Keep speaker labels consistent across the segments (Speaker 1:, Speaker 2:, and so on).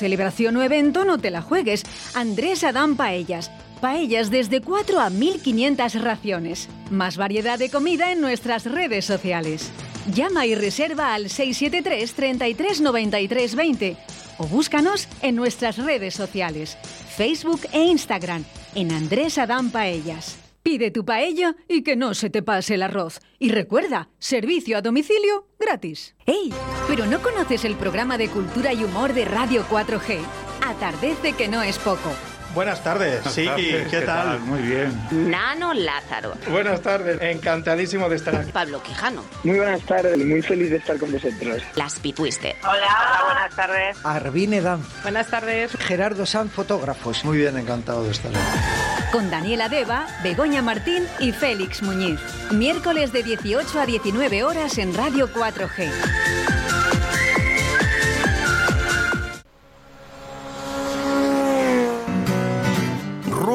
Speaker 1: Celebración o evento, no te la juegues. Andrés Adán Paellas. Paellas desde 4 a 1500 raciones. Más variedad de comida en nuestras redes sociales. Llama y reserva al 673 33 93 20 o búscanos en nuestras redes sociales, Facebook e Instagram, en Andrés Adán Paellas. Pide tu paella y que no se te pase el arroz. Y recuerda, servicio a domicilio gratis. ¡Ey! ¿Pero no conoces el programa de cultura y humor de Radio 4G? Atardece que no es poco
Speaker 2: Buenas tardes, sí, ¿qué, tal?
Speaker 3: Muy bien.
Speaker 4: Nano Lázaro.
Speaker 2: Buenas tardes, encantadísimo de estar aquí.
Speaker 4: Pablo Quijano.
Speaker 5: Muy buenas tardes, muy feliz de estar con vosotros.
Speaker 4: Las Pitwister.
Speaker 6: Hola, hola, buenas tardes.
Speaker 7: Arvine Dan.
Speaker 6: Buenas tardes.
Speaker 7: Gerardo San, fotógrafos.
Speaker 8: Muy bien, encantado de estar aquí.
Speaker 1: Con Daniela Deva, Begoña Martín y Félix Muñiz. Miércoles de 18 a 19 horas en Radio 4G.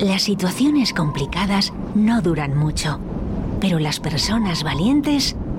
Speaker 9: Las situaciones complicadas no duran mucho, pero las personas valientes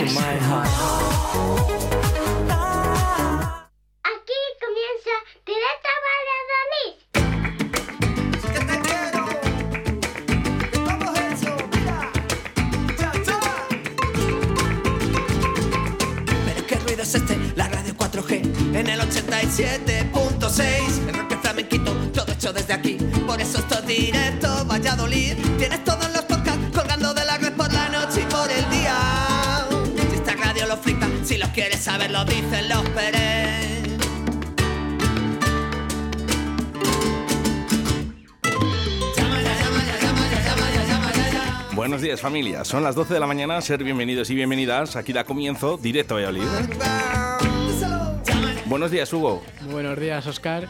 Speaker 10: Aquí comienza Directo Valladolid.
Speaker 11: Pero qué ruido es este, la radio 4G En el 87.6 El rock flamenquito, todo hecho desde aquí. Por eso esto es directo Valladolid. Tienes todos los quieres saber lo dicen los Pérez
Speaker 12: Buenos días familia, son las 12 de la mañana, ser bienvenidos y bienvenidas, aquí da comienzo, directo a Valladolid. Buenos días Hugo.
Speaker 13: Buenos días Oscar.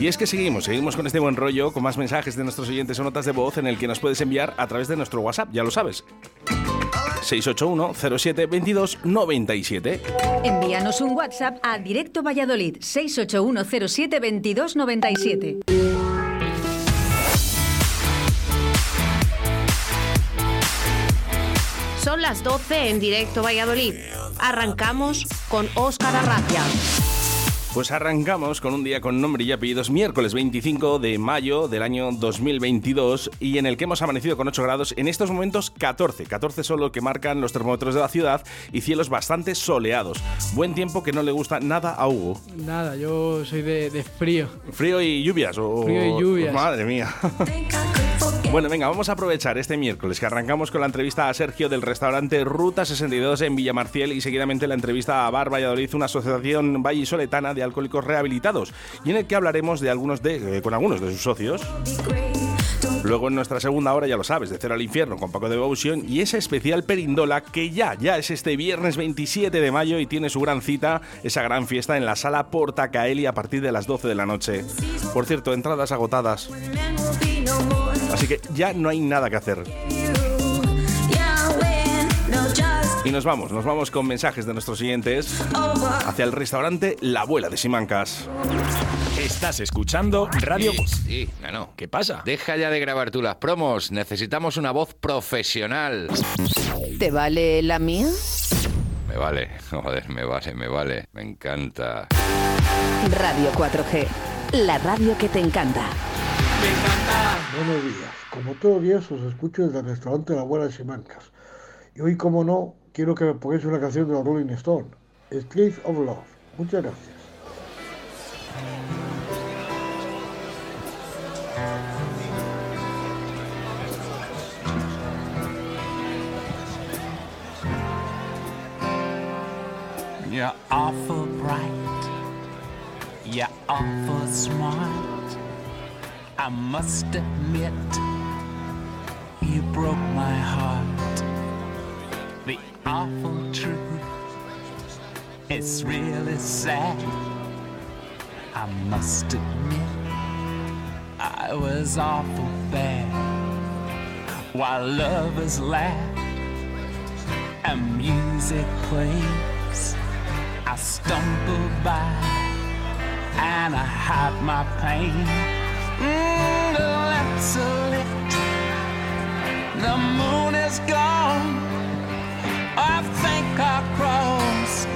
Speaker 12: Y es que seguimos, seguimos con este buen rollo, con más mensajes de nuestros oyentes o notas de voz en el que nos puedes enviar a través de nuestro WhatsApp, ya lo sabes. 681 07 22 97.
Speaker 1: Envíanos un WhatsApp a Directo Valladolid 681 07 22 97.
Speaker 4: Son las 12 en directo Valladolid. Arrancamos con Óscar Arracia.
Speaker 12: Pues arrancamos con un día con nombre y apellidos, miércoles 25 de mayo del año 2022 y en el que hemos amanecido con 8 grados, en estos momentos 14, 14 son lo que marcan los termómetros de la ciudad y cielos bastante soleados. Buen tiempo que no le gusta nada a Hugo.
Speaker 13: Nada, yo soy de, de frío.
Speaker 12: ¿Frío y lluvias? O,
Speaker 13: Frío y lluvias.
Speaker 12: Madre mía. Bueno, venga, vamos a aprovechar este miércoles que arrancamos con la entrevista a Sergio del restaurante Ruta 62 en Villamarciel y seguidamente la entrevista a Bar Valladolid, una asociación vallisoletana de alcohólicos rehabilitados, y en el que hablaremos de algunos de, eh, con algunos de sus socios. Luego en nuestra segunda hora, ya lo sabes, de Cero al Infierno con Paco Devotion y esa especial Perindola que ya, ya es este viernes 27 de mayo y tiene su gran cita, esa gran fiesta en la sala Portacaeli a partir de las 12 de la noche. Por cierto, entradas agotadas. Así que ya no hay nada que hacer. Y nos vamos, nos vamos con mensajes de nuestros siguientes hacia el restaurante La Abuela de Simancas.
Speaker 14: Estás escuchando Radio...
Speaker 15: Sí, sí, no, ¿Qué pasa? Deja ya de grabar tú las promos. Necesitamos una voz profesional.
Speaker 4: ¿Te vale la mía?
Speaker 15: Me vale, joder, me vale, me vale. Me encanta.
Speaker 9: Radio 4G, la radio que te encanta.
Speaker 16: Buenos días. Como todos días os escucho desde el restaurante La Buena de Simancas. Y hoy, como no, quiero que me pongáis una canción de los Rolling Stone, Street of Love. Muchas gracias.
Speaker 17: You're awful bright. You're awful smart. I must admit, you broke my heart. The awful truth, it's really sad. I must admit, I was awful bad. While lovers laugh and music plays, I stumble by and I hide my pain. Mm, the lamps are lit, the moon is gone. I think I crossed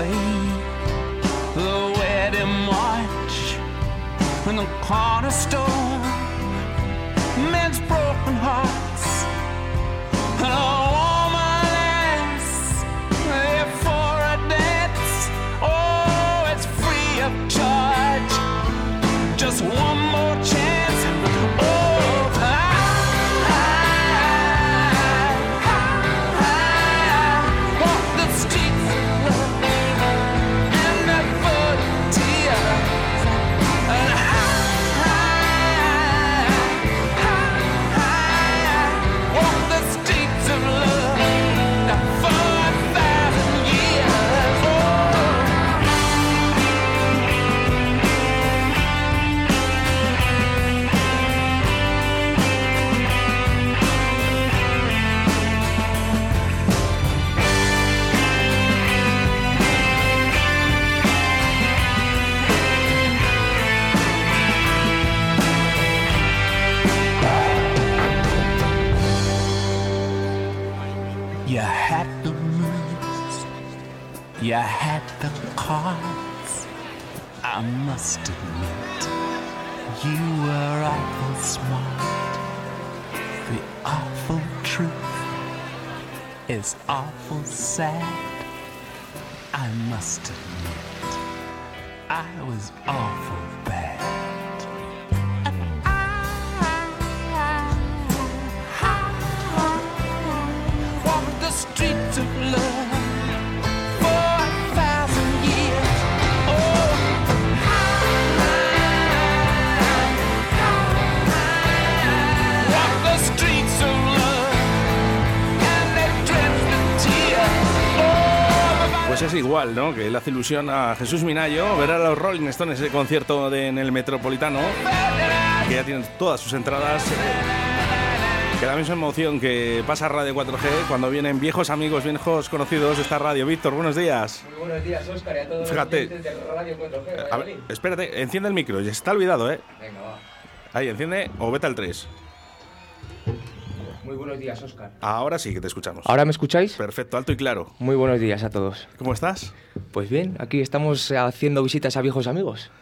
Speaker 17: just the wedding march in the corner store. Must admit, you were awful smart. The awful truth is awful sad. I must admit, I was awful
Speaker 12: Pues es igual, ¿no? Que le hace ilusión a Jesús Minayo ver a los Rolling Stones ese concierto de- en el Metropolitano, que ya tienen todas sus entradas. Que la misma emoción que pasa Radio 4G cuando vienen viejos amigos, viejos conocidos de esta radio. Víctor, buenos días.
Speaker 18: Muy buenos días, Óscar, y a todos
Speaker 12: Fíjate.
Speaker 18: los de Radio 4G.
Speaker 12: A ver, espérate, enciende el micro, ya está olvidado, ¿eh?
Speaker 18: Venga, va.
Speaker 12: Ahí, enciende o vete al 3.
Speaker 18: Muy buenos días, Óscar.
Speaker 12: Ahora sí que te escuchamos.
Speaker 18: ¿Ahora me escucháis?
Speaker 12: Perfecto, alto y claro.
Speaker 18: Muy buenos días a todos.
Speaker 12: ¿Cómo estás?
Speaker 18: Pues bien, aquí estamos haciendo visitas a viejos amigos.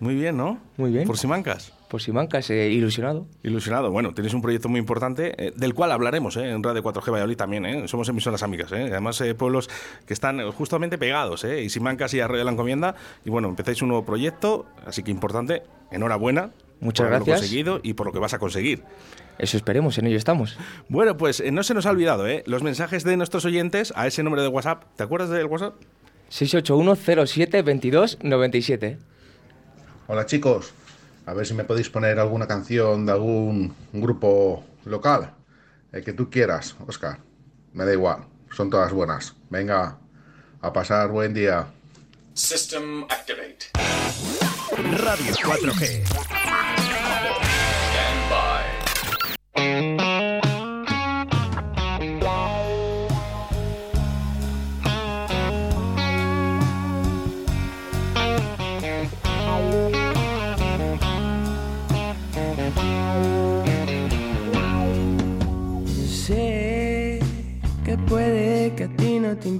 Speaker 12: Muy bien, ¿no?
Speaker 18: Muy bien.
Speaker 12: Por Simancas.
Speaker 18: Por Simancas, eh, ilusionado.
Speaker 12: Ilusionado. Bueno, tienes un proyecto muy importante eh, del cual hablaremos eh, en Radio 4G Valladolid también. eh. Somos emisoras amigas. eh. Además, eh, pueblos que están justamente pegados. Eh. Y Simancas y Arroyo de la Encomienda. Y bueno, empezáis un nuevo proyecto, así que importante. Enhorabuena.
Speaker 18: Muchas
Speaker 12: por
Speaker 18: gracias.
Speaker 12: conseguido y por lo que vas a conseguir.
Speaker 18: Eso esperemos, en ello estamos.
Speaker 12: Bueno, pues eh, no se nos ha olvidado, ¿eh? Los mensajes de nuestros oyentes a ese número de WhatsApp. ¿Te acuerdas del WhatsApp?
Speaker 18: 681 07 22 97.
Speaker 19: Hola chicos, A ver si me podéis poner alguna canción de algún grupo local. El que tú quieras, Oscar. Me da igual. Son todas buenas. Venga, a pasar buen día.
Speaker 14: System Activate. Radio 4G.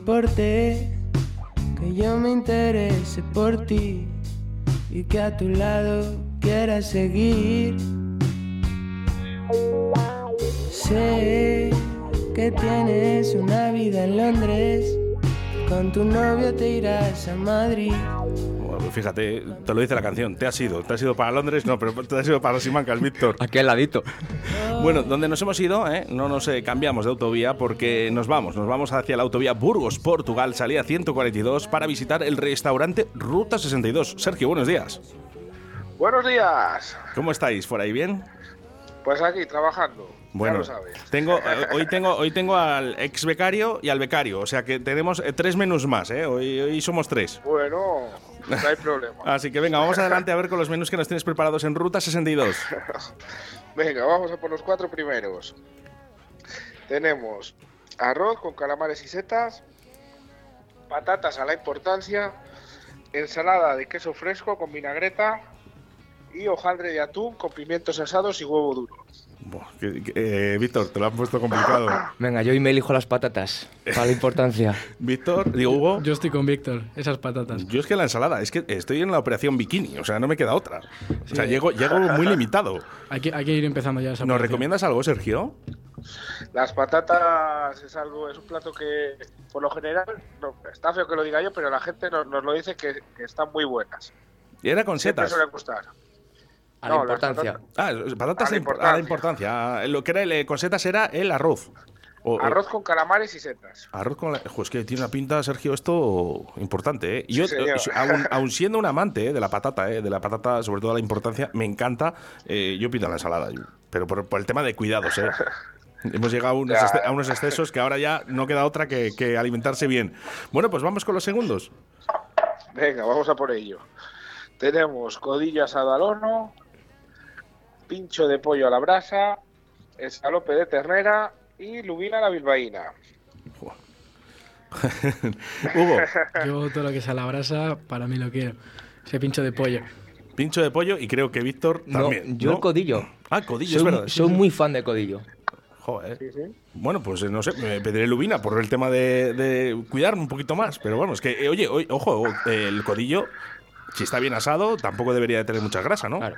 Speaker 20: Importe, que yo me interese por ti y que a tu lado quiera seguir. Sé que tienes una vida en Londres, con tu novio te irás a Madrid.
Speaker 12: Fíjate, te lo dice la canción, te has ido. Te has ido para Londres, no, pero te has ido para Simancas, Víctor.
Speaker 18: Aquí al ladito.
Speaker 12: Bueno, donde nos hemos ido, ¿eh? no nos eh, cambiamos de autovía porque nos vamos, nos vamos hacia la autovía Burgos, Portugal, salida 142, para visitar el restaurante Ruta 62. Sergio, buenos días.
Speaker 21: Buenos días.
Speaker 12: ¿Cómo estáis? ¿Por ahí bien?
Speaker 21: Pues aquí, trabajando.
Speaker 12: Bueno,
Speaker 21: ya lo sabes.
Speaker 12: tengo, eh, hoy, tengo, hoy tengo al ex becario y al becario, o sea que tenemos eh, tres menús más, ¿eh? Hoy, hoy somos tres.
Speaker 21: Bueno, no hay problema.
Speaker 12: Así que venga, vamos adelante a ver con los menús que nos tienes preparados en Ruta 62.
Speaker 21: Venga, vamos a por los cuatro primeros. Tenemos arroz con calamares y setas, patatas a la importancia, ensalada de queso fresco con vinagreta y hojaldre de atún con pimientos asados y huevo duro.
Speaker 12: Eh, Víctor, te lo han puesto complicado.
Speaker 18: Venga, yo hoy me elijo las patatas, para la importancia.
Speaker 12: Víctor, digo Hugo.
Speaker 13: Yo estoy con Víctor, esas patatas.
Speaker 12: Yo es que la ensalada, es que estoy en la operación bikini, o sea, no me queda otra. O sea, llego, llego muy limitado.
Speaker 13: Hay que, hay que ir empezando ya esa
Speaker 12: ¿Nos
Speaker 13: operación.
Speaker 12: recomiendas algo, Sergio?
Speaker 21: Las patatas es algo, es un plato que por lo general, no, está feo que lo diga yo, pero la gente nos, nos lo dice que, que están muy buenas.
Speaker 12: Era con
Speaker 21: Siempre
Speaker 12: setas.
Speaker 21: suele gustar.
Speaker 18: A la
Speaker 21: No,
Speaker 18: importancia.
Speaker 12: Ah, patatas
Speaker 21: A la
Speaker 12: a importancia. Ah, Lo que era el, eh, con setas era el arroz. O-
Speaker 21: Arroz con calamares y setas.
Speaker 12: Arroz con la... Es que tiene una pinta, Sergio, esto importante, ¿eh? Y Yo,
Speaker 21: Sí,
Speaker 12: aun, aun siendo un amante eh, de la patata, ¿eh? De la patata, sobre todo la importancia, me encanta. eh, yo pido la ensalada, pero por, por el tema de cuidados, ¿eh? Hemos llegado a unos, a unos excesos que ahora ya no queda otra que, que alimentarse bien. Bueno, pues vamos con los segundos.
Speaker 21: Venga, vamos a por ello. Tenemos codillo asado al horno, pincho de pollo a la brasa, escalope de ternera y lubina a la bilbaína.
Speaker 12: Hugo,
Speaker 13: Yo todo lo que sea la brasa, para mí lo quiero. Ese pincho de pollo.
Speaker 12: pincho de pollo y creo que Víctor
Speaker 18: No,
Speaker 12: también.
Speaker 18: yo
Speaker 12: ¿no?
Speaker 18: el codillo.
Speaker 12: Ah, codillo,
Speaker 18: soy,
Speaker 12: es verdad.
Speaker 18: soy muy fan de codillo.
Speaker 12: Joder. Bueno, pues eh, no sé, me pediré lubina por el tema de, de cuidarme un poquito más. Pero bueno, es que, eh, oye, oye, ojo, eh, el codillo, si está bien asado, tampoco debería de tener mucha grasa, ¿no?
Speaker 18: Claro.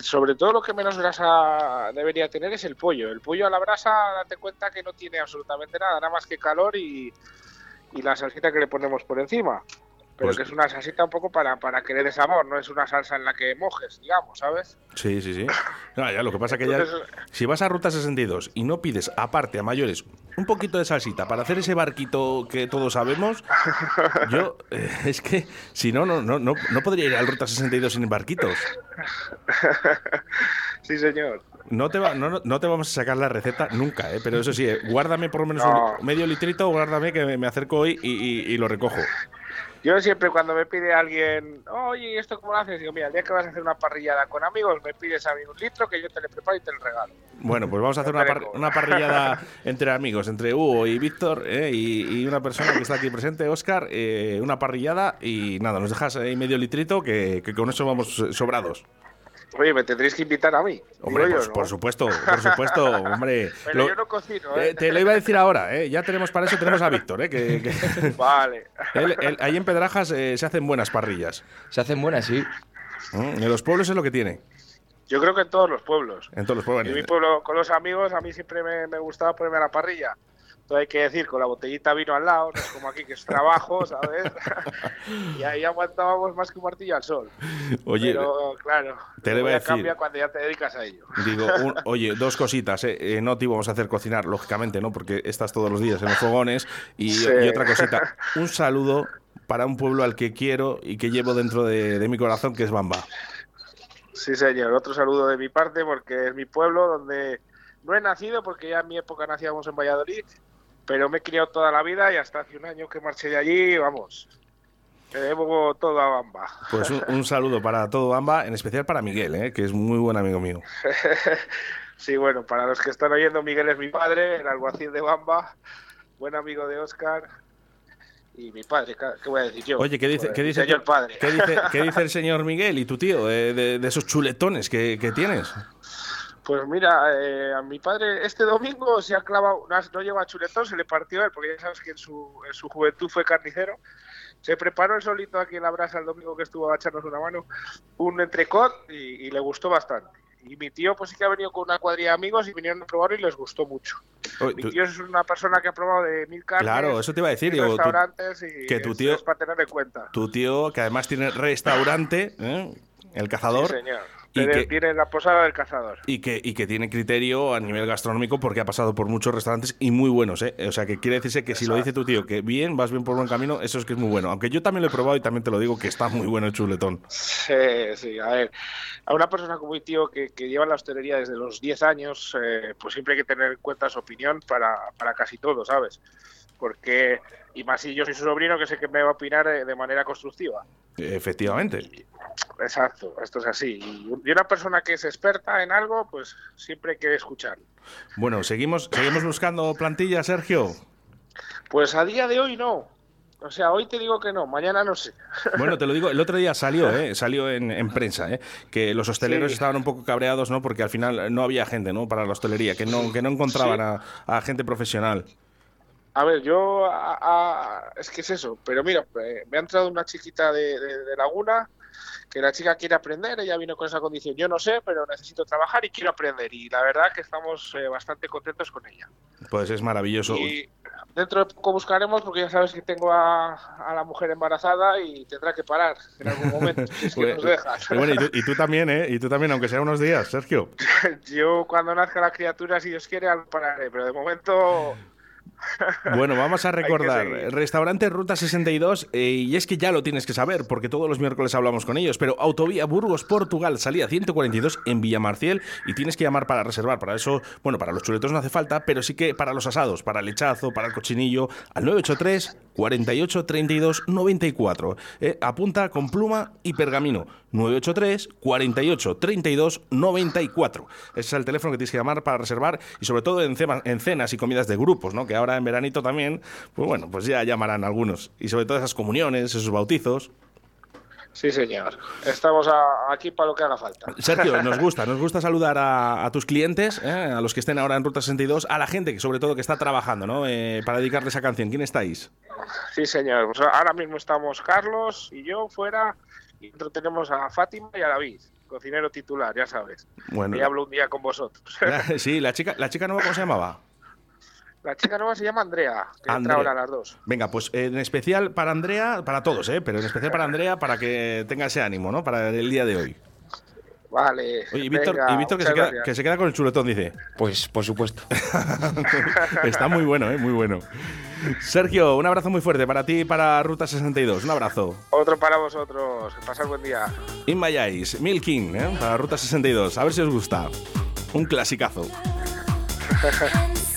Speaker 21: Sobre todo lo que menos grasa debería tener es el pollo. El pollo a la brasa, date cuenta que no tiene absolutamente nada, nada más que calor y, y la salsita que le ponemos por encima. Pero
Speaker 12: Pues-
Speaker 21: que es una salsita un poco para, para que le dé sabor, no es una salsa en la que mojes, digamos, ¿sabes?
Speaker 12: Sí, sí, sí. Ah, ya, lo que pasa que ya, si vas a Ruta 62 y no pides, aparte, a mayores, un poquito de salsita para hacer ese barquito que todos sabemos, yo, eh, es que, si no, no, no, no, no podría ir al Ruta 62 sin barquitos.
Speaker 21: sí, señor.
Speaker 12: No te, va- no, no- no te vamos a sacar la receta nunca, ¿eh? pero eso sí, eh, guárdame por lo menos
Speaker 21: No.
Speaker 12: un medio litrito, guárdame que me, me acerco hoy y, y- y lo recojo.
Speaker 21: Yo siempre cuando me pide alguien, oye, ¿y ¿esto cómo lo haces? Digo, mira, el día que vas a hacer una parrillada con amigos, me pides a mí un litro que yo te le preparo y te lo regalo.
Speaker 12: Bueno, pues vamos a hacer una, par- una parrillada entre amigos, entre Hugo y Víctor, ¿eh? y, y una persona que está aquí presente, Oscar, eh, una parrillada y nada, nos dejas ahí medio litrito que, que con eso vamos sobrados.
Speaker 21: Oye, me tendréis que invitar a mí.
Speaker 12: Hombre,
Speaker 21: Digo yo, ¿no?
Speaker 12: por supuesto, por supuesto, hombre.
Speaker 21: Pero
Speaker 12: Lo-
Speaker 21: yo no cocino,
Speaker 12: eh,
Speaker 21: ¿eh?
Speaker 12: te lo iba a decir ahora, ¿eh? ya tenemos para eso, tenemos a Víctor, ¿eh? que, que-
Speaker 21: Vale.
Speaker 12: él- él- ahí en Pedrajas eh, se hacen buenas parrillas.
Speaker 18: Se hacen buenas, sí.
Speaker 12: Mm, En los pueblos es lo que tiene,
Speaker 21: Yo creo que en todos los pueblos.
Speaker 12: en todos los pueblos.
Speaker 21: En mi pueblo, con los amigos, a mí siempre me, me gustaba ponerme a la parrilla. Todo hay que decir, con la botellita vino al lado, no es como aquí que es trabajo, ¿sabes? y ahí aguantábamos más que un martillo al sol.
Speaker 12: Oye,
Speaker 21: Pero claro,
Speaker 12: te lo iba a decir.
Speaker 21: cambia cuando ya te dedicas a ello.
Speaker 12: Digo, un- oye, dos cositas. eh, eh, no te íbamos a hacer cocinar, lógicamente, ¿no? Porque estás todos los días en los fogones. Y,
Speaker 21: Sí.
Speaker 12: y otra cosita, un saludo para un pueblo al que quiero y que llevo dentro de, de mi corazón, que es Bamba.
Speaker 21: Sí, señor. Otro saludo de mi parte porque es mi pueblo donde no he nacido porque ya en mi época nacíamos en Valladolid, pero me he criado toda la vida y hasta hace un año que marché de allí, vamos, te debo todo a Bamba.
Speaker 12: Pues un, un saludo para todo Bamba, en especial para Miguel, ¿eh? que es muy buen amigo mío.
Speaker 21: sí, bueno, para los que están oyendo, Miguel es mi padre, el alguacil de Bamba, buen amigo de Oscar. Y mi padre, ¿qué voy a decir yo?
Speaker 12: Oye, ¿qué dice, ¿qué dice,
Speaker 21: señor padre?
Speaker 12: ¿qué dice, qué dice el señor Miguel y tu tío de, de- de esos chuletones que, que tienes?
Speaker 21: Pues mira, eh, a mi padre este domingo se ha clavado, no, lleva chuletón, se le partió él, porque ya sabes que en su, en su juventud fue carnicero. Se preparó el solito aquí en la brasa el domingo que estuvo a echarnos una mano, un entrecot y, y le gustó bastante. Y mi tío pues sí que ha venido con una cuadrilla de amigos y vinieron a probarlo y les gustó mucho.
Speaker 12: Oye,
Speaker 21: Mi
Speaker 12: tú-
Speaker 21: tío es una persona que ha probado de mil carnes,
Speaker 12: Claro, eso te iba a decir, tú-
Speaker 21: restaurantes y
Speaker 12: que tu tío-
Speaker 21: es para tener en cuenta.
Speaker 12: Tu tío, que además tiene restaurante, ¿eh? el cazador,
Speaker 21: Sí, señor.
Speaker 12: Que-
Speaker 21: tiene la posada del cazador.
Speaker 12: y que, y que tiene criterio a nivel gastronómico porque ha pasado por muchos restaurantes y muy buenos. ¿eh? O sea, que quiere decirse que si lo dice tu tío que bien, vas bien por buen camino, eso es que es muy bueno. Aunque yo también lo he probado y también te lo digo que está muy bueno el chuletón.
Speaker 21: Sí, sí, a ver, a una persona como mi tío que, que lleva la hostelería desde los 10 años, eh, pues siempre hay que tener en cuenta su opinión para, para casi todo, ¿sabes? Porque, y más si yo soy su sobrino, que sé que me va a opinar eh, de manera constructiva.
Speaker 12: Efectivamente.
Speaker 21: Exacto, esto es así. Y y una persona que es experta en algo, pues siempre hay que escuchar.
Speaker 12: Bueno, seguimos, seguimos buscando plantilla, Sergio.
Speaker 21: Pues a día de hoy no. O sea, hoy te digo que no, mañana no sé.
Speaker 12: Bueno, te lo digo, el otro día salió, ¿eh? salió en, en prensa, ¿eh? que los hosteleros
Speaker 21: Sí.
Speaker 12: estaban un poco cabreados, ¿no? Porque al final no había gente, ¿no? Para la hostelería, que no, que no encontraban
Speaker 21: Sí.
Speaker 12: a, a gente profesional.
Speaker 21: A ver, yo a- a- es que es eso, pero mira, eh, me ha entrado una chiquita de, de- de Laguna que la chica quiere aprender, ella vino con esa condición, yo no sé, pero necesito trabajar y quiero aprender y la verdad que estamos eh, bastante contentos con ella.
Speaker 12: Pues es maravilloso.
Speaker 21: Y dentro de poco buscaremos porque ya sabes que tengo a, a la mujer embarazada y tendrá que parar en algún momento, si es que
Speaker 12: Pues-
Speaker 21: nos deja.
Speaker 12: y bueno, y tú, y tú también, ¿eh? Y tú también, aunque sea unos días, Sergio.
Speaker 21: Yo cuando nazca la criatura, si Dios quiere, lo pararé, pero de momento...
Speaker 12: Bueno, vamos a recordar, restaurante Ruta 62, eh, y es que ya lo tienes que saber, porque todos los miércoles hablamos con ellos, pero Autovía Burgos, Portugal, salida 142 en Villamarciel, y tienes que llamar para reservar. Para eso, bueno, para los chuletos no hace falta, pero sí que para los asados, para el lechazo, para el cochinillo, al 983 48 32 94. Eh, apunta con pluma y pergamino. 983 48 32 94. Ese es el teléfono que tienes que llamar para reservar y sobre todo en, cema- en cenas y comidas de grupos, ¿no? Que ahora en veranito también, pues bueno, pues ya llamarán algunos. Y sobre todo esas comuniones, esos bautizos.
Speaker 21: Sí, señor. Estamos a- aquí para lo que haga falta.
Speaker 12: Sergio, nos gusta, nos gusta saludar a, a tus clientes, ¿eh? a los que estén ahora en Ruta 62, a la gente que sobre todo que está trabajando, ¿no? Eh, para dedicarle esa canción. ¿Quién estáis?
Speaker 21: Sí, señor. Pues ahora mismo estamos Carlos y yo fuera y dentro tenemos a Fátima y a David, cocinero titular, ya sabes.
Speaker 12: Bueno,
Speaker 21: y hablo un día con vosotros.
Speaker 12: sí, la chica, la chica nueva, ¿cómo se llamaba?
Speaker 21: La chica nueva se llama Andrea, que entra
Speaker 12: Andrea.
Speaker 21: ahora a las dos.
Speaker 12: Venga, pues en especial para Andrea, para todos, ¿eh? pero en especial para Andrea, para que tenga ese ánimo, ¿no? Para el día de hoy.
Speaker 21: Vale.
Speaker 12: Oye, y Víctor,
Speaker 21: venga,
Speaker 12: y Víctor que, se queda, que se queda con el chuletón, dice.
Speaker 18: Pues por supuesto.
Speaker 12: Está muy bueno, ¿eh? Muy bueno. Sergio, un abrazo muy fuerte para ti y para Ruta 62. Un abrazo.
Speaker 21: Otro para vosotros. Que pasad buen día.
Speaker 12: Inmayáis, Milking, ¿eh? para Ruta 62. A ver si os gusta. Un clasicazo.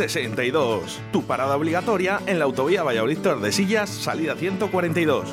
Speaker 12: 62. Tu parada obligatoria en la autovía Valladolid Tordesillas, salida 142.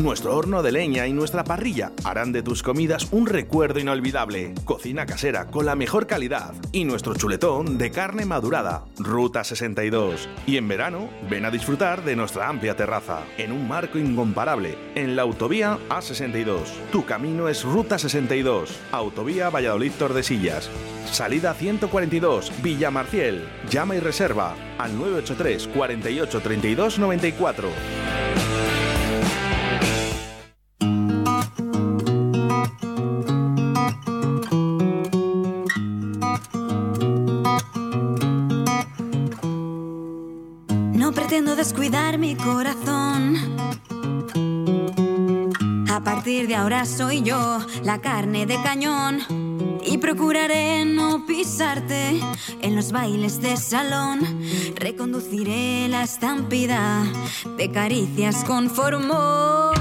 Speaker 12: Nuestro horno de leña y nuestra parrilla harán de tus comidas un recuerdo inolvidable. Cocina casera con la mejor calidad y nuestro chuletón de carne madurada. Ruta 62. Y en verano, ven a disfrutar de nuestra amplia terraza, en un marco incomparable, en la autovía A62. Tu camino es Ruta 62. Autovía Valladolid Tordesillas. Salida 142, Villa Marciel. Llama y reserva al 983 48 32 94.
Speaker 22: No pretendo descuidar mi corazón. A partir de ahora soy yo la carne de cañón. Y procuraré no pisarte en los bailes de salón. Reconduciré la estampida de caricias con formol.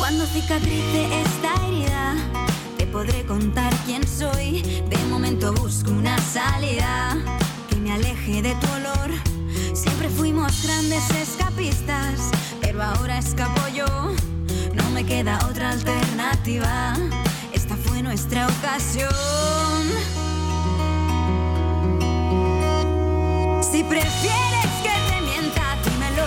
Speaker 22: Cuando cicatrice esta herida, te podré contar quién soy. De momento busco una salida que me aleje de tu olor. Siempre fuimos grandes escapistas, pero ahora escapo yo. No me queda otra alternativa. Esta fue nuestra ocasión. Si prefieres que te mienta, dímelo.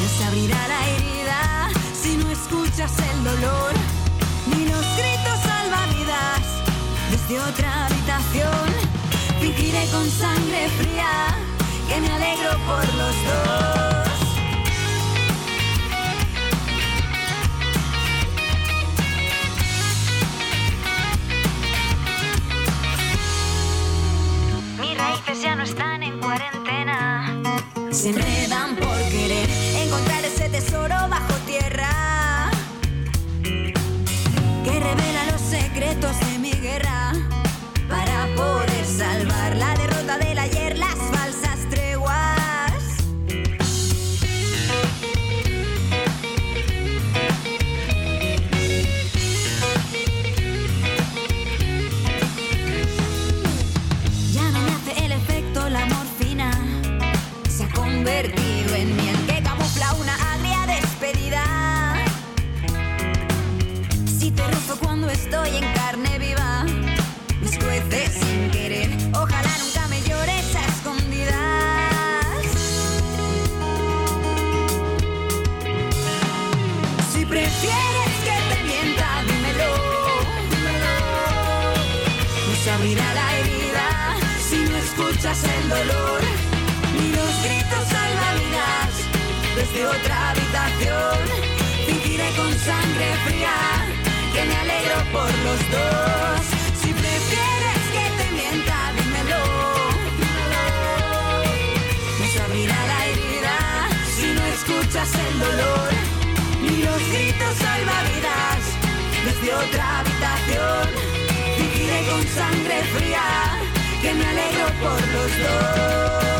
Speaker 22: No se abrirá la herida si no escuchas el dolor ni los gritos salvavidas desde otra habitación. Fingiré con sangre fría que me alegro por los dos. Mis raíces ya no están en cuarentena. Se enredan por querer encontrar ese tesoro bajo tierra que revela los secretos de desde otra habitación. Fingiré con sangre fría que me alegro por los dos. Si prefieres que te mienta, dímelo. No abrirá la herida si no escuchas el dolor. Ni los gritos salvavidas desde otra habitación. Fingiré con sangre fría que me alegro por los dos.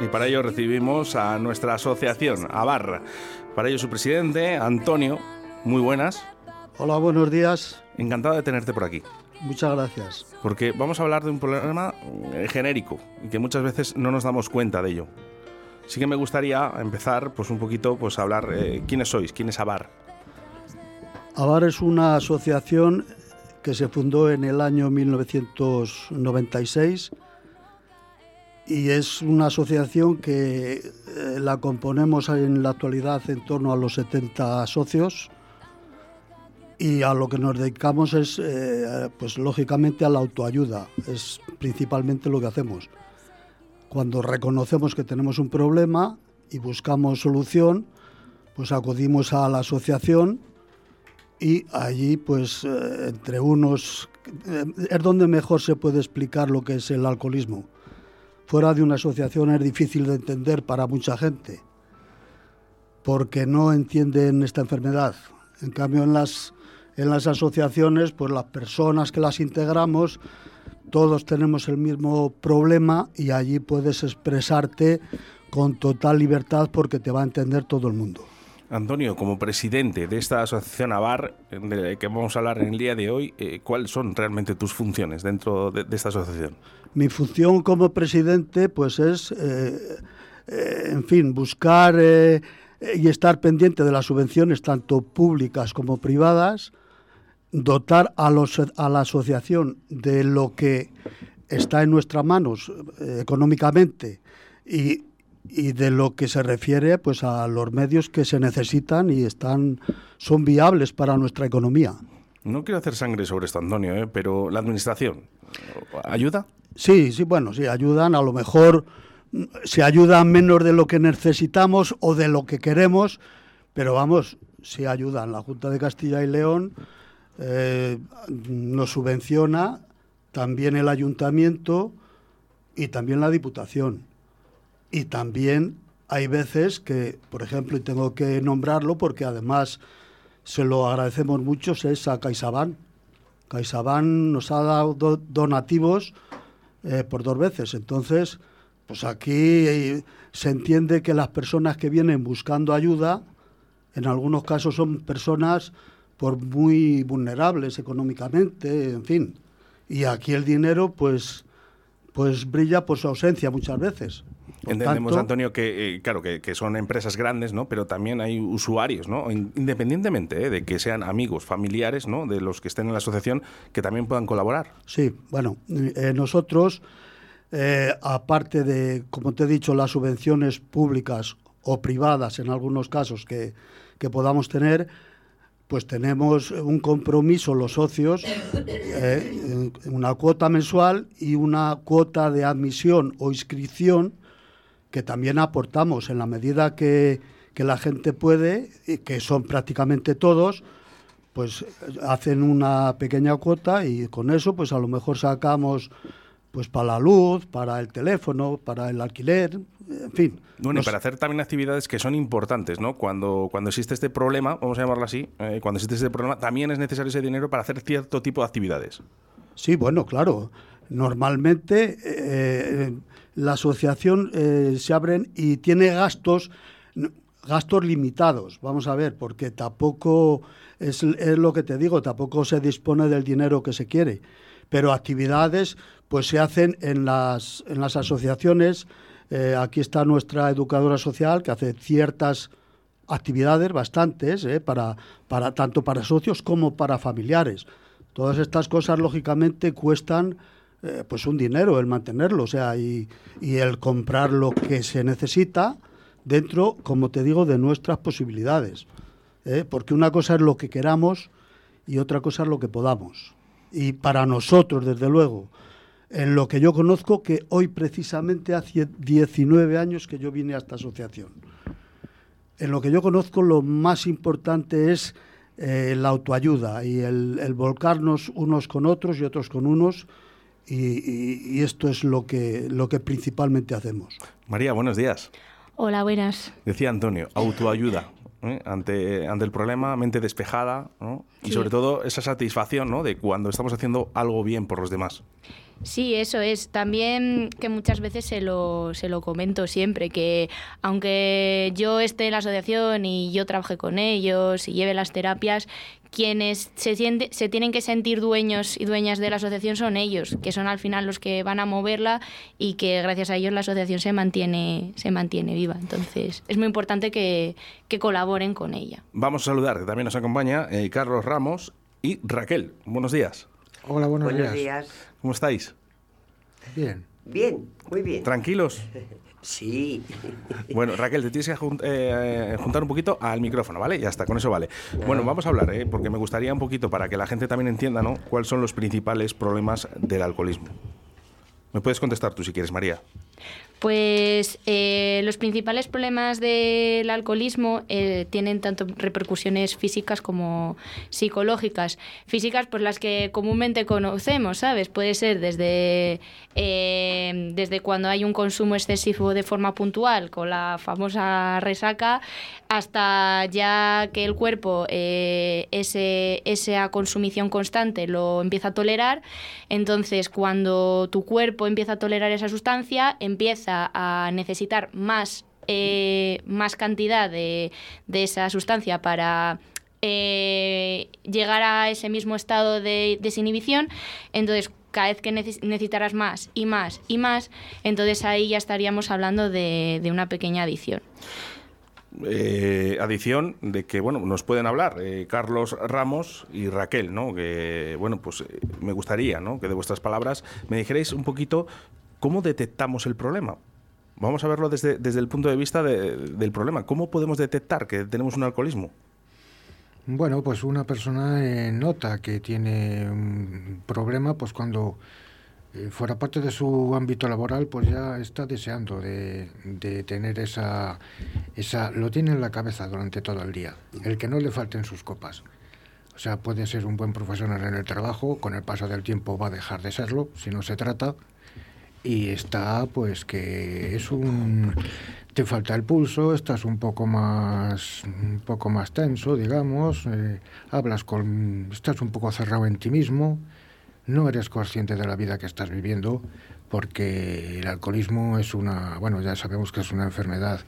Speaker 22: Y
Speaker 12: para ello recibimos a nuestra asociación, Abarra. Para ello su presidente, Antonio. Muy buenas.
Speaker 23: Hola, buenos días.
Speaker 12: Encantado de tenerte por aquí.
Speaker 23: Muchas gracias.
Speaker 12: Porque vamos a hablar de un problema eh, genérico y que muchas veces no nos damos cuenta de ello. Sí que me gustaría empezar pues un poquito pues a hablar eh, quiénes sois, quién es Abar.
Speaker 23: ABAR es una asociación que se fundó en el año 1996 y es una asociación que eh, la componemos en la actualidad en torno a los 70 socios y a lo que nos dedicamos es, eh, pues lógicamente, a la autoayuda. Es principalmente lo que hacemos. Cuando reconocemos que tenemos un problema y buscamos solución, pues acudimos a la asociación y allí, pues, eh, entre unos, es donde mejor se puede explicar lo que es el alcoholismo. Fuera de una asociación es difícil de entender para mucha gente, porque no entienden esta enfermedad. En cambio, en las, en las asociaciones, pues las personas que las integramos, todos tenemos el mismo problema y allí puedes expresarte con total libertad porque te va a entender todo el mundo.
Speaker 12: Antonio, como presidente de esta asociación ABAR, de la que vamos a hablar en el día de hoy, eh, ¿cuáles son realmente tus funciones dentro de, esta asociación?
Speaker 23: Mi función como presidente, pues es, eh, eh, en fin, buscar y estar pendiente de las subvenciones, tanto públicas como privadas, dotar a, los, a la asociación de lo que está en nuestras manos económicamente y, y de lo que se refiere pues a los medios que se necesitan y están son viables para nuestra economía.
Speaker 12: No quiero hacer sangre sobre esto, Antonio, ¿eh? pero la administración ayuda.
Speaker 23: Sí, sí, bueno, sí, ayudan. A lo mejor mm, se ayudan menos de lo que necesitamos o de lo que queremos, pero vamos, sí ayudan. La Junta de Castilla y León eh, nos subvenciona, también el ayuntamiento y también la Diputación. Y también hay veces que, por ejemplo, y tengo que nombrarlo porque además se lo agradecemos mucho, es a CaixaBank. CaixaBank nos ha dado do- donativos eh, por dos veces. Entonces, pues aquí eh, se entiende que las personas que vienen buscando ayuda, en algunos casos son personas por muy vulnerables económicamente, en fin. Y aquí el dinero, pues, pues brilla por su ausencia muchas veces. Por
Speaker 12: Entendemos,
Speaker 23: tanto,
Speaker 12: Antonio, que eh, claro que, que son empresas grandes, ¿no? Pero también hay usuarios, ¿no? In- Independientemente ¿eh? de que sean amigos, familiares, ¿no? De los que estén en la asociación, que también puedan colaborar.
Speaker 23: Sí, bueno, eh, nosotros, aparte de, como te he dicho, las subvenciones públicas o privadas en algunos casos que, que podamos tener, pues tenemos un compromiso los socios, eh, una cuota mensual y una cuota de admisión o inscripción que también aportamos en la medida que, que la gente puede, y que son prácticamente todos, pues hacen una pequeña cuota y con eso pues a lo mejor sacamos pues para la luz, para el teléfono, para el alquiler, en fin.
Speaker 12: Bueno, y para hacer también actividades que son importantes, ¿no? Cuando, cuando existe este problema, vamos a llamarlo así, eh, cuando existe este problema, también es necesario ese dinero para hacer cierto tipo de actividades.
Speaker 23: Sí, bueno, claro. Normalmente eh, la asociación eh, se abren y tiene gastos gastos limitados. Vamos a ver, porque tampoco es, es lo que te digo, tampoco se dispone del dinero que se quiere. Pero actividades pues se hacen en las, en las asociaciones. Eh, aquí está nuestra educadora social que hace ciertas actividades, bastantes, eh, para, para, tanto para socios como para familiares. Todas estas cosas, lógicamente, cuestan eh, pues un dinero el mantenerlo, o sea, y, y el comprar lo que se necesita dentro, como te digo, de nuestras posibilidades. ¿eh? Porque una cosa es lo que queramos y otra cosa es lo que podamos. Y para nosotros, desde luego, en lo que yo conozco, que hoy precisamente hace 19 años que yo vine a esta asociación. En lo que yo conozco, lo más importante es eh, la autoayuda y el, el volcarnos unos con otros y otros con unos. Y, y- y esto es lo que, lo que principalmente hacemos.
Speaker 12: María, buenos días.
Speaker 24: Hola, buenas.
Speaker 12: Decía Antonio, autoayuda. ¿eh? Ante, ante el problema, mente despejada, ¿no? Y
Speaker 24: Sí.
Speaker 12: sobre todo esa satisfacción, ¿no? De cuando estamos haciendo algo bien por los demás.
Speaker 24: Sí, eso es. También que muchas veces se lo, se lo comento siempre, que aunque yo esté en la asociación y yo trabaje con ellos y lleve las terapias, quienes se, siente, se tienen que sentir dueños y dueñas de la asociación son ellos, que son al final los que van a moverla y que gracias a ellos la asociación se mantiene, se mantiene viva. Entonces es muy importante que, que colaboren con ella.
Speaker 12: Vamos a saludar, que también nos acompaña eh, Carlos Ramos y Raquel. Buenos días.
Speaker 25: Hola, buenos,
Speaker 26: Buenos
Speaker 25: días.
Speaker 26: días.
Speaker 12: ¿Cómo estáis?
Speaker 25: Bien.
Speaker 26: Bien, muy bien.
Speaker 12: ¿Tranquilos?
Speaker 26: Sí.
Speaker 12: Bueno, Raquel, te tienes que jun- eh, juntar un poquito al micrófono, ¿vale? Ya está, con eso vale. Bueno, vamos a hablar, ¿eh? porque me gustaría un poquito para que la gente también entienda, ¿no? ¿Cuáles son los principales problemas del alcoholismo? ¿Me puedes contestar tú si quieres, María?
Speaker 24: Pues eh, los principales problemas del alcoholismo eh, tienen tanto repercusiones físicas como psicológicas. Físicas, pues las que comúnmente conocemos, ¿sabes? Puede ser desde, eh, desde cuando hay un consumo excesivo de forma puntual, con la famosa resaca, hasta ya que el cuerpo eh, ese, esa consumición constante lo empieza a tolerar. Entonces, cuando tu cuerpo empieza a tolerar esa sustancia, empieza a necesitar más, eh, más cantidad de, de esa sustancia para eh, llegar a ese mismo estado de desinhibición. Entonces, cada vez que neces- necesitarás más y más y más, entonces ahí ya estaríamos hablando de, de una pequeña adicción.
Speaker 12: Eh, adición de que, bueno, nos pueden hablar Carlos Ramos y Raquel, ¿no? Que, bueno, pues me gustaría, ¿no? Que de vuestras palabras me dijerais un poquito cómo detectamos el problema. Vamos a verlo desde, desde el punto de vista de- del problema. ¿Cómo podemos detectar que tenemos un alcoholismo?
Speaker 25: Bueno, pues una persona eh, nota que tiene un problema, pues cuando eh, fuera parte de su ámbito laboral, pues ya está deseando de, de tener esa, esa... Lo tiene en la cabeza durante todo el día, el que no le falten sus copas. O sea, puede ser un buen profesional en el trabajo, con el paso del tiempo va a dejar de serlo, si no se trata. Y está pues que es un te falta el pulso, estás un poco más un poco más tenso, digamos, eh, hablas con estás un poco cerrado en ti mismo, no eres consciente de la vida que estás viviendo porque el alcoholismo es una, bueno, ya sabemos que es una enfermedad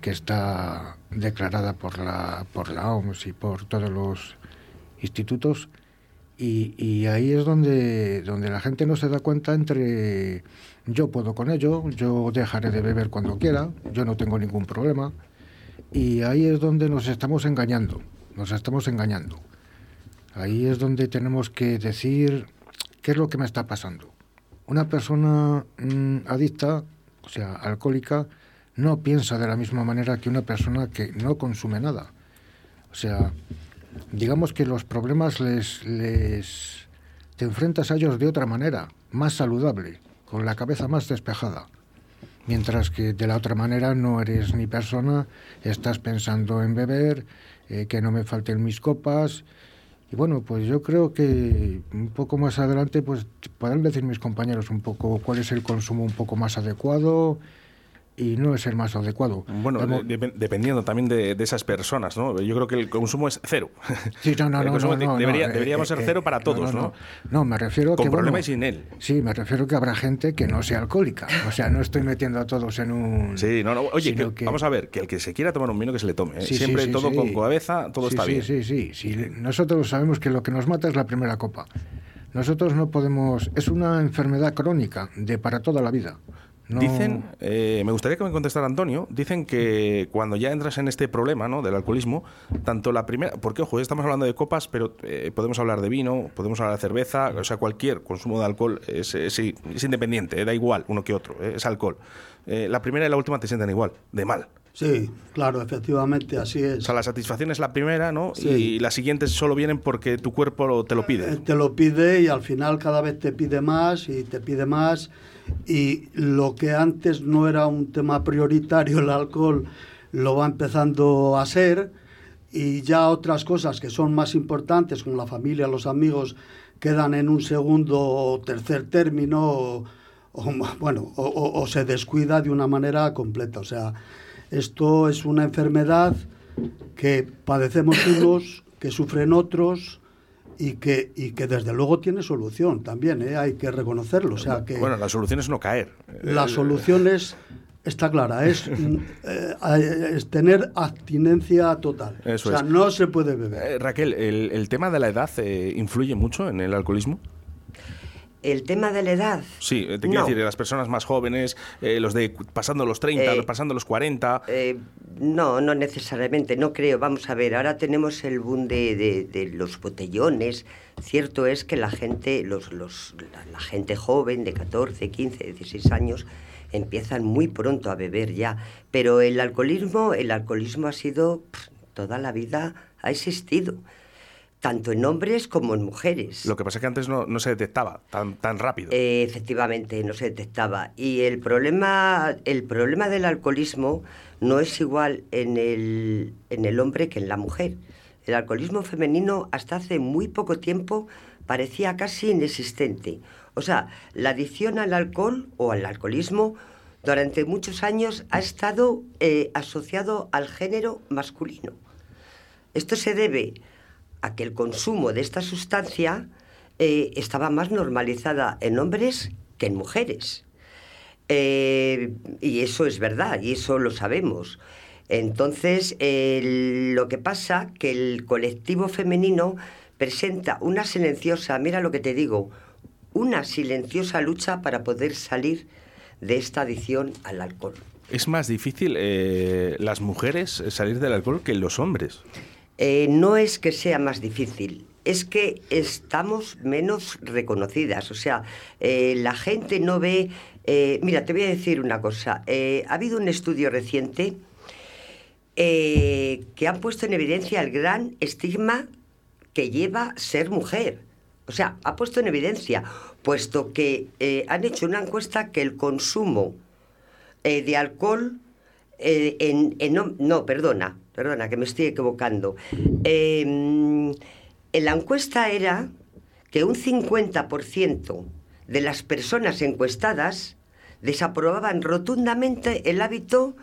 Speaker 25: que está declarada por la por la OMS y por todos los institutos y, y ahí es donde, donde la gente no se da cuenta entre yo puedo con ello, yo dejaré de beber cuando quiera, yo no tengo ningún problema. Y ahí es donde nos estamos engañando, nos estamos engañando. Ahí es donde tenemos que decir qué es lo que me está pasando. Una persona mm, adicta, o sea, alcohólica, no piensa de la misma manera que una persona que no consume nada. O sea, digamos que los problemas les, les te enfrentas a ellos de otra manera, más saludable, con la cabeza más despejada. Mientras que de la otra manera no eres ni persona, estás pensando en beber, eh, que no me falten mis copas. Y bueno, pues yo creo que un poco más adelante pues podrán decir mis compañeros un poco cuál es el consumo un poco más adecuado y no es el más adecuado.
Speaker 12: Bueno, de- dependiendo también de, de esas personas, ¿no? Yo creo que el consumo es cero.
Speaker 25: Sí, no, no,
Speaker 12: El
Speaker 25: no,
Speaker 12: consumo
Speaker 25: no, no,
Speaker 12: debería-
Speaker 25: no, eh,
Speaker 12: deberíamos
Speaker 25: eh,
Speaker 12: ser cero
Speaker 25: eh,
Speaker 12: para todos, ¿no?
Speaker 25: No, me refiero
Speaker 12: Con
Speaker 25: que
Speaker 12: problema
Speaker 25: bueno,
Speaker 12: y sin él.
Speaker 25: Sí, me refiero que habrá gente que no sea alcohólica. O sea, no estoy metiendo a todos en un.
Speaker 12: Sí, no, no. Oye,
Speaker 25: sino
Speaker 12: que-
Speaker 25: que-
Speaker 12: vamos a ver, que el que se quiera tomar un vino que se le tome. ¿eh?
Speaker 25: Sí,
Speaker 12: Siempre
Speaker 25: sí,
Speaker 12: todo
Speaker 25: sí.
Speaker 12: con cabeza, todo está bien.
Speaker 25: Sí, sí, sí. Nosotros sabemos que lo que nos mata es la primera copa. Nosotros no podemos. Es una enfermedad crónica de para toda la vida. No-
Speaker 12: Dicen, eh, me gustaría que me contestara Antonio, dicen que cuando ya entras en este problema ¿no? del alcoholismo, tanto la primera, porque ojo, estamos hablando de copas, pero eh, podemos hablar de vino, podemos hablar de cerveza, o sea, cualquier consumo de alcohol es, es- es independiente, eh, da igual uno que otro, eh, es alcohol. Eh, la primera y la última te sienten igual, de mal.
Speaker 23: Sí, claro, efectivamente, así es.
Speaker 12: O sea, la satisfacción es la primera, ¿no?
Speaker 23: Sí.
Speaker 12: Y las siguientes solo vienen porque tu cuerpo te lo pide.
Speaker 23: Te lo pide y al final cada vez te pide más y te pide más. Y lo que antes no era un tema prioritario, el alcohol, lo va empezando a ser. Y ya otras cosas que son más importantes, como la familia, los amigos, quedan en un segundo o tercer término. O, bueno, o se descuida de una manera completa. O sea, esto es una enfermedad que padecemos unos, que sufren otros y que, y que desde luego tiene solución también, ¿eh? hay que reconocerlo. O sea que
Speaker 12: Bueno, la solución es no caer.
Speaker 23: la solución es, está clara, es, mm, eh, es tener abstinencia total.
Speaker 12: Eso
Speaker 23: o sea,
Speaker 12: es.
Speaker 23: no se puede beber.
Speaker 12: Eh, Raquel, el, el tema de la edad eh, influye mucho en el alcoholismo?
Speaker 26: El tema de la edad.
Speaker 12: Sí, te quiero
Speaker 26: No.
Speaker 12: decir, las personas más jóvenes, eh, los de pasando los 30,
Speaker 26: Eh,
Speaker 12: pasando los 40.
Speaker 26: Eh, no, no necesariamente, no creo. Vamos a ver, ahora tenemos el boom de, de- de los botellones. Cierto es que la gente, los, los, la, la gente joven de 14, 15, 16 años empiezan muy pronto a beber ya. Pero el alcoholismo, el alcoholismo ha sido pff, toda la vida ha existido, tanto en hombres como en mujeres.
Speaker 12: Lo que pasa es que antes no, no se detectaba tan, tan rápido.
Speaker 26: Eh, efectivamente, no se detectaba. Y el problema, el problema del alcoholismo no es igual en el, en el hombre que en la mujer. El alcoholismo femenino hasta hace muy poco tiempo parecía casi inexistente. O sea, la adicción al alcohol o al alcoholismo durante muchos años ha estado eh, asociado al género masculino. Esto se debe a que el consumo de esta sustancia eh, estaba más normalizada en hombres que en mujeres. Eh, y eso es verdad, y eso lo sabemos. Entonces, lo que pasa que el colectivo femenino presenta una silenciosa, mira lo que te digo, una silenciosa lucha para poder salir de esta adicción al alcohol.
Speaker 12: Es más difícil eh, las mujeres salir del alcohol que los hombres.
Speaker 26: Eh, no es que sea más difícil, es que estamos menos reconocidas. O sea, eh, la gente no ve... eh, mira, te voy a decir una cosa. Eh, ha habido un estudio reciente que ha puesto en evidencia el gran estigma que lleva ser mujer. O sea, ha puesto en evidencia, puesto que han hecho una encuesta que el consumo de alcohol en, en hom- no, perdona, perdona, que me estoy equivocando. Eh, en la encuesta era que un 50% de las personas encuestadas desaprobaban rotundamente el hábito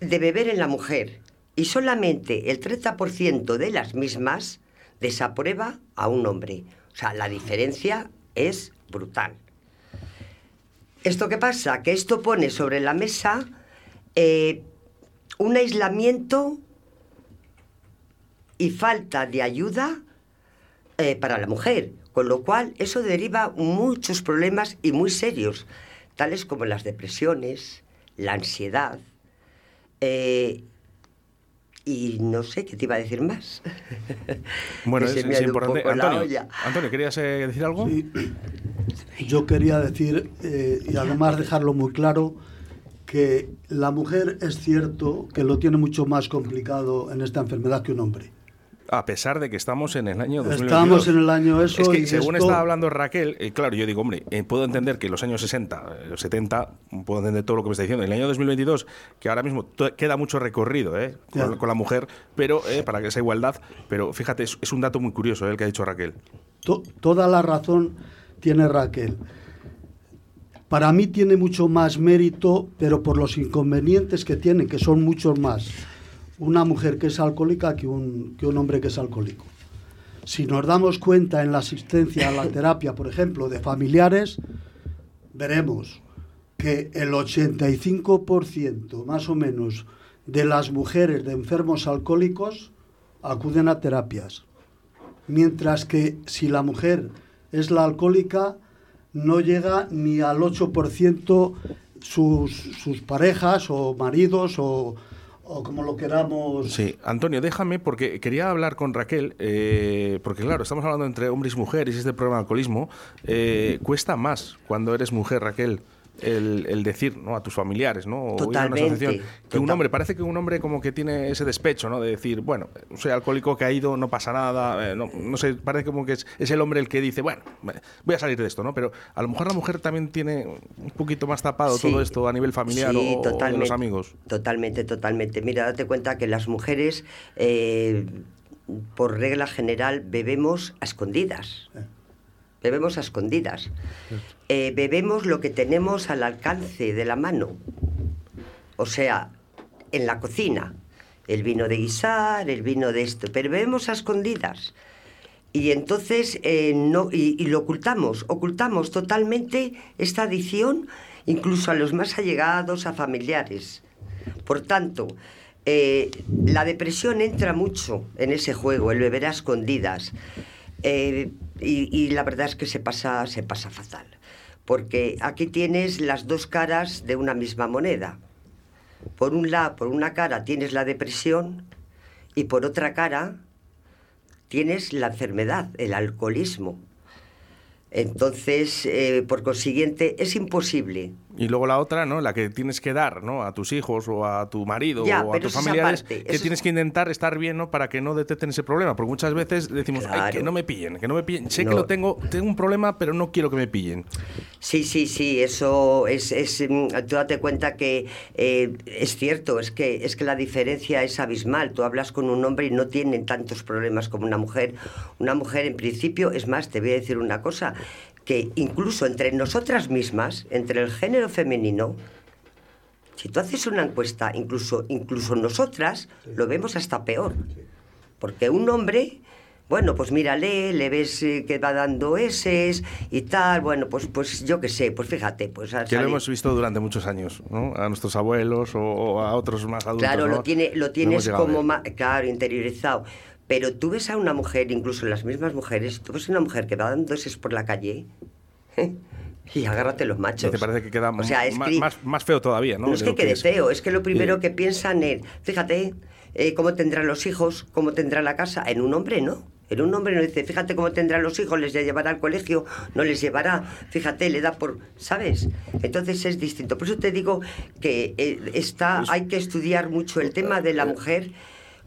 Speaker 26: de beber en la mujer y solamente el 30% de las mismas desaprueba a un hombre. O sea, la diferencia es brutal. ¿Esto qué pasa? Que esto pone sobre la mesa eh, un aislamiento y falta de ayuda eh, para la mujer, con lo cual eso deriva muchos problemas y muy serios, tales como las depresiones, la ansiedad, eh, y no sé qué te iba a decir más.
Speaker 12: Bueno, es, importante. Antonio. Antonio, ¿querías eh, decir algo?
Speaker 23: Yo quería decir, eh, y además dejarlo muy claro, que la mujer es cierto que lo tiene mucho más complicado en esta enfermedad que un hombre.
Speaker 12: A pesar de que estamos en el año 2022.
Speaker 23: Estamos en el año eso
Speaker 12: Es que
Speaker 23: y
Speaker 12: según
Speaker 23: esto-
Speaker 12: estaba hablando Raquel, eh, claro, yo digo, hombre, eh, puedo entender que en los años 60, eh, 70, puedo entender todo lo que me está diciendo. En el año 2022, que ahora mismo queda mucho recorrido eh, con, la mujer, pero eh, para que esa igualdad. Pero fíjate, es, es un dato muy curioso eh, el que ha dicho Raquel.
Speaker 23: To- toda la razón tiene Raquel. Para mí tiene mucho más mérito, pero por los inconvenientes que tiene, que son muchos más, una mujer que es alcohólica que un, que un hombre que es alcohólico. Si nos damos cuenta en la asistencia a la terapia, por ejemplo, de familiares, veremos que el 85% más o menos de las mujeres de enfermos alcohólicos acuden a terapias. Mientras que si la mujer es la alcohólica, no llega ni al 8% sus, sus parejas o maridos o, o como lo queramos.
Speaker 12: Sí, Antonio, déjame, porque quería hablar con Raquel, eh, porque claro, estamos hablando entre hombres y mujeres y este problema de alcoholismo. eh, cuesta más cuando eres mujer, Raquel, el, el decir ¿no? a tus familiares, ¿no? O ir a una
Speaker 26: Totalmente,
Speaker 12: asociación, que un hombre, parece que un hombre como que tiene ese despecho, ¿no? De decir, bueno, soy alcohólico, que ha ido, no pasa nada, eh, no, no sé, parece como que es, es el hombre el que dice, bueno, voy a salir de esto, ¿no? Pero a lo mejor la mujer también tiene un poquito más tapado
Speaker 26: Sí.
Speaker 12: todo esto a nivel familiar
Speaker 26: Sí,
Speaker 12: o- o, de
Speaker 26: totalmente.
Speaker 12: los amigos.
Speaker 26: Totalmente, totalmente. Mira, date cuenta que las mujeres, eh, por regla general, bebemos a escondidas. Bebemos a escondidas. Eh, bebemos lo que tenemos al alcance de la mano. O sea, en la cocina. El vino de guisar, el vino de esto. Pero bebemos a escondidas. Y entonces eh, no, y, lo ocultamos, ocultamos totalmente esta adicción, incluso a los más allegados, a familiares. Por tanto, eh, la depresión entra mucho en ese juego, el beber a escondidas. Y, y la verdad es que se pasa, se pasa fatal. Porque aquí tienes las dos caras de una misma moneda. Por un lado, por una cara tienes la depresión y por otra cara tienes la enfermedad, el alcoholismo. Entonces, eh, por consiguiente, es imposible.
Speaker 12: Y luego la otra, ¿no? La que tienes que dar, ¿no? A tus hijos o a tu marido
Speaker 26: Ya,
Speaker 12: o a tus familiares, que
Speaker 26: eso
Speaker 12: tienes
Speaker 26: es-
Speaker 12: que intentar estar bien, ¿no? Para que no detecten ese problema. Porque muchas veces decimos, Ay, que no me pillen, que no me pillen. Sé que lo tengo, tengo un problema, pero no quiero que me pillen.
Speaker 26: Sí, sí, sí, eso es, es mm, tú date cuenta que eh, es cierto, es que, es que la diferencia es abismal. Tú hablas con un hombre y no tienen tantos problemas como una mujer. Una mujer, en principio, es más, te voy a decir una cosa, que incluso entre nosotras mismas, entre el género femenino, si tú haces una encuesta, incluso, incluso nosotras lo vemos hasta peor. Porque un hombre, bueno, pues mírale, le ves eh, que va dando eses y tal, bueno, pues, pues yo qué sé, pues fíjate, pues
Speaker 12: Que lo hemos visto durante muchos años, ¿no? A nuestros abuelos o, o a otros más adultos.
Speaker 26: Claro,
Speaker 12: ¿no?
Speaker 26: lo, tiene, lo tienes como, ma- claro, interiorizado. Pero tú ves a una mujer, incluso las mismas mujeres, tú ves a una mujer que va dando eses por la calle y agárrate los machos.
Speaker 12: Te parece que queda
Speaker 26: O sea, es que-
Speaker 12: más, más feo todavía, ¿no?
Speaker 26: No, es que quede
Speaker 12: es.
Speaker 26: feo, es que lo primero
Speaker 12: Eh,
Speaker 26: que piensan es, fíjate, eh, cómo tendrán los hijos, cómo tendrá la casa. En un hombre no. En un hombre no dice, fíjate cómo tendrán los hijos, les llevará al colegio, no les llevará, fíjate, le da por, ¿sabes? Entonces es distinto. Por eso te digo que eh, está, hay que estudiar mucho el tema de la mujer,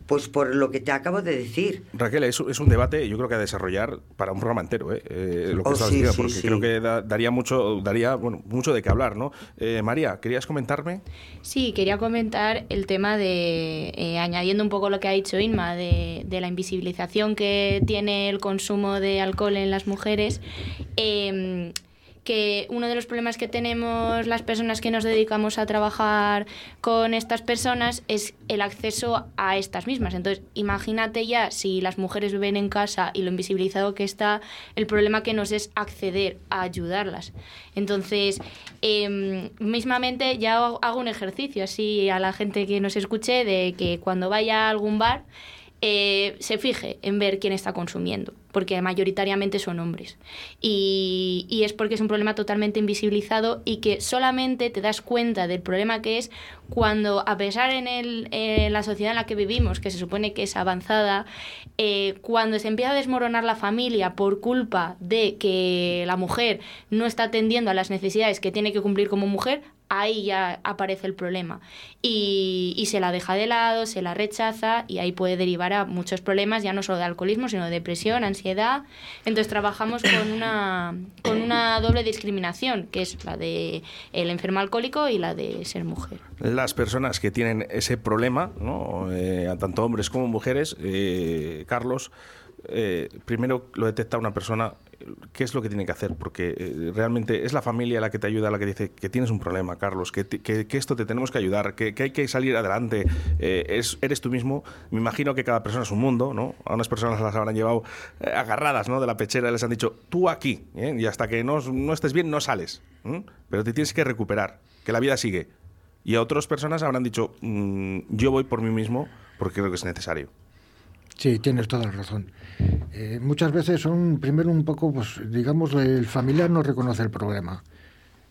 Speaker 26: pues por lo que te acabo de decir.
Speaker 12: Raquel, es, es un debate, yo creo que a desarrollar para un programa entero, ¿eh? Eh, lo que
Speaker 26: Oh, sí,
Speaker 12: diciendo,
Speaker 26: sí,
Speaker 12: porque
Speaker 26: sí.
Speaker 12: creo que da- daría mucho, daría bueno, mucho de qué hablar, ¿no? Eh, María, ¿querías comentarme?
Speaker 24: Sí, quería comentar el tema de, eh, añadiendo un poco lo que ha dicho Inma, de, de la invisibilización que tiene el consumo de alcohol en las mujeres, eh, que uno de los problemas que tenemos las personas que nos dedicamos a trabajar con estas personas es el acceso a estas mismas. Entonces, imagínate ya si las mujeres viven en casa y lo invisibilizado que está, el problema que nos es acceder a ayudarlas. Entonces, em, mismamente ya hago un ejercicio así a la gente que nos escuche de que cuando vaya a algún bar eh, se fije en ver quién está consumiendo, porque mayoritariamente son hombres. Y, es porque es un problema totalmente invisibilizado y que solamente te das cuenta del problema que es cuando, a pesar en, en la sociedad en la que vivimos, que se supone que es avanzada, eh, cuando se empieza a desmoronar la familia por culpa de que la mujer no está atendiendo a las necesidades que tiene que cumplir como mujer, ahí ya aparece el problema. Y, y se la deja de lado, se la rechaza y ahí puede derivar a muchos problemas, ya no solo de alcoholismo, sino de depresión, ansiedad. Entonces trabajamos con una, con una doble discriminación, que es la de el enfermo alcohólico y la de ser mujer.
Speaker 12: Las personas que tienen ese problema, ¿no? Eh, tanto hombres como mujeres, eh, Carlos, eh, primero lo detecta una persona, ¿qué es lo que tiene que hacer? Porque eh, realmente es la familia la que te ayuda, la que dice que tienes un problema, Carlos, que, esto te tenemos que ayudar, que, hay que salir adelante, eh, es, eres tú mismo. Me imagino que cada persona es un mundo, ¿no? A unas personas las habrán llevado agarradas ¿no? de la pechera y les han dicho, tú aquí, y hasta que no, estés bien no sales, pero te tienes que recuperar, que la vida sigue. Y a otras personas habrán dicho, "Mm, yo voy por mí mismo porque creo que es necesario.
Speaker 25: Sí, tienes toda la razón. Eh, muchas veces son, primero un poco, pues digamos, el familiar no reconoce el problema.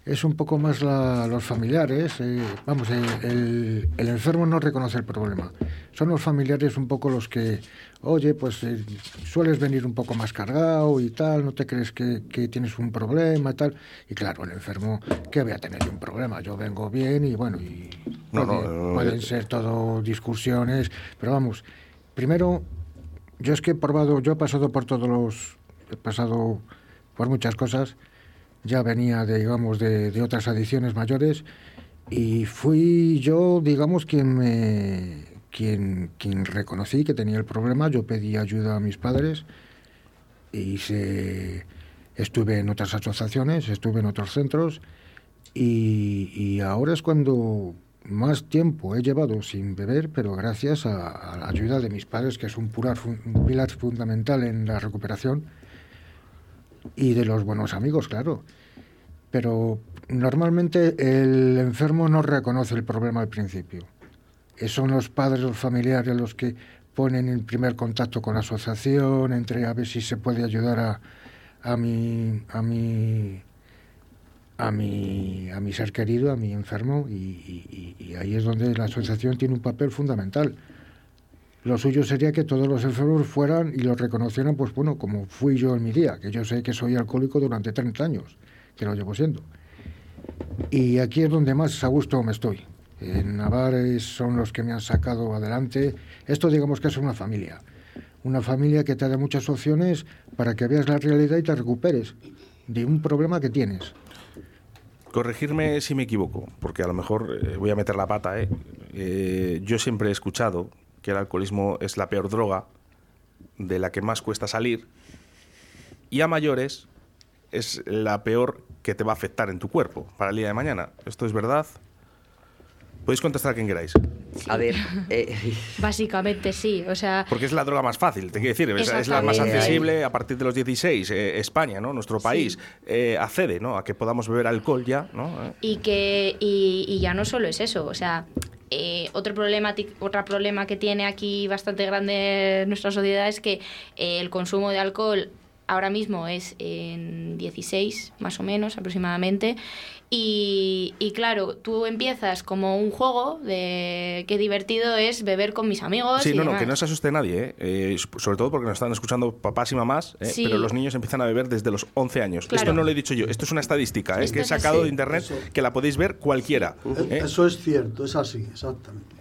Speaker 25: Es un poco más la- los familiares, eh, vamos, el, el enfermo no reconoce el problema. Son los familiares un poco los que, oye, pues eh, sueles venir un poco más cargado y tal, no te crees que, que tienes un problema y tal. Y claro, el enfermo, ¿qué voy a tener un problema? Yo vengo bien y bueno, y
Speaker 12: No, no,
Speaker 25: puede-
Speaker 12: no,
Speaker 25: pueden
Speaker 12: eh,
Speaker 25: ser todo discusiones, pero vamos, primero, yo es que he probado, yo he pasado por todos los, he pasado por muchas cosas, ya venía, de, digamos, de, de otras adicciones mayores y fui yo, digamos, quien me, quien, quien reconocí que tenía el problema, yo pedí ayuda a mis padres y se, estuve en otras asociaciones, estuve en otros centros y ahora es cuando más tiempo he llevado sin beber, pero gracias a, la ayuda de mis padres, que es un, pular un pilar fundamental en la recuperación, y de los buenos amigos, claro. Pero normalmente el enfermo no reconoce el problema al principio. Son los padres, los familiares los que ponen el primer contacto con la asociación, entre a ver si se puede ayudar a, a mi, a mi a mi, a mi ser querido, a mi enfermo, y, ahí es donde la asociación tiene un papel fundamental. Lo suyo sería que todos los enfermos fueran y lo reconocieran, pues bueno, como fui yo en mi día, que yo sé que soy alcohólico durante 30 años, que lo llevo siendo. Y aquí es donde más a gusto me estoy. En Navares son los que me han sacado adelante. Esto digamos que es una familia. Una familia que te da muchas opciones para que veas la realidad y te recuperes de un problema que tienes.
Speaker 12: Corregirme si me equivoco, porque a lo mejor eh, voy a meter la pata. ¿eh? Eh, yo siempre he escuchado que el alcoholismo es la peor droga, de la que más cuesta salir, y a mayores es la peor que te va a afectar en tu cuerpo para el día de mañana. ¿Esto es verdad? Podéis contestar a quien queráis.
Speaker 26: A ver, eh,
Speaker 24: Básicamente sí, o sea...
Speaker 12: Porque es la droga más fácil, te quiero decir, es, es la más accesible a partir de los 16. eh, España, ¿no? Nuestro país eh, accede ¿no? a que podamos beber alcohol ya, ¿no? Eh,
Speaker 24: Y que y, y ya no solo es eso, o sea, eh, otro problema otro problema que tiene aquí bastante grande nuestra sociedad es que eh, el consumo de alcohol ahora mismo es en 16 más o menos aproximadamente y, y claro, tú empiezas como un juego de qué divertido es beber con mis amigos.
Speaker 12: Sí,
Speaker 24: y
Speaker 12: no, no, que no se asuste nadie, ¿eh? Eh, sobre todo porque nos están escuchando papás y mamás, ¿eh?
Speaker 24: Sí.
Speaker 12: pero los niños empiezan a beber desde los 11 años.
Speaker 24: Claro.
Speaker 12: Esto no lo he dicho yo, esto es una estadística ¿eh?
Speaker 23: Esto
Speaker 12: que he
Speaker 23: es
Speaker 12: sacado
Speaker 23: así.
Speaker 12: de internet,
Speaker 23: Eso.
Speaker 12: que la podéis ver cualquiera. ¿eh?
Speaker 23: Eso es cierto, es así, exactamente.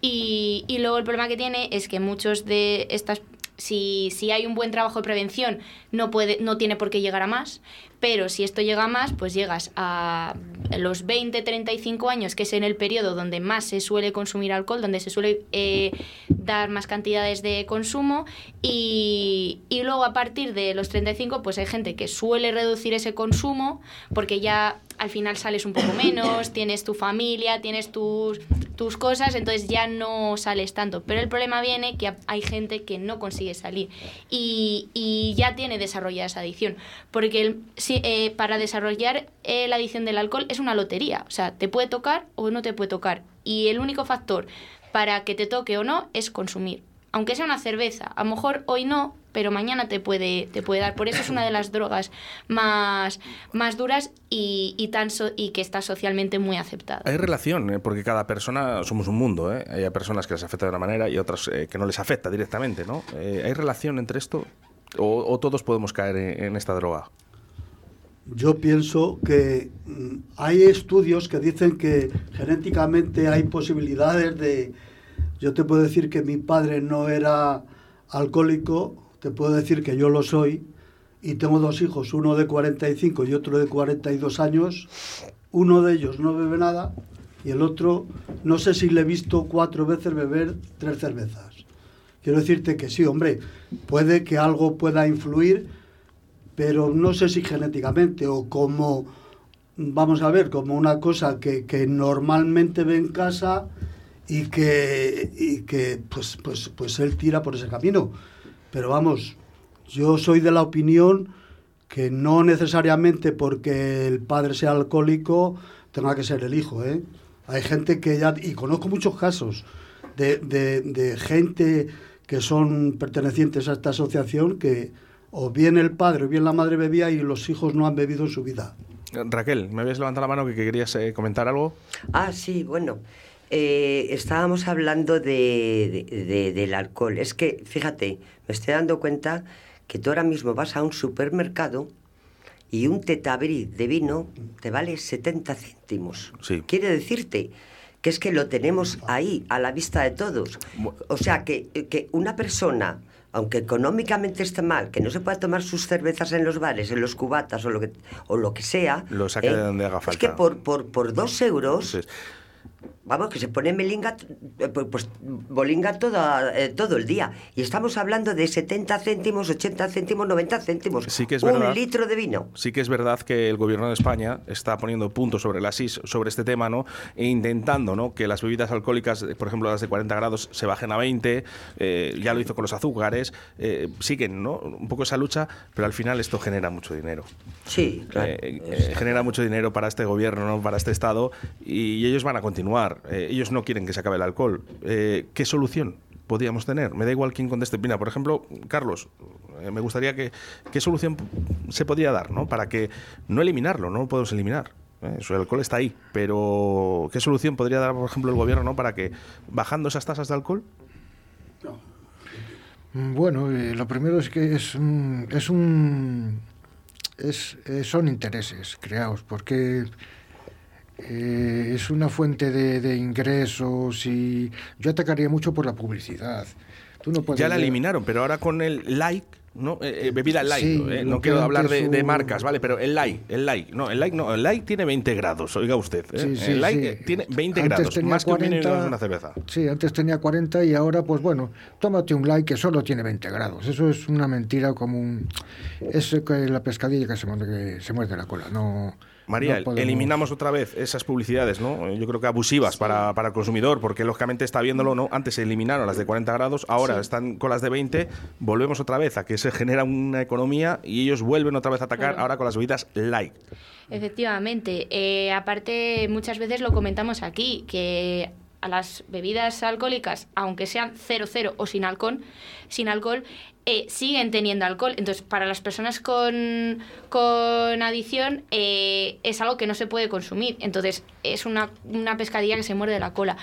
Speaker 24: Y, y luego el problema que tiene es que muchos de estas, si, si hay un buen trabajo de prevención, no, puede, no tiene por qué llegar a más, Pero si esto llega a más, pues llegas a los 20, 35 años, que es en el periodo donde más se suele consumir alcohol, donde se suele eh, dar más cantidades de consumo y, y luego a partir de los 35 pues hay gente que suele reducir ese consumo porque ya al final sales un poco menos, tienes tu familia, tienes tus, tus cosas, entonces ya no sales tanto. Pero el problema viene que hay gente que no consigue salir y, y ya tiene desarrollada esa adicción. Porque el- si, eh, para desarrollar eh, la adicción del alcohol es una lotería, o sea, te puede tocar o no te puede tocar. Y el único factor para que te toque o no es consumir. Aunque sea una cerveza, a lo mejor hoy no, pero mañana te puede, te puede dar. Por eso es una de las drogas más, más duras y, tan so- que está socialmente muy aceptada.
Speaker 12: Hay relación, ¿eh? porque cada persona somos un mundo. ¿eh? Hay personas que les afecta de una manera y otras que no les afecta directamente. ¿no? ¿Hay relación entre esto? ¿O, o todos podemos caer en esta droga?
Speaker 23: Yo pienso que mm, hay estudios que dicen que genéticamente hay posibilidades de... Yo te puedo decir que mi padre no era alcohólico, te puedo decir que yo lo soy, y tengo dos hijos, uno de 45 y otro de 42 años. Uno de ellos no bebe nada y el otro, no sé si le he visto cuatro veces beber tres cervezas. Quiero decirte que sí, hombre, puede que algo pueda influir, pero no sé si genéticamente o como, vamos a ver, como una cosa que, que normalmente ve en casa y que, y que pues, pues, pues él tira por ese camino. Pero vamos, yo soy de la opinión que no necesariamente porque el padre sea alcohólico tenga que ser el hijo. ¿eh? Hay gente que ya, y conozco muchos casos de, de, de gente que son pertenecientes a esta asociación que o bien el padre o bien la madre bebía y los hijos no han bebido en su vida.
Speaker 12: Raquel, me habías levantado la mano que querías eh, comentar algo.
Speaker 26: Ah, sí, bueno. eh, estábamos hablando de, de- de- del alcohol. Es que, fíjate, me estoy dando cuenta que tú ahora mismo vas a un supermercado y un tetabrí de vino te vale 70 céntimos.
Speaker 12: Sí.
Speaker 26: Quiere decirte que es que lo tenemos ahí, a la vista de todos. O sea, que, que una persona, aunque económicamente esté mal, que no se pueda tomar sus cervezas en los bares, en los cubatas o lo que, o lo que sea...
Speaker 12: Lo saque
Speaker 26: ¿eh?
Speaker 12: de donde haga
Speaker 26: Es que
Speaker 12: falta.
Speaker 26: por, por, por dos euros... Vamos, que se pone melinga, eh, pu- pues bolinga toda, eh, todo el día. Y estamos hablando de 70 céntimos, 80 céntimos, 90 céntimos.
Speaker 12: Sí que es
Speaker 26: un
Speaker 12: verdad.
Speaker 26: litro de vino.
Speaker 12: Sí que es verdad que el gobierno de España está poniendo puntos sobre las is sobre este tema, ¿no? E intentando, ¿no? Que las bebidas alcohólicas, eh, por ejemplo, las de 40 grados, se bajen a 20. eh, ya lo hizo con los azúcares. eh, siguen, ¿no? Un poco esa lucha, pero al final esto genera mucho dinero.
Speaker 26: Sí, claro.
Speaker 12: Genera mucho dinero para este gobierno, ¿no? para este Estado, y ellos van a continuar. Eh, ellos no quieren que se acabe el alcohol. Eh, ¿Qué solución podríamos tener? Me da igual quién conteste. Mira, por ejemplo, Carlos, eh, me gustaría que qué solución se podría dar, ¿no? Para que no eliminarlo, no lo podemos eliminar. ¿eh? El alcohol está ahí, pero ¿qué solución podría dar, por ejemplo, el gobierno, ¿no? Para que bajando esas tasas de alcohol
Speaker 25: Mm, Bueno, lo primero es que es es un es, son intereses creados porque eh, es una fuente de, de ingresos y yo atacaría mucho por la publicidad. Tú no puedes
Speaker 12: ya la
Speaker 25: ver-
Speaker 12: eliminaron, pero ahora con el like, ¿no? Eh, eh, bebida light,
Speaker 25: Sí,
Speaker 12: ¿eh? no
Speaker 25: que
Speaker 12: quiero hablar de, marcas, ¿vale? Pero el like, el like, no, el like no, el like tiene 20 grados, oiga usted, ¿eh?
Speaker 25: Sí, sí,
Speaker 12: el like eh, tiene 20
Speaker 25: Antes
Speaker 12: grados,
Speaker 25: tenía
Speaker 12: más que un vino y
Speaker 25: 40.
Speaker 12: una cerveza.
Speaker 25: Sí, antes tenía 40 y ahora, pues bueno, tómate un like que solo tiene 20 grados. Eso es una mentira como un... Es que la pescadilla que se muerde, que se muerde la cola. No,
Speaker 12: María,
Speaker 25: no podemos-
Speaker 12: eliminamos otra vez esas publicidades, ¿no? Yo creo que abusivas para, para el consumidor, porque lógicamente está viéndolo, ¿no? Antes se eliminaron las de 40 grados, ahora
Speaker 24: Sí.
Speaker 12: están con las de 20, volvemos otra vez a que se genera una economía y ellos vuelven otra vez a atacar
Speaker 24: Claro.
Speaker 12: ahora con las bebidas light.
Speaker 24: Efectivamente. Eh, aparte, muchas veces lo comentamos aquí, que a las bebidas alcohólicas, aunque sean 0,0 o sin alcohol, sin alcohol eh, siguen teniendo alcohol. Entonces, para las personas con, con adicción eh, es algo que no se puede consumir. Entonces, es una, una pescadilla que se muerde la cola.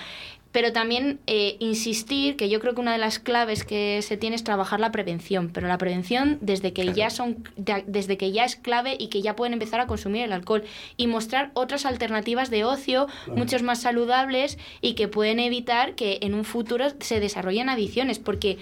Speaker 24: Pero también eh, insistir, que yo creo que una de las claves que se tiene es trabajar la prevención, pero la prevención desde que ya son de- desde que ya es clave y que ya pueden empezar a consumir el alcohol y mostrar otras alternativas de ocio
Speaker 27: Claro.
Speaker 24: muchos más saludables y que pueden evitar que en un futuro se desarrollen adicciones, porque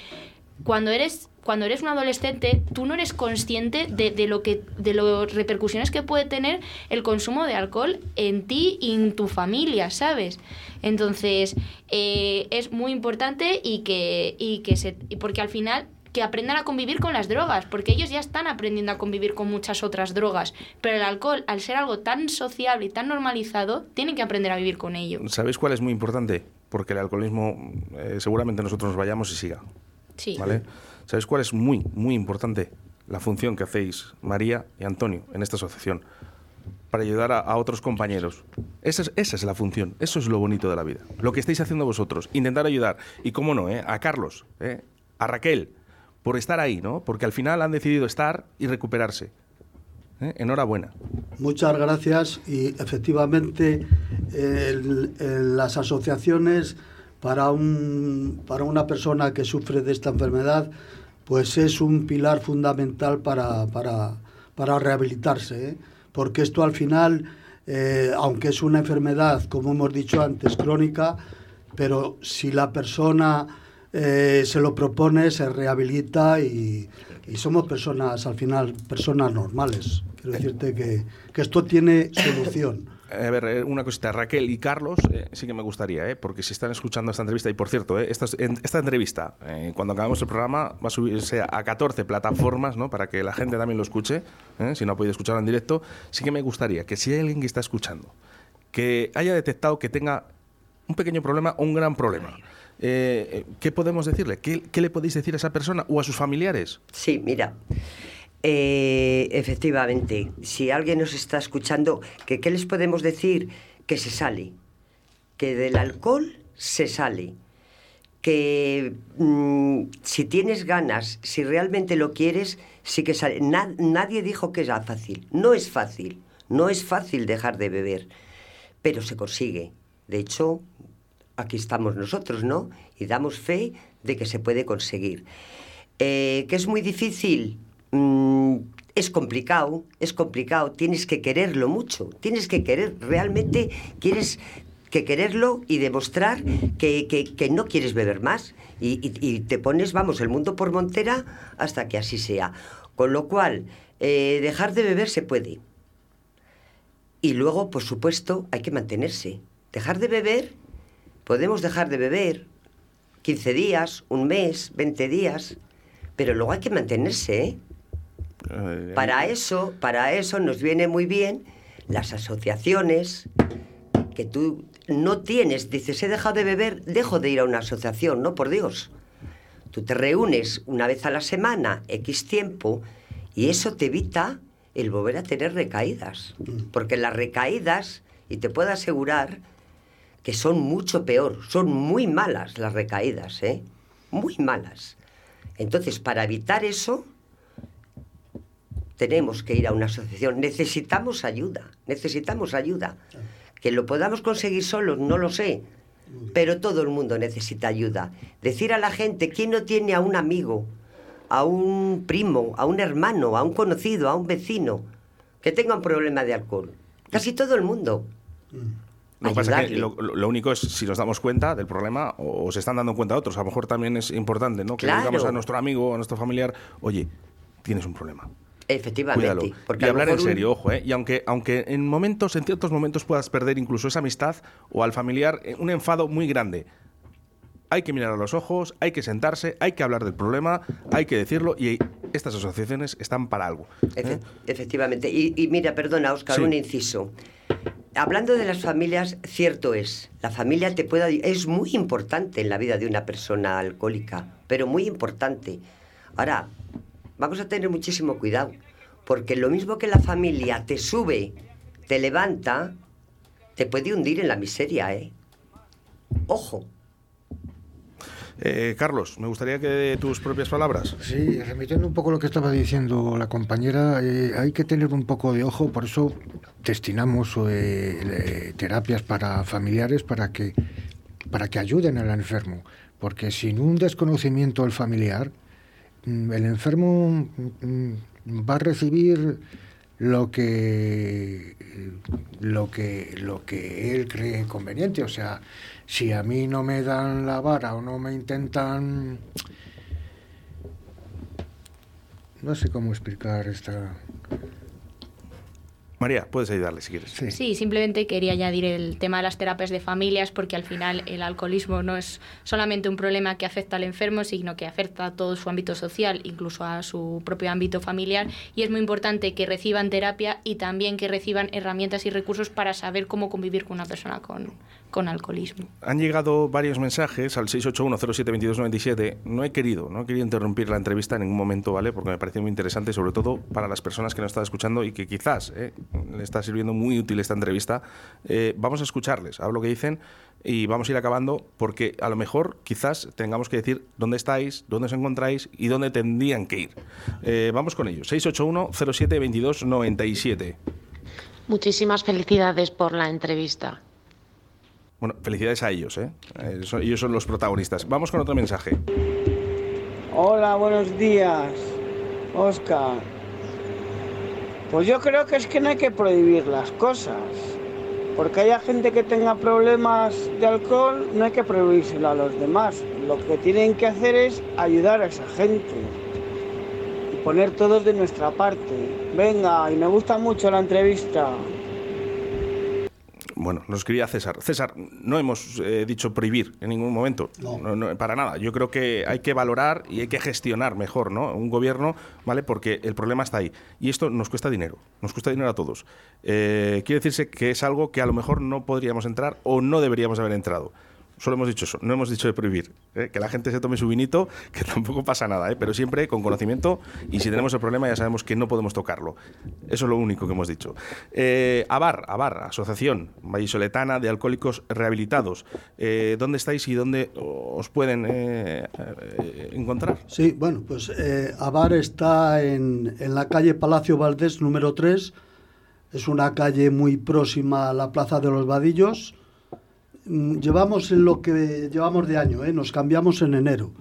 Speaker 24: cuando eres cuando eres un adolescente, tú no eres consciente de, de lo que, de las repercusiones que puede tener el consumo de alcohol en ti y en tu familia, ¿sabes? Entonces, eh, es muy importante y que, y que se, y porque al final que aprendan a convivir con las drogas, porque ellos ya están aprendiendo a convivir con muchas otras drogas, pero el alcohol, al ser algo tan sociable y tan normalizado, tienen que aprender a vivir con ello.
Speaker 12: ¿Sabéis cuál es muy importante? Porque el alcoholismo eh, seguramente nosotros nos vayamos y siga.
Speaker 24: Sí.
Speaker 12: ¿Vale? ¿Sabéis cuál es muy, muy importante? La función que hacéis María y Antonio en esta asociación para ayudar a, otros compañeros. Esa es, esa es la función, eso es lo bonito de la vida. Lo que estáis haciendo vosotros, intentar ayudar. Y cómo no, ¿eh? a Carlos, ¿eh? a Raquel, por estar ahí, ¿no? Porque al final han decidido estar y recuperarse. ¿eh? Enhorabuena.
Speaker 23: Muchas gracias y efectivamente las asociaciones para, un, para una persona que sufre de esta enfermedad pues es un pilar fundamental para, para, para rehabilitarse, ¿eh? porque esto al final, eh, aunque es una enfermedad, como hemos dicho antes, crónica, pero si la persona eh, se lo propone, se rehabilita y, y somos personas, al final, personas normales. Quiero decirte que, que esto tiene solución.
Speaker 12: A ver, eh, una cosita, Raquel y Carlos, eh, sí que me gustaría, ¿eh? porque si están escuchando esta entrevista, y por cierto, esta, en- esta entrevista, cuando acabemos el programa, va a subirse a 14 plataformas, ¿no? Para que la gente también lo escuche, si no ha podido escucharlo en directo, sí que me gustaría que si hay alguien que está escuchando, que haya detectado que tenga un pequeño problema o un gran problema, ¿qué podemos decirle? ¿Qué, qué le podéis decir a esa persona o a sus familiares?
Speaker 26: Sí, mira. Eh, efectivamente, si alguien nos está escuchando, que ¿qué les podemos decir? Que se sale. Que del alcohol se sale. Que mm, si tienes ganas, si realmente lo quieres, sí que sale. Na- nadie dijo que era fácil. No es fácil. No es fácil dejar de beber. Pero se consigue. De hecho, aquí estamos nosotros, ¿no? Y damos fe de que se puede conseguir. Eh, que es muy difícil, es complicado, es complicado, tienes que quererlo mucho, tienes que querer, realmente quieres que quererlo y demostrar que, que- no quieres beber más y te pones, vamos, el mundo por montera hasta que así sea. Con lo cual, eh, dejar de beber se puede. Y luego, por supuesto, hay que mantenerse. Dejar de beber, podemos dejar de beber 15 días, un mes, 20 días, pero luego hay que mantenerse,
Speaker 12: ¿eh?
Speaker 26: Para eso, para eso nos viene muy bien las asociaciones que tú no tienes, dices, he dejado de beber, dejo de ir a una asociación, no por Dios. Tú te reúnes una vez a la semana, X tiempo, y eso te evita el volver a tener recaídas. Porque las recaídas, y te puedo asegurar que son mucho peor, son muy malas las recaídas, ¿eh? Muy malas. Entonces, para evitar eso, tenemos que ir a una asociación. Necesitamos ayuda, necesitamos ayuda. Que lo podamos conseguir solos, no lo sé. Pero todo el mundo necesita ayuda. Decir a la gente, ¿quién no tiene a un amigo, a un primo, a un hermano, a un conocido, a un vecino que tenga un problema de alcohol? Casi todo el mundo.
Speaker 12: Lo que pasa que lo, único es si nos damos cuenta del problema o, o se están dando cuenta otros. A lo mejor también es importante, ¿no? Que
Speaker 26: Claro.
Speaker 12: digamos a nuestro amigo, a nuestro familiar, oye, tienes un problema.
Speaker 26: Efectivamente.
Speaker 12: Cuídalo.
Speaker 26: Porque
Speaker 12: y hablar en
Speaker 26: mejor un-
Speaker 12: serio, ojo, ¿eh? Y aunque, aunque en momentos, en ciertos momentos puedas perder incluso esa amistad o al familiar, eh, un enfado muy grande. Hay que mirar a los ojos, hay que sentarse, hay que hablar del problema, hay que decirlo y estas asociaciones están para algo. ¿eh?
Speaker 26: Efe- Efectivamente. Y, y mira, perdona, Oscar,
Speaker 12: Sí.
Speaker 26: un inciso. Hablando de las familias, cierto es, la familia te puede es muy importante en la vida de una persona alcohólica, pero muy importante. Ahora, vamos a tener muchísimo cuidado, porque lo mismo que la familia te sube, te levanta, te puede hundir en la miseria, ¿eh? Ojo.
Speaker 12: Eh, Carlos, me gustaría que de tus propias palabras.
Speaker 25: Sí, remitiendo un poco lo que estaba diciendo la compañera, eh, hay que tener un poco de ojo, por eso destinamos eh, terapias para familiares para que, para que ayuden al enfermo, porque sin un desconocimiento del familiar, el enfermo mm, va a recibir lo que lo que lo que él cree conveniente. O sea si a mí no me dan la vara o no me intentan no sé cómo explicar esta...
Speaker 12: María, puedes ayudarle si quieres.
Speaker 24: Sí, simplemente quería añadir el tema de las terapias de familias porque al final el alcoholismo no es solamente un problema que afecta al enfermo, sino que afecta a todo su ámbito social, incluso a su propio ámbito familiar y es muy importante que reciban terapia y también que reciban herramientas y recursos para saber cómo convivir con una persona con, con alcoholismo.
Speaker 12: Han llegado varios mensajes al 681072297. No he querido, no he querido interrumpir la entrevista en ningún momento, ¿vale? Porque me parece muy interesante, sobre todo para las personas que nos están escuchando y que quizás eh, le está sirviendo muy útil esta entrevista. Eh, vamos a escucharles, a ver lo que dicen y vamos a ir acabando porque a lo mejor quizás tengamos que decir dónde estáis, dónde os encontráis y dónde tendrían que ir. Eh, vamos con ellos. 681072297.
Speaker 27: Muchísimas felicidades por la entrevista.
Speaker 12: Bueno, felicidades a ellos, ¿eh? Eh, ellos son los protagonistas. Vamos con otro mensaje.
Speaker 28: Hola, buenos días, Oscar. Pues yo creo que es que no hay que prohibir las cosas. Porque haya gente que tenga problemas de alcohol, no hay que prohibírselo a los demás. Lo que tienen que hacer es ayudar a esa gente. Y poner todos de nuestra parte. Venga, y me gusta mucho la entrevista.
Speaker 12: Bueno, nos escribía César. César, no hemos eh, dicho prohibir en ningún momento. No, no, para nada. Yo creo que hay que valorar y hay que gestionar mejor, ¿no? Un gobierno, ¿vale? Porque el problema está ahí. Y esto nos cuesta dinero. Nos cuesta dinero a todos. Eh, quiere decirse que es algo que a lo mejor no podríamos entrar o no deberíamos haber entrado. Solo hemos dicho eso, no hemos dicho de prohibir. ¿eh? Que la gente se tome su vinito, que tampoco pasa nada, ¿eh? pero siempre con conocimiento y si tenemos el problema ya sabemos que no podemos tocarlo. Eso es lo único que hemos dicho. Eh, ABAR, ABAR, Asociación Vallisoletana de Alcohólicos Rehabilitados. Eh, ¿Dónde estáis y dónde os pueden encontrar?
Speaker 23: Sí, bueno, pues Abar está en, en la calle Palacio Valdés número 3. Es una calle muy próxima a la Plaza de los Vadillos. Mm, Llevamos en lo que llevamos de año, ¿eh? nos cambiamos en enero.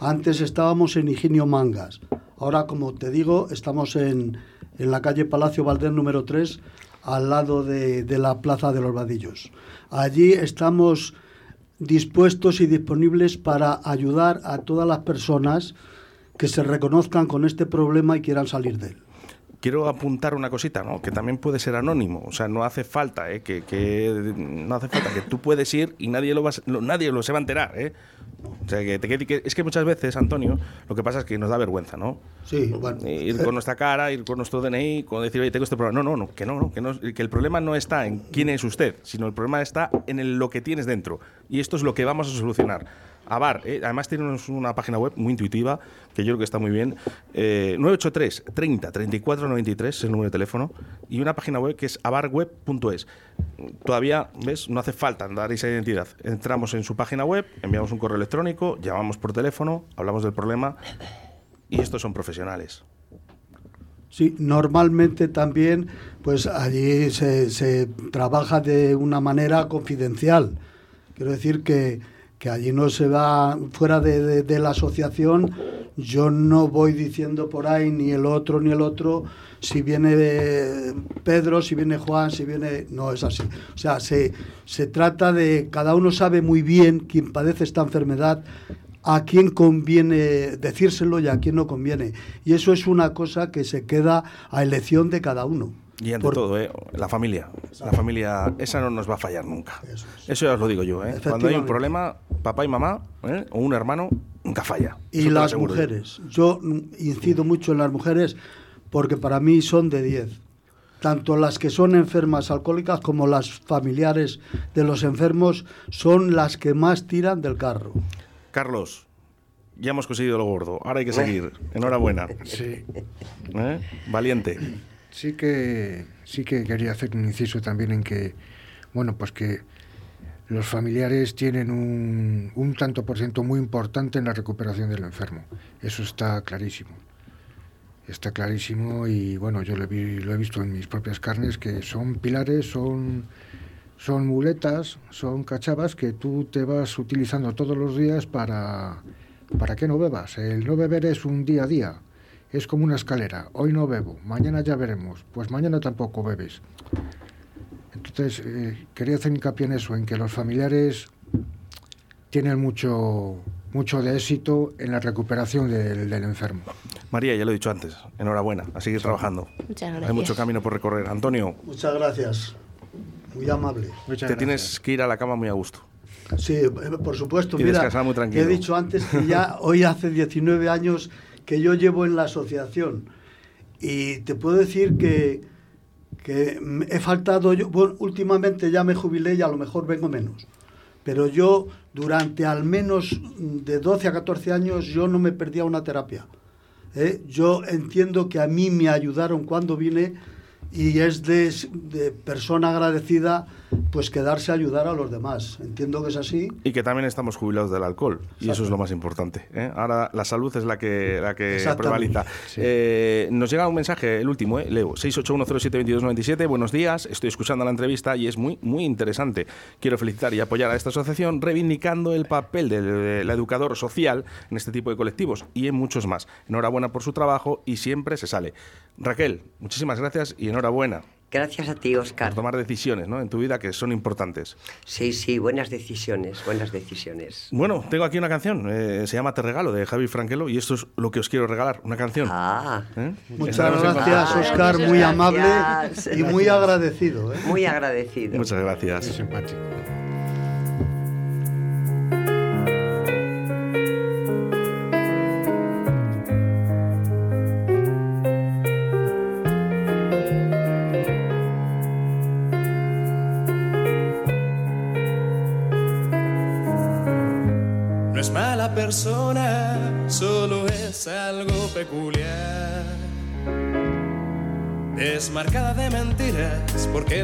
Speaker 23: Antes estábamos en Higinio Mangas. Ahora, como te digo, estamos en, en la calle Palacio Valdés número 3, al lado de, de la Plaza de los Vadillos. Allí estamos dispuestos y disponibles para ayudar a todas las personas que se reconozcan con este problema y quieran salir de él.
Speaker 12: Quiero apuntar una cosita, ¿no? Que también puede ser anónimo. O sea, no hace falta, ¿eh? Que, que- no hace falta que tú puedes ir y nadie lo va, nadie lo se va a enterar, ¿eh? O sea, que, que- es que muchas veces, Antonio, lo que pasa es que nos da vergüenza, ¿no?
Speaker 23: Sí, bueno.
Speaker 12: Ir con nuestra cara, ir con nuestro DNI, con decir, oye, tengo este problema. No, no, no, que no, no, que, no, que el problema no está en quién es usted, sino el problema está en el- lo que tienes dentro. Y esto es lo que vamos a solucionar. Avar, eh, además tenemos una página web muy intuitiva, que yo creo que está muy bien. Eh, 983 30 34 93 es el número de teléfono. Y una página web que es avarweb.es. Todavía, ¿ves? No hace falta dar esa identidad. Entramos en su página web, enviamos un correo electrónico, llamamos por teléfono, hablamos del problema. Y estos son profesionales.
Speaker 23: Sí, normalmente también, pues allí se, se trabaja de una manera confidencial. Quiero decir que, que allí no se va fuera de, la asociación. Yo no voy diciendo por ahí ni el otro ni el otro. Si viene eh, Pedro, si viene Juan, si viene. No es así. O sea, se, se trata de. Cada uno sabe muy bien quién padece esta enfermedad, a quién conviene decírselo y a quién no conviene. Y eso es una cosa que se queda a elección de cada uno.
Speaker 12: Y ante
Speaker 23: Por-
Speaker 12: todo, ¿eh? la familia. La familia, esa no nos va a fallar nunca. Eso, ya os lo digo yo. ¿eh? Cuando hay un problema, papá y mamá, ¿eh? o un hermano, nunca falla.
Speaker 23: Y
Speaker 12: Eso
Speaker 23: las
Speaker 12: yo.
Speaker 23: mujeres. Yo incido mucho en las mujeres porque para mí son de 10. Tanto las que son enfermas alcohólicas como las familiares de los enfermos son las que más tiran del carro.
Speaker 12: Carlos, ya hemos conseguido lo gordo. Ahora hay que seguir. Enhorabuena.
Speaker 25: Sí.
Speaker 12: ¿Eh? Valiente.
Speaker 25: Sí que, sí que quería hacer un inciso también en que, bueno, pues que los familiares tienen un, un tanto por ciento muy importante en la recuperación del enfermo. Eso está clarísimo. Está clarísimo y bueno, yo lo he, vi- lo he visto en mis propias carnes que son pilares, son, son muletas, son cachavas que tú te vas utilizando todos los días para, para que no bebas. El no beber es un día a día. Es como una escalera. Hoy no bebo, mañana ya veremos. Pues mañana tampoco bebes. Entonces, eh, quería hacer hincapié en eso, en que los familiares tienen mucho, mucho de éxito en la recuperación del, del enfermo.
Speaker 12: María, ya lo he dicho antes, enhorabuena, a seguir trabajando.
Speaker 24: Muchas
Speaker 12: Hay
Speaker 24: gracias.
Speaker 12: mucho camino por recorrer. Antonio,
Speaker 23: Muchas gracias. Muy amable.
Speaker 12: te tienes que ir a la cama muy a gusto.
Speaker 23: Sí, eh, por supuesto.
Speaker 12: Y
Speaker 23: Mira,
Speaker 12: descansar muy tranquilo.
Speaker 23: He dicho antes que ya hoy hace 19 años que yo llevo en la asociación y te puedo decir que, que he faltado, yo, bueno, últimamente ya me jubilé y a lo mejor vengo menos, pero yo durante al menos de 12 a 14 años yo no me perdía una terapia. ¿eh? Yo entiendo que a mí me ayudaron cuando vine y es de, de persona agradecida pues quedarse a ayudar a los demás. Entiendo que es así.
Speaker 12: Y que también estamos jubilados del alcohol. Y eso es lo más importante. ¿eh? Ahora la salud es la que, la que prevaliza. Eh, nos llega un mensaje, el último, ¿eh? Leo, 681072297. Buenos días, estoy escuchando la entrevista y es muy, muy interesante. Quiero felicitar y apoyar a esta asociación reivindicando el papel del educador social en este tipo de colectivos y en muchos más. Enhorabuena por su trabajo y siempre se sale. Raquel, muchísimas gracias y enhorabuena.
Speaker 26: Gracias a ti, Oscar.
Speaker 12: Por tomar decisiones ¿no? en tu vida que son importantes.
Speaker 26: Sí, sí, buenas decisiones, buenas decisiones.
Speaker 12: Bueno, tengo aquí una canción, eh, se llama Te Regalo, de Javi Franquelo, y esto es lo que os quiero regalar, una canción.
Speaker 26: Ah.
Speaker 23: Muchas
Speaker 12: Estaremos en
Speaker 23: gracias. Oscar, muy amable
Speaker 26: Gracias.
Speaker 23: y muy agradecido. ¿eh?
Speaker 26: Muy agradecido.
Speaker 12: Muchas gracias.
Speaker 29: No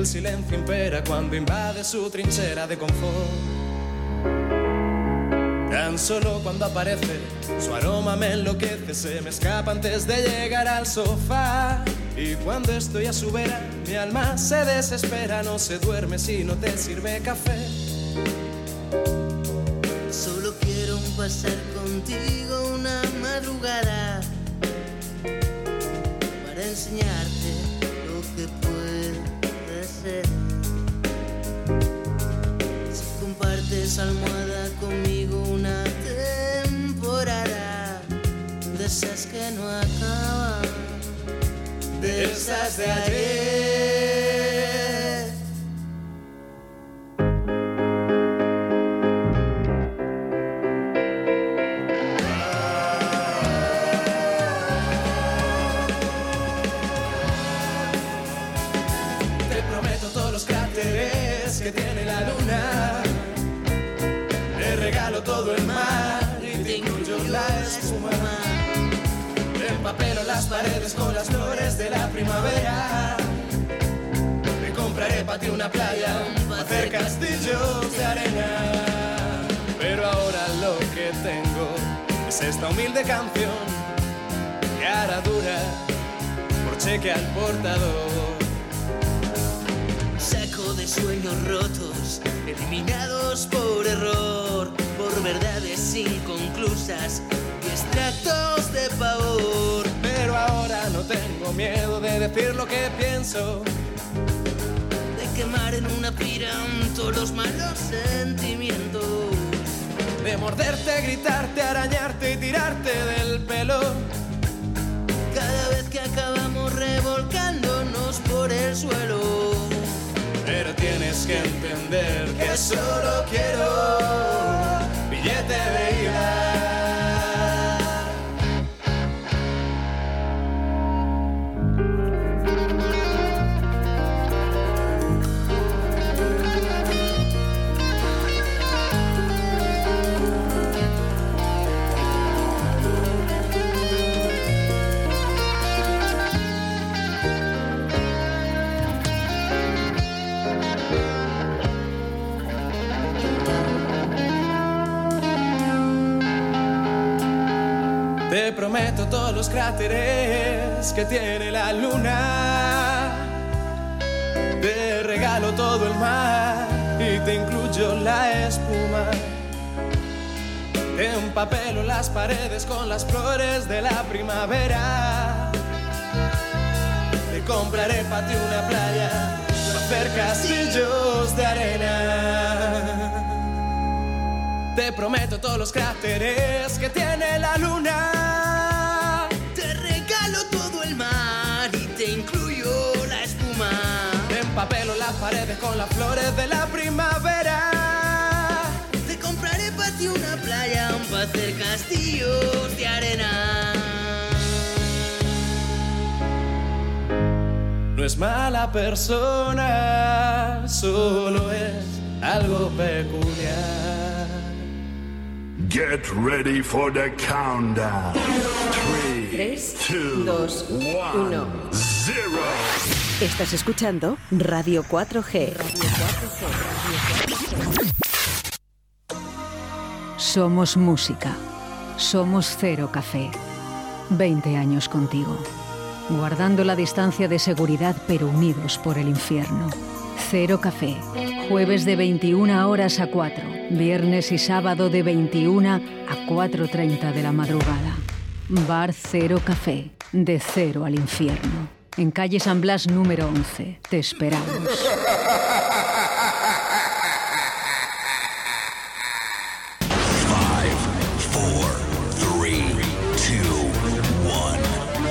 Speaker 29: el silencio impera cuando invade su trinchera de confort. Tan solo cuando aparece, su aroma me enloquece, se me escapa antes de llegar al sofá. Y cuando estoy a su vera, mi alma se desespera, no se duerme si no te sirve café.
Speaker 30: Solo quiero pasar contigo una madrugada para enseñarte compartes almohada conmigo una temporada de esas que no acaban,
Speaker 29: de esas de ayer. Las paredes con las flores de la primavera. Te compraré para ti una playa, hacer castillos de arena. Pero ahora lo que tengo es esta humilde canción que hará dura por cheque al portador.
Speaker 30: Saco de sueños rotos, eliminados por error, por verdades inconclusas y extractos de pavor.
Speaker 29: No tengo miedo de decir lo que pienso.
Speaker 30: De quemar en una pira todos los malos sentimientos.
Speaker 29: De morderte, gritarte, arañarte y tirarte del pelo.
Speaker 30: Cada vez que acabamos revolcándonos por el suelo.
Speaker 29: Pero tienes que entender que solo quiero los cráteres que tiene la luna. Te regalo todo el mar y te incluyo la espuma. Te empapelo las paredes con las flores de la primavera. Te compraré para ti una playa para hacer castillos de arena. Te prometo todos los cráteres que tiene la luna. Paredes con las flores de la primavera.
Speaker 30: Te compraré para ti una playa para hacer castillos de arena.
Speaker 29: No es mala persona, solo es algo peculiar.
Speaker 31: Get ready for the countdown. Three,
Speaker 32: 3,
Speaker 31: two,
Speaker 32: 2, 1.
Speaker 31: zero.
Speaker 32: Estás escuchando Radio 4G.
Speaker 33: Somos música. Somos Cero Café. 20 años contigo. Guardando la distancia de seguridad pero unidos por el infierno. Cero Café. Jueves de 21 horas a 4. Viernes y sábado de 21 a 4.30 de la madrugada. Bar Cero Café. De cero al infierno. En calle San Blas número 11. Te esperamos.
Speaker 31: Five, four, three, two, one,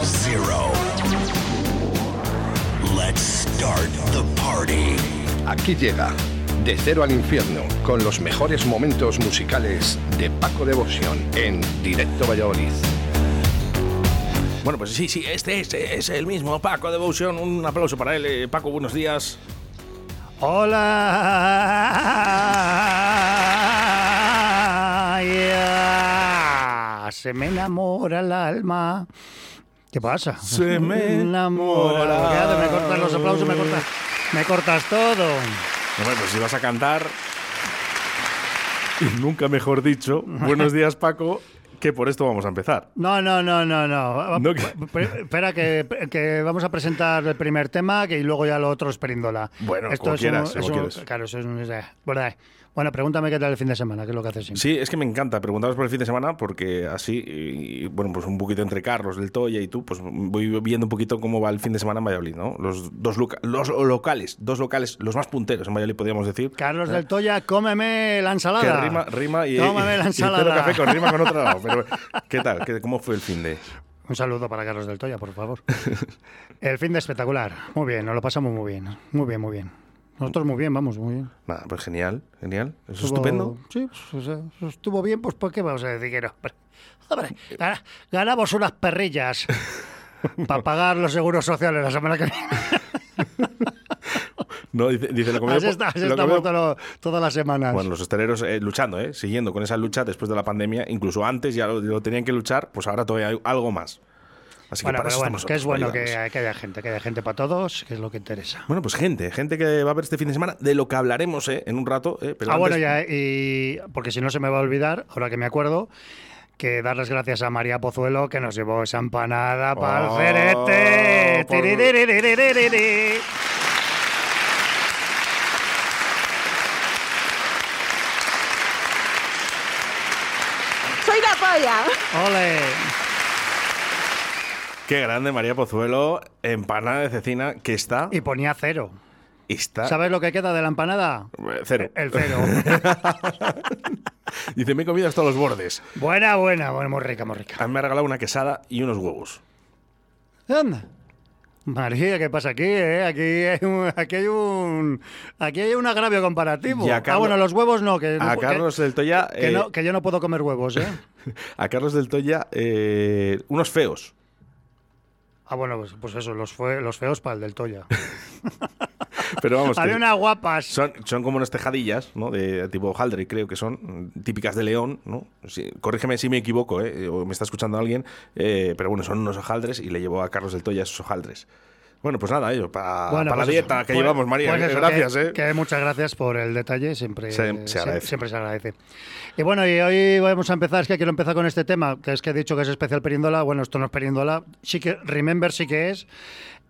Speaker 31: zero. Let's start the party.
Speaker 34: Aquí llega De Cero al Infierno con los mejores momentos musicales de Paco Devoción en Directo Valladolid.
Speaker 12: Bueno, pues sí, sí, este es, es el mismo Paco Devotion. Un aplauso para él. Eh, Paco, buenos días.
Speaker 35: Hola. Se me enamora el alma. ¿Qué pasa?
Speaker 12: Se me
Speaker 35: enamora. Me cortas los aplausos, me cortas, me cortas todo.
Speaker 12: Bueno, pues si vas a cantar. Y nunca mejor dicho. Buenos días, Paco. Que por esto vamos a empezar.
Speaker 35: No, no, no, no, no.
Speaker 12: No, que-
Speaker 35: Espera, que, que vamos a presentar el primer tema que y luego ya lo otro es Perindola.
Speaker 12: Bueno, como quieras,
Speaker 35: un-
Speaker 12: como
Speaker 35: un-
Speaker 12: quieras.
Speaker 35: Claro, eso es un- verdad. Bueno, pregúntame qué tal el fin de semana, que es lo que haces siempre.
Speaker 12: Sí, es que me encanta preguntaros por el fin de semana porque así, y, bueno, pues un poquito entre Carlos del Toya y tú, pues voy viendo un poquito cómo va el fin de semana en Valladolid, ¿no? Los dos loca- los locales, dos locales, los más punteros en Valladolid, podríamos decir.
Speaker 35: Carlos
Speaker 12: ¿Eh?
Speaker 35: del Toya, cómeme la ensalada.
Speaker 12: Que rima, rima y,
Speaker 35: Cómeme la
Speaker 12: y- y
Speaker 35: ensalada.
Speaker 12: café con rima con otro lado. Pero, ¿qué tal? ¿Qué- ¿Cómo fue el fin de...?
Speaker 35: Un saludo para Carlos del Toya, por favor. el fin de espectacular. Muy bien, nos lo pasamos muy bien. Muy bien, muy bien. Nosotros muy bien, vamos, muy bien.
Speaker 12: Pues genial, genial. Eso es
Speaker 35: Estuvo-
Speaker 12: estupendo.
Speaker 35: Sí, pues, o sea, estuvo bien, pues ¿por qué vamos a decir que no? Hombre, ganamos unas perrillas para pagar los seguros sociales la semana que viene.
Speaker 12: No, dice, dice que veo
Speaker 35: Así, está-
Speaker 12: que
Speaker 35: estamos todo- todas las semanas.
Speaker 12: Bueno, los hosteleros eh, luchando, ¿eh? siguiendo con esa lucha después de la pandemia, incluso antes ya lo, lo tenían que luchar, pues ahora todavía hay algo más. Así
Speaker 35: bueno,
Speaker 12: que
Speaker 35: pero bueno, que es bueno que, haya gente, que haya gente para todos, que es lo que interesa.
Speaker 12: Bueno, pues gente, gente que va a ver este fin de semana, de lo que hablaremos eh, en un rato. Eh,
Speaker 35: ah, bueno, ya, y porque si no se me va a olvidar, ahora que me acuerdo, que dar las gracias a María Pozuelo que nos llevó esa empanada para el cerete.
Speaker 32: ¡Soy la polla!
Speaker 35: ¡Ole!
Speaker 12: Qué grande María Pozuelo, empanada de cecina, que está...
Speaker 35: Y ponía cero.
Speaker 12: Está...
Speaker 35: ¿Sabes lo que queda de la empanada?
Speaker 12: Eh, Cero.
Speaker 35: El cero.
Speaker 12: Dice, me he comido hasta los bordes.
Speaker 35: buena, buena, buena, muy rica, muy rica.
Speaker 12: A mí me ha regalado una quesada y unos huevos.
Speaker 35: Anda. María, ¿qué pasa aquí? eh? Aquí, hay un, aquí hay un aquí hay un agravio comparativo. Ah, bueno, los huevos no, que,
Speaker 12: A
Speaker 35: que-
Speaker 12: Carlos del Toya...
Speaker 35: que,
Speaker 12: eh,
Speaker 35: no, que yo no puedo comer huevos, ¿eh?
Speaker 12: A Carlos del Toya, eh, unos feos.
Speaker 35: Ah, bueno, pues, pues eso, los, fue, los feos para el del Toya.
Speaker 12: Pero vamos,
Speaker 35: Había unas guapas.
Speaker 12: son, son como unas tejadillas, ¿no? De tipo hojaldre, creo que son, típicas de León, ¿no? Corrígeme si me equivoco, ¿eh? O me está escuchando alguien, eh, pero bueno, son unos hojaldres y le llevó a Carlos del Toya esos hojaldres. Bueno, pues nada, ello, para
Speaker 35: Bueno,
Speaker 12: la
Speaker 35: pues
Speaker 12: dieta
Speaker 35: eso.
Speaker 12: que
Speaker 35: Pues-
Speaker 12: llevamos, María.
Speaker 35: pues
Speaker 12: eh,
Speaker 35: eso,
Speaker 12: gracias,
Speaker 35: que,
Speaker 12: ¿eh?
Speaker 35: que muchas gracias por el detalle, siempre
Speaker 12: Se- se agradece.
Speaker 35: siempre se agradece. Y bueno, y hoy vamos a empezar, es que quiero empezar con este tema, que es que he dicho que es especial Perindola, bueno, esto no es Perindola, sí que Remember sí que es,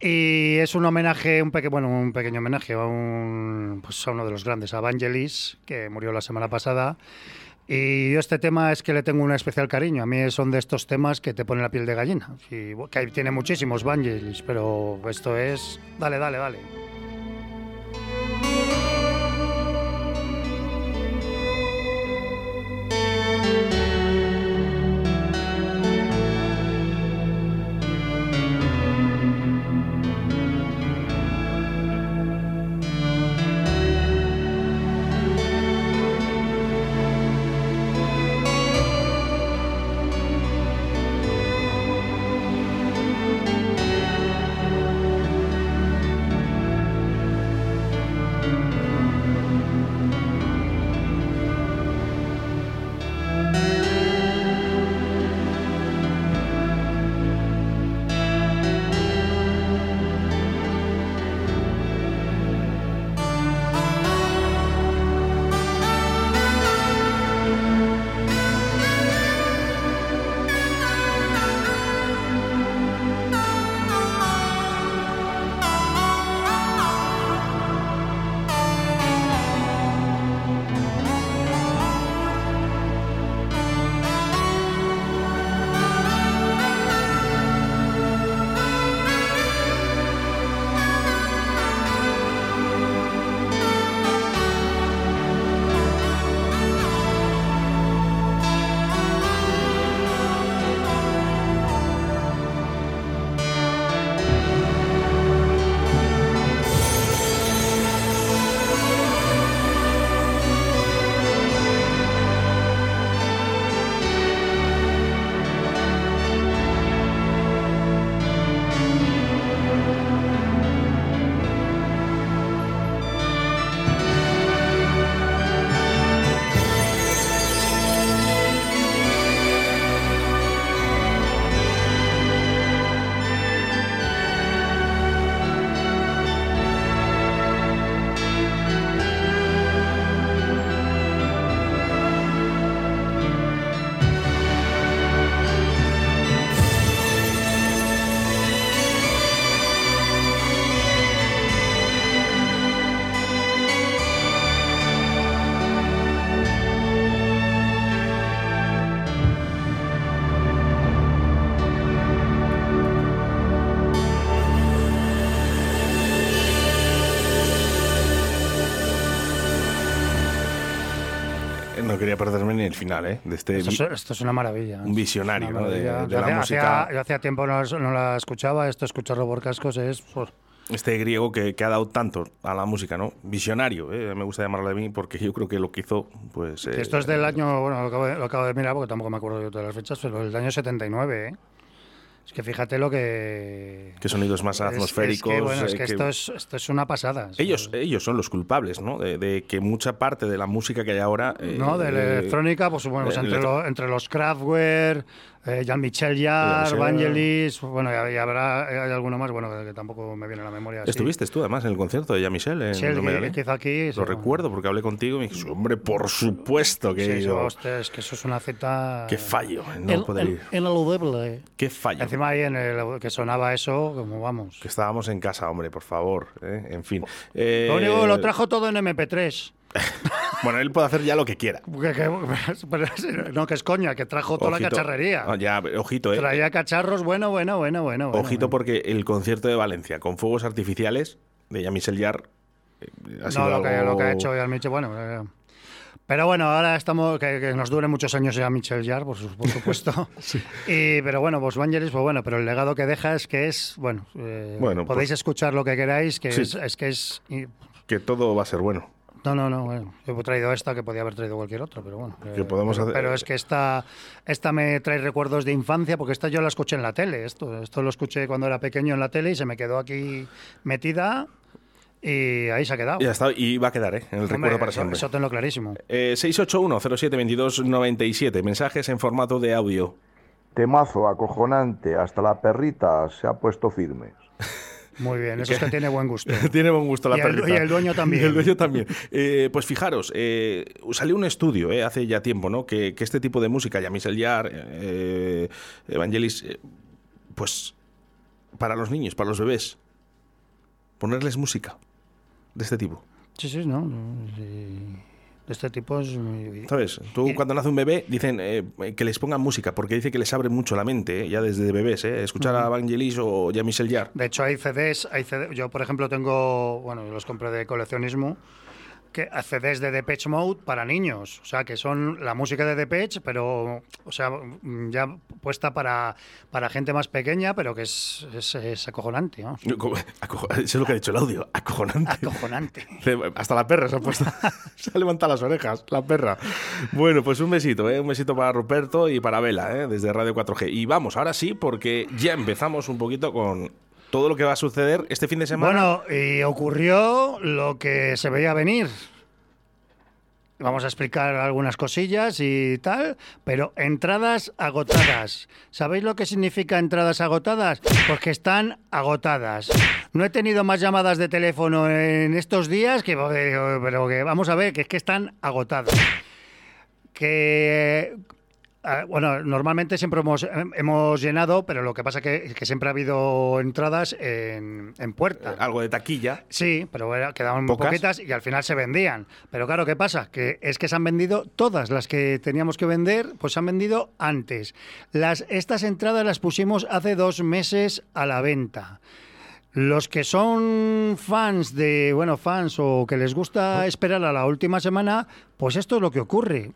Speaker 35: y es un homenaje, un peque, bueno, un pequeño homenaje a, un, pues a uno de los grandes, a Vangelis, que murió la semana pasada. Y yo este tema es que le tengo un especial cariño. A mí son de estos temas que te ponen la piel de gallina. Que tiene muchísimos Vangelis, pero esto es... Dale, dale, dale.
Speaker 12: Ni el final, ¿eh? De este
Speaker 35: Esto es, esto es una maravilla.
Speaker 12: un visionario,
Speaker 35: Una
Speaker 12: ¿no? De,
Speaker 35: maravilla.
Speaker 12: de
Speaker 35: Yo
Speaker 12: la
Speaker 35: hacía-
Speaker 12: música.
Speaker 35: hacía- yo hacía tiempo no, no la escuchaba, esto escucharlo por cascos es... pues,
Speaker 12: Este griego que, que ha dado tanto a la música, ¿no? Visionario, ¿eh? me gusta llamarlo de mí, porque yo creo que lo que hizo, pues... eh,
Speaker 35: esto es del año, bueno, lo acabo, de, lo acabo de mirar porque tampoco me acuerdo yo de todas las fechas, pero del año 79, ¿eh? Es que fíjate lo que...
Speaker 12: Qué sonidos más
Speaker 35: es- es
Speaker 12: atmosféricos.
Speaker 35: que, bueno, es
Speaker 12: eh,
Speaker 35: que, esto, es, esto es una pasada.
Speaker 12: Ellos, ellos son los culpables, ¿no? De, de que mucha parte de la música que hay ahora... eh,
Speaker 35: ¿no? De la
Speaker 12: eh,
Speaker 35: electrónica, pues bueno, pues entre,
Speaker 12: electro-
Speaker 35: lo- entre los Kraftwerk, eh, Jean-Michel Jarre. Vangelis, bueno, y, y habrá hay alguno más, bueno, que tampoco me viene a la memoria.
Speaker 12: Estuviste tú además en el concierto de Jean-Michel en
Speaker 35: Sí, el que-
Speaker 12: ¿eh?
Speaker 35: que hizo aquí.
Speaker 12: Lo recuerdo porque hablé contigo y me dijiste, hombre, por supuesto que
Speaker 35: Sí, sí,
Speaker 12: ido".
Speaker 35: hostia, es que eso es una Z...
Speaker 12: Qué fallo en no
Speaker 35: El-
Speaker 12: poder
Speaker 35: el-
Speaker 12: ir.
Speaker 35: Ineludible.
Speaker 12: Qué fallo.
Speaker 35: Encima ahí en el que sonaba eso, como vamos.
Speaker 12: Que estábamos en casa, hombre, por favor. ¿eh? En fin. Eh,
Speaker 35: Lo único lo trajo todo en MP3.
Speaker 12: Bueno, él puede hacer ya lo que quiera.
Speaker 35: No, que es coña, que trajo toda la cacharrería.
Speaker 12: Ah, ya, ojito, ¿eh?
Speaker 35: Traía cacharros, bueno, bueno, bueno, bueno. bueno,
Speaker 12: Ojito porque el concierto de Valencia con fuegos artificiales de Jean-Michel Jarre eh,
Speaker 35: No, lo que,
Speaker 12: algo-
Speaker 35: lo que ha hecho Jan Michel, bueno. eh, Pero bueno, ahora estamos, que, que nos dure muchos años ya Michel Jarre, por, por supuesto. y, pero bueno, pues Vangelis, pues bueno, pero el legado que deja es que es, bueno, eh,
Speaker 12: Bueno,
Speaker 35: podéis
Speaker 12: pues-
Speaker 35: escuchar lo que queráis, que
Speaker 12: Sí.
Speaker 35: es, es que es... y-
Speaker 12: Que todo va a ser bueno.
Speaker 35: No, no, no, bueno, yo he traído esta que podía haber traído cualquier otra, pero bueno.
Speaker 12: Que
Speaker 35: eh,
Speaker 12: podemos
Speaker 35: pero,
Speaker 12: hacer-
Speaker 35: pero es que esta, esta me trae recuerdos de infancia, porque esta yo la escuché en la tele, esto, esto lo escuché cuando era pequeño en la tele y se me quedó aquí metida y ahí se ha quedado.
Speaker 12: Ya está, y va a quedar, ¿eh? En el
Speaker 35: Hombre,
Speaker 12: recuerdo para
Speaker 35: eso-
Speaker 12: siempre.
Speaker 35: Eso tenlo clarísimo.
Speaker 12: Eh, 681-07-2297. Mensajes en formato de audio.
Speaker 36: Temazo acojonante, hasta la perrita se ha puesto firme.
Speaker 35: Muy bien, eso es que tiene buen gusto.
Speaker 12: Tiene buen gusto la
Speaker 35: Y el- y el dueño también.
Speaker 12: Y el dueño también. Eh, pues fijaros, eh, salió un estudio eh, hace ya tiempo, ¿no? Que, que este tipo de música, Yamisel Yar, eh, Evangelis, pues para los niños, para los bebés, ponerles música de este tipo.
Speaker 35: Sí, sí, no. no, sí. De este tipo es muy...
Speaker 12: ¿Sabes? Tú cuando nace un bebé dicen eh, que les pongan música porque dice que les abre mucho la mente, eh, ya desde bebés, eh, escuchar a Evangelis o Yamisel Yar.
Speaker 35: De hecho, hay CDs, hay CD yo por ejemplo tengo, bueno, los compré de coleccionismo, que CDs de Depeche Mode para niños, o sea, que son la música de Depeche, pero, o sea, ya puesta para, para gente más pequeña, pero que es, es, es acojonante, ¿no?
Speaker 12: Aco- Eso es lo que ha dicho el audio, acojonante.
Speaker 35: Acojonante.
Speaker 12: Hasta la perra se ha puesto, se ha levantado las orejas, la perra. Bueno, pues un besito, ¿eh? un besito para Ruperto y para Vela, ¿eh? desde Radio 4G. Y vamos, ahora sí, porque ya empezamos un poquito con todo lo que va a suceder este fin de semana.
Speaker 35: Bueno, y ocurrió lo que se veía venir. Vamos a explicar algunas cosillas y tal, pero entradas agotadas. ¿Sabéis lo que significa entradas agotadas? Pues que están agotadas. No he tenido más llamadas de teléfono en estos días, que, pero que vamos a ver, que es que están agotadas. Que Bueno, normalmente siempre hemos, hemos llenado, pero lo que pasa que, que siempre ha habido entradas en, en puerta.
Speaker 12: Algo de taquilla.
Speaker 35: Sí, pero era- quedaban
Speaker 12: Pocas.
Speaker 35: poquitas y al final se vendían. Pero claro, ¿qué pasa? Que es que se han vendido todas las que teníamos que vender, pues se han vendido antes. Las, estas entradas las pusimos hace dos meses a la venta. Los que son fans de, bueno, fans o que les gusta esperar a la última semana, pues esto es lo que ocurre.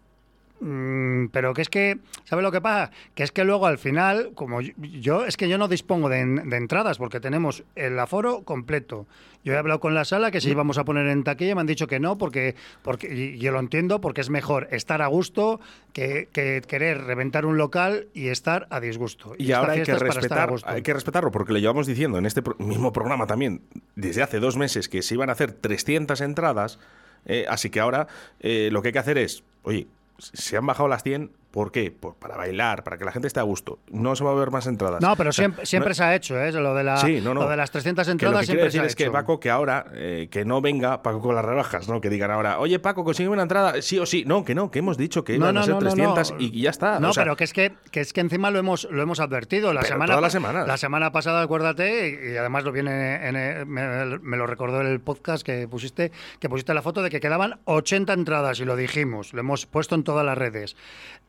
Speaker 35: Mm, pero que es que, ¿sabes lo que pasa? Que es que luego al final, como yo, yo- es que yo no dispongo de, en- de entradas porque tenemos el aforo completo. Yo he hablado con la sala que si íbamos a poner en taquilla me han dicho que no porque, porque y yo lo entiendo porque es mejor estar a gusto que, que querer reventar un local y estar a disgusto.
Speaker 12: Y ahora hay que, respetar, hay que respetarlo, porque lo llevamos diciendo en este mismo programa también, desde hace dos meses, que se iban a hacer 300 entradas, eh, así que ahora eh, lo que hay que hacer es, oye, se han bajado las 100, ¿por qué? Pues para bailar, para que la gente esté a gusto. No se va a ver más entradas.
Speaker 35: No, pero
Speaker 12: O sea,
Speaker 35: siempre, siempre
Speaker 12: no-
Speaker 35: se ha hecho, ¿eh? Lo de, la,
Speaker 12: Sí, no, no.
Speaker 35: lo de las 300
Speaker 12: Que lo
Speaker 35: entradas
Speaker 12: que
Speaker 35: siempre
Speaker 12: decir
Speaker 35: se ha
Speaker 12: es que
Speaker 35: hecho.
Speaker 12: Paco, que ahora, eh, que no venga Paco con las rebajas, ¿no? Que digan ahora, oye Paco, consigue una entrada, sí o sí. No, que no, que hemos dicho que iban a ser
Speaker 35: no, no,
Speaker 12: 300
Speaker 35: no.
Speaker 12: y ya está.
Speaker 35: No,
Speaker 12: O sea,
Speaker 35: pero que es que, que es que encima lo hemos lo hemos advertido la semana
Speaker 12: todas
Speaker 35: pa-
Speaker 12: las semanas.
Speaker 35: la semana pasada acuérdate y, además lo viene en me, me lo recordó el podcast que pusiste que pusiste la foto de que quedaban 80 entradas y lo dijimos lo hemos puesto en todas las redes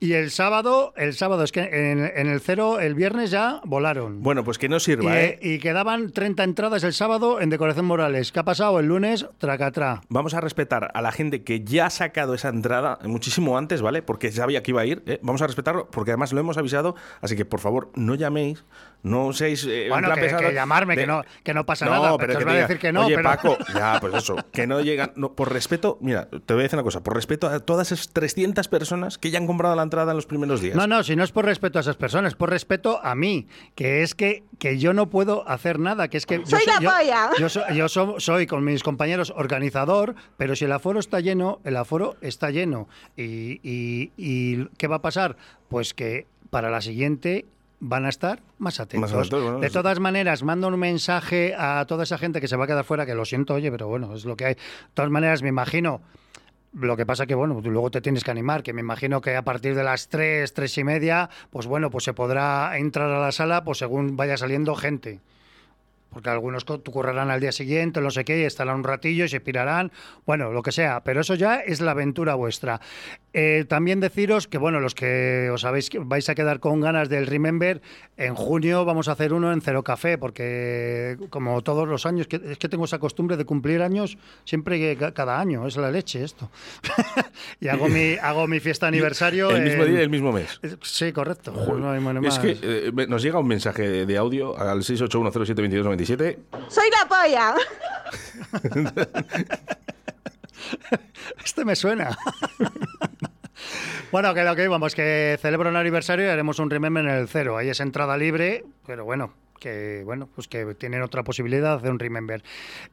Speaker 35: y el sábado, el sábado es que en, en el cero, el viernes ya volaron.
Speaker 12: Bueno, pues que no
Speaker 35: Y,
Speaker 12: sirva, ¿eh?
Speaker 35: y quedaban 30 entradas el sábado en Decoración Morales. ¿Qué ha pasado el lunes? Tracatrá.
Speaker 12: Vamos a respetar a la gente que ya ha sacado esa entrada muchísimo antes, ¿vale? Porque sabía que iba a ir. ¿eh? Vamos a respetarlo porque además lo hemos avisado. Así que por favor, no llaméis, no seáis. eh, en
Speaker 35: Bueno,
Speaker 12: plan
Speaker 35: que, que llamarme,
Speaker 12: de-
Speaker 35: que no, que no pasa
Speaker 12: No,
Speaker 35: nada.
Speaker 12: pero
Speaker 35: que
Speaker 12: que
Speaker 35: os va a decir que no.
Speaker 12: Oye,
Speaker 35: pero...
Speaker 12: Paco, ya, pues eso, que no llegan. no, por respeto, mira, te voy a decir una cosa. Por respeto a todas esas 300 personas que ya han comprado la entrada en los primeros días.
Speaker 35: No, no, si no es por respeto a esas personas, es por respeto a mí, que es que, que yo no puedo hacer nada, que es que... yo
Speaker 13: ¡Soy la
Speaker 35: yo-
Speaker 13: polla!
Speaker 35: Yo, so- yo so- soy con mis compañeros organizador, pero si el aforo está lleno, el aforo está lleno. Y, y- y ¿qué va a pasar? Pues que para la siguiente van a estar más atentos.
Speaker 12: Más atentos, bueno,
Speaker 35: de todas maneras, mando un mensaje a toda esa gente que se va a quedar fuera, que lo siento, oye, pero bueno, es lo que hay. De todas maneras, me imagino... Lo que pasa que, bueno, luego te tienes que animar, que me imagino que a partir de las 3, 3 y media, pues bueno, pues se podrá entrar a la sala pues según vaya saliendo gente. Porque algunos currarán al día siguiente, no sé qué, y estarán un ratillo y se pirarán, bueno, lo que sea, pero eso ya es la aventura vuestra. Eh, también deciros que, bueno, los que os habéis, que vais a quedar con ganas del Remember, en junio vamos a hacer uno en Cero Café, porque como todos los años, que, es que tengo esa costumbre de cumplir años siempre que ca- cada año, es la leche esto. y hago mi, hago mi fiesta aniversario.
Speaker 12: El mismo día y el mismo mes.
Speaker 35: Sí, correcto. No hay manera
Speaker 12: Es que eh, nos llega un mensaje de, audio al 681072297.
Speaker 13: ¡Soy la polla!
Speaker 35: Este me suena. bueno, que lo que íbamos, que celebro un aniversario y haremos un remember en el cero. Ahí es entrada libre, pero bueno, que bueno, pues que tienen otra posibilidad de hacer un remember.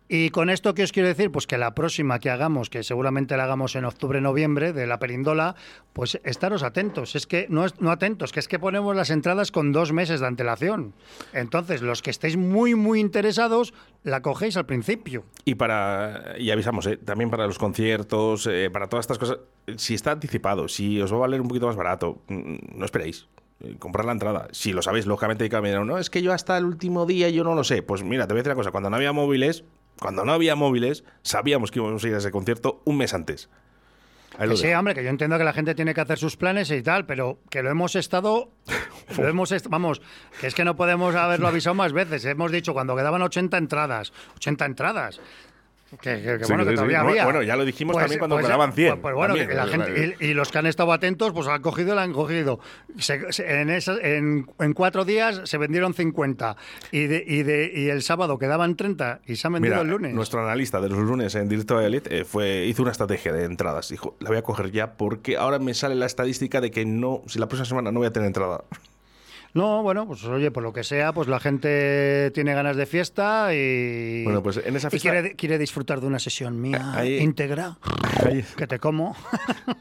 Speaker 35: Y con esto, ¿qué os quiero decir? Pues que la próxima que hagamos, que seguramente la hagamos en octubre-noviembre, de la perindola, pues estaros atentos. Es que no, es, no atentos, que es que ponemos las entradas con dos meses de antelación. Entonces, los que estéis muy, muy interesados, la cogéis al principio.
Speaker 12: Y para y avisamos, ¿eh? también para los conciertos, eh, para todas estas cosas, si está anticipado, si os va a valer un poquito más barato, mm, no esperéis. Eh, Comprar la entrada. Si lo sabéis, lógicamente, que dirán, no, es que yo hasta el último día yo no lo sé. Pues mira, te voy a decir una cosa, cuando no había móviles, cuando no había móviles, sabíamos que íbamos a ir a ese concierto un mes antes.
Speaker 35: Que sí, hombre, que yo entiendo que la gente tiene que hacer sus planes y tal, pero que lo hemos estado. lo hemos est- vamos, que es que no podemos haberlo avisado más veces. Hemos dicho cuando quedaban 80 entradas. 80 entradas. Que, que- que
Speaker 12: Sí,
Speaker 35: bueno,
Speaker 12: que sí,
Speaker 35: todavía
Speaker 12: sí.
Speaker 35: había.
Speaker 12: Bueno, ya lo dijimos también cuando
Speaker 35: pues,
Speaker 12: quedaban 100
Speaker 35: Pues, pues bueno,
Speaker 12: también.
Speaker 35: que la gente, y, y los que han estado atentos, pues han cogido y la han cogido. Se- se- en, esas- en, en cuatro días se vendieron 50 y, de, y, de, y el sábado quedaban 30 y se han vendido
Speaker 12: Mira,
Speaker 35: el lunes.
Speaker 12: nuestro analista de los lunes en Directo de Elite eh, fue, hizo una estrategia de entradas. Dijo, la voy a coger ya porque ahora me sale la estadística de que no, si la próxima semana no voy a tener entrada.
Speaker 35: No, bueno, pues oye, por lo que sea, pues la gente tiene ganas de fiesta y,
Speaker 12: Bueno, pues en esa fiesta-
Speaker 35: quiere, quiere disfrutar de una sesión mía
Speaker 12: Ahí-
Speaker 35: íntegra, que te como.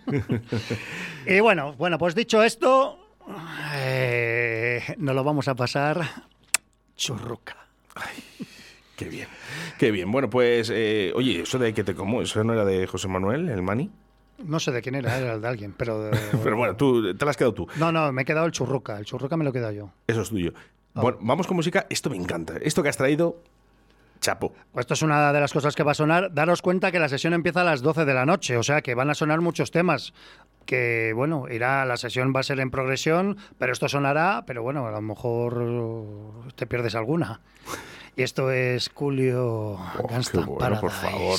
Speaker 35: y bueno, bueno, pues dicho esto, eh, nos lo vamos a pasar churruca.
Speaker 12: Qué bien. Qué bien. Bueno, pues, eh, oye, eso de que te como, eso no era de José Manuel, el Mani.
Speaker 35: No sé de quién era, era el de alguien, pero...
Speaker 12: Pero bueno, tú te la has quedado tú.
Speaker 35: No, no, me he quedado el churruca, el churruca me lo he quedado yo.
Speaker 12: Eso es tuyo. Bueno, vamos con música. Esto me encanta. Esto que has traído, chapo.
Speaker 35: Pues esto es una de las cosas que va a sonar. Daros cuenta que la sesión empieza a las 12 de la noche, o sea que van a sonar muchos temas. Que bueno, irá, la sesión va a ser en progresión, pero esto sonará, pero bueno, a lo mejor te pierdes alguna. Y esto es Julio Gangsta
Speaker 12: Oh, bueno, por favor.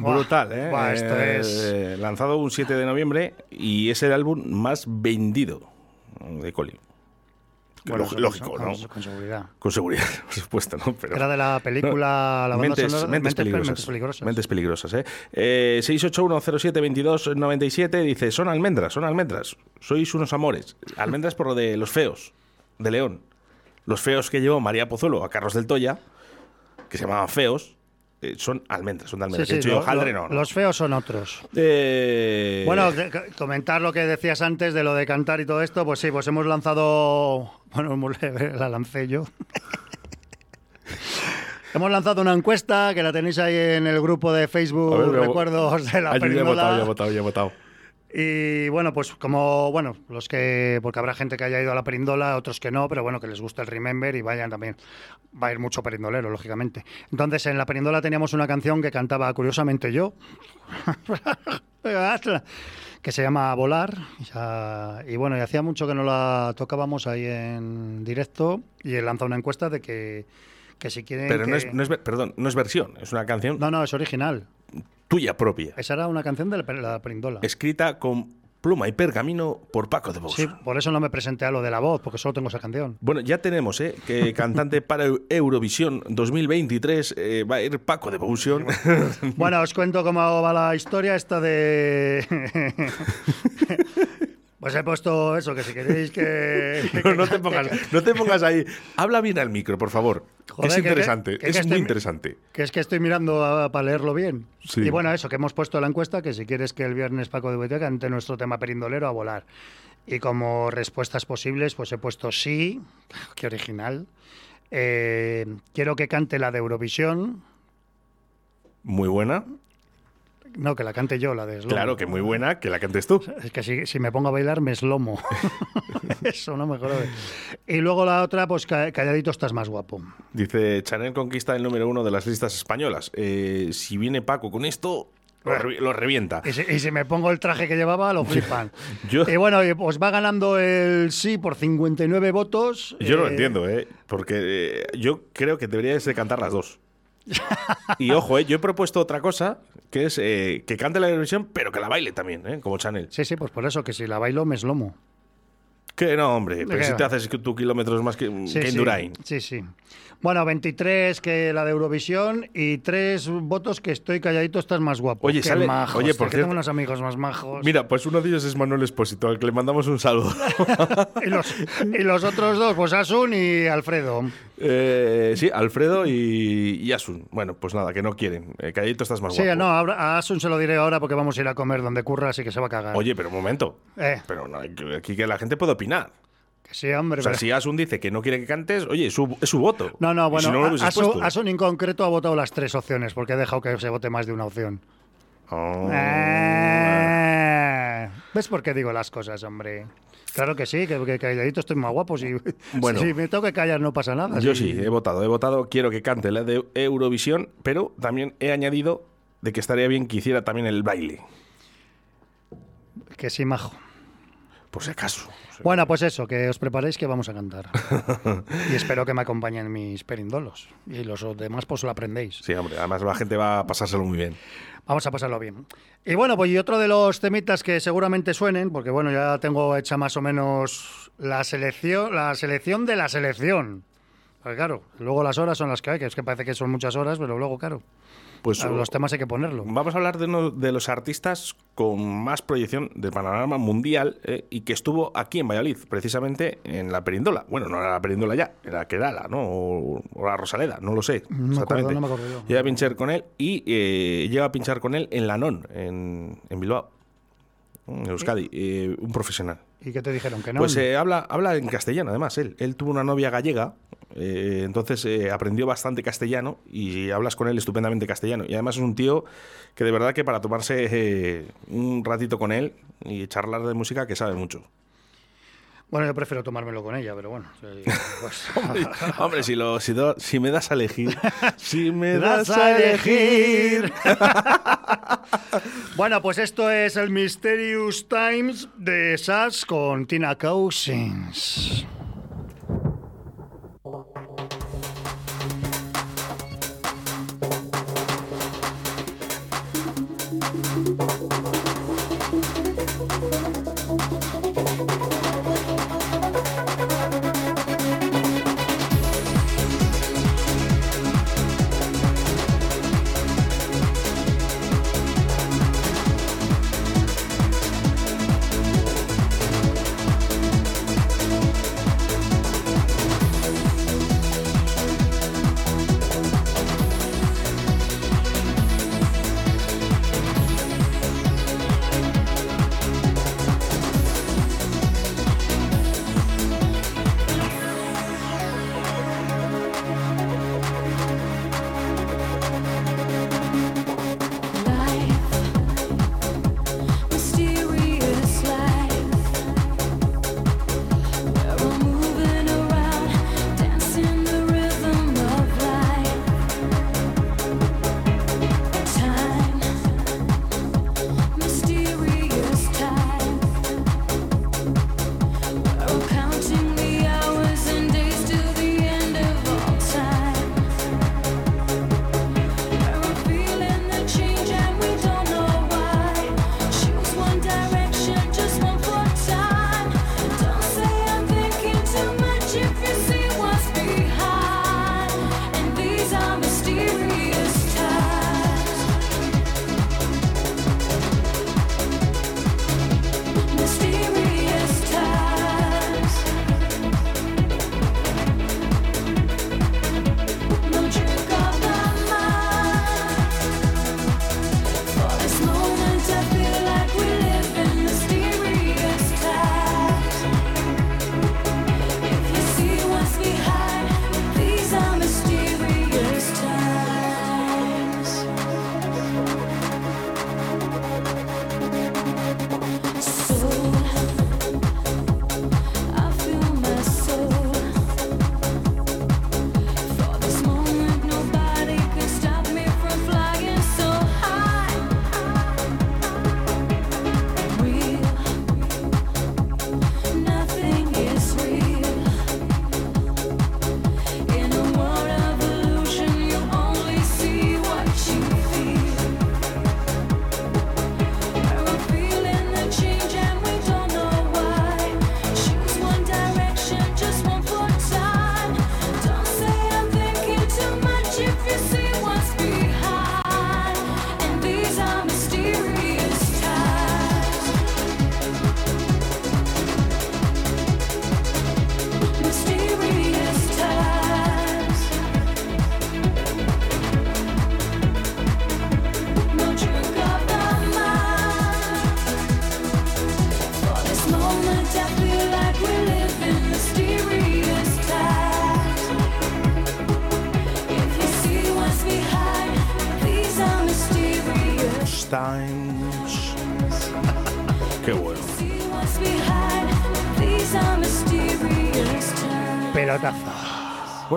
Speaker 35: Bueno.
Speaker 12: Brutal, ¿eh?
Speaker 35: Buah, esto
Speaker 12: Eh,
Speaker 35: es...
Speaker 12: lanzado un 7 de noviembre y es el álbum más vendido de Coli.
Speaker 35: Bueno,
Speaker 12: Lóg-
Speaker 35: con-
Speaker 12: lógico,
Speaker 35: con-
Speaker 12: ¿no?
Speaker 35: con seguridad.
Speaker 12: Con seguridad, por supuesto, ¿no? Pero,
Speaker 35: Era de la película,
Speaker 12: No,
Speaker 35: la banda
Speaker 12: mentes,
Speaker 35: sonora-
Speaker 12: mentes
Speaker 35: Mentes-
Speaker 12: peligrosas.
Speaker 35: Mentes peligrosas.
Speaker 12: Mentes peligrosas, ¿eh? eh 681072297 dice, son almendras, son almendras. Sois unos amores. Almendras por lo de los feos, de León. Los feos que llevó María Pozuelo a Carlos del Toya, que se llamaban feos, eh, son almendras, son de
Speaker 35: Sí,
Speaker 12: almendras.
Speaker 35: sí,
Speaker 12: hecho, yo
Speaker 35: lo-
Speaker 12: hojaldre
Speaker 35: lo-
Speaker 12: no, no.
Speaker 35: Los feos son otros.
Speaker 12: Eh,
Speaker 35: Bueno, comentar lo que decías antes de lo de cantar y todo esto, pues sí, pues hemos lanzado, bueno, la lancé yo. hemos lanzado una encuesta que la tenéis ahí en el grupo de Facebook
Speaker 12: ver,
Speaker 35: Recuerdos de la
Speaker 12: yo ya he
Speaker 35: Perindola.
Speaker 12: votado, ya he votado, ya he votado.
Speaker 35: Y bueno, pues como, bueno, los que, porque habrá gente que haya ido a la perindola, otros que no, pero bueno, que les gusta el Remember y vayan también. Va a ir mucho perindolero, lógicamente. Entonces, en la perindola teníamos una canción que cantaba curiosamente yo, que se llama Volar. Y bueno, y hacía mucho que no la tocábamos ahí en directo y él lanza una encuesta de que, que si quieren.
Speaker 12: Pero no es, no es perdón, no es versión, es una canción
Speaker 35: no, no, es original.
Speaker 12: Tuya propia,
Speaker 35: Esa era una canción de la, la perindola.
Speaker 12: escrita con pluma y pergamino por Paco de Bous.
Speaker 35: Sí, por eso no me presenté a lo de la voz, porque solo tengo esa canción.
Speaker 12: Bueno, ya tenemos, ¿eh? Que cantante para Eu- Eurovisión 2023 eh, va a ir Paco de Bousion.
Speaker 35: Bueno, os cuento cómo va la historia esta de... Pues he puesto eso, que si queréis que...
Speaker 12: No, no te pongas, no te pongas ahí. Habla bien al micro, por favor.
Speaker 35: Joder,
Speaker 12: es
Speaker 35: que-
Speaker 12: interesante,
Speaker 35: que-
Speaker 12: es
Speaker 35: que
Speaker 12: muy
Speaker 35: estoy-
Speaker 12: interesante.
Speaker 35: Que es que estoy mirando a- para leerlo bien.
Speaker 12: Sí.
Speaker 35: Y bueno, eso, que hemos puesto la encuesta, que si quieres que el viernes Paco de Buete cante nuestro tema perindolero a volar. Y como respuestas posibles, pues he puesto sí, qué original. Eh, quiero que cante la de Eurovisión,
Speaker 12: Muy buena.
Speaker 35: No, que la cante yo, la de Slomo.
Speaker 12: Claro, que muy buena, que la cantes tú.
Speaker 35: Es que si, si me pongo a bailar me eslomo. Eso no me jode. Y luego la otra, pues ca- calladito estás más guapo.
Speaker 12: Dice, Chanel conquista el número uno de las listas españolas. Eh, si viene Paco con esto, lo, lo revienta.
Speaker 35: Y si, y si me pongo el traje que llevaba, lo flipan.
Speaker 12: Yo-
Speaker 35: Y bueno, pues va ganando el sí por 59 votos.
Speaker 12: Yo no lo
Speaker 35: Eh,
Speaker 12: entiendo, ¿eh? Porque eh, yo creo que deberíais de cantar las dos. y ojo, ¿eh? yo he propuesto otra cosa, que es eh, que cante la Eurovisión, pero que la baile también, ¿eh? como Chanel.
Speaker 35: Sí, sí, pues por eso, que si la bailo me eslomo.
Speaker 12: Que no, hombre, pero
Speaker 35: ¿Qué
Speaker 12: si te haces tu kilómetros más que,
Speaker 35: Sí,
Speaker 12: que
Speaker 35: sí,
Speaker 12: Indurain.
Speaker 35: Sí, sí. Bueno, 23 que la de Eurovisión y tres votos que estoy calladito, estás más guapo.
Speaker 12: Oye,
Speaker 35: Qué
Speaker 12: sale-
Speaker 35: majos,
Speaker 12: oye, por cierto-
Speaker 35: tengo unos amigos más majos.
Speaker 12: Mira, pues uno de ellos es Manuel Espósito, al que le mandamos un saludo.
Speaker 35: y, los, y los otros dos, pues Asun y Alfredo.
Speaker 12: Eh, sí, Alfredo y, y Asun. Bueno, pues nada, que no quieren. Eh, calladito estás más
Speaker 35: Sí,
Speaker 12: guapo.
Speaker 35: no, ahora- a Asun se lo diré ahora porque vamos a ir a comer donde curra, así que se va a cagar.
Speaker 12: Oye, pero un momento.
Speaker 35: Eh.
Speaker 12: Pero no, aquí que la gente puede opinar.
Speaker 35: Que sí, hombre.
Speaker 12: O sea,
Speaker 35: pero-
Speaker 12: si Asun dice que no quiere que cantes, oye, es su, voto.
Speaker 35: No, no, bueno,
Speaker 12: si no
Speaker 35: Asun, en concreto ha votado las tres opciones porque ha dejado que se vote más de una opción.
Speaker 12: Oh.
Speaker 35: Eh, ¿Ves por qué digo las cosas, hombre? Claro que sí, que, que calladito estoy más guapo. Si,
Speaker 12: Bueno.
Speaker 35: si me tengo que callar no pasa nada.
Speaker 12: Yo sí, he votado, he votado, quiero que cante la de Eurovisión, pero también he añadido de que estaría bien que hiciera también el baile,
Speaker 35: Que sí, majo.
Speaker 12: Por si acaso.
Speaker 35: Bueno, pues eso, que os preparéis que vamos a cantar. y espero que me acompañen mis perindolos. Y los demás pues lo aprendéis.
Speaker 12: Sí, hombre, además la gente va a pasárselo muy bien.
Speaker 35: Vamos a pasarlo bien. Y bueno, pues y otro de los temitas que seguramente suenen, porque bueno, ya tengo hecha más o menos la selección, la selección de la selección. Pues claro, luego las horas son las que hay, que es que parece que son muchas horas, pero luego, claro,
Speaker 12: Pues
Speaker 35: a los temas hay que ponerlo.
Speaker 12: Vamos a hablar de uno de los artistas con más proyección del panorama mundial eh, y que estuvo aquí en Valladolid, precisamente en la Perindola. Bueno, no era la Perindola ya, era Querala, ¿no? O, o la Rosaleda, no lo sé.
Speaker 35: No me acuerdo,
Speaker 12: exactamente.
Speaker 35: no me acuerdo yo.
Speaker 12: Llega a pinchar con él y eh, llega a pinchar con él en Lanón, en, en Bilbao, en Euskadi, eh, un profesional.
Speaker 35: ¿Y qué te dijeron? Que no.
Speaker 12: Pues eh, habla, habla en castellano, además, él. Él tuvo una novia gallega, eh, entonces eh, aprendió bastante castellano y hablas con él estupendamente castellano. Y además es un tío que de verdad que para tomarse eh, un ratito con él y charlar de música que sabe mucho.
Speaker 35: Bueno, yo prefiero tomármelo con ella, pero bueno. pues-
Speaker 12: Hombre, si, lo, si, do- si me das a elegir, si me
Speaker 35: das a
Speaker 12: elegir.
Speaker 35: bueno, pues esto es el Mysterious Times de Sass con Tina Cousins.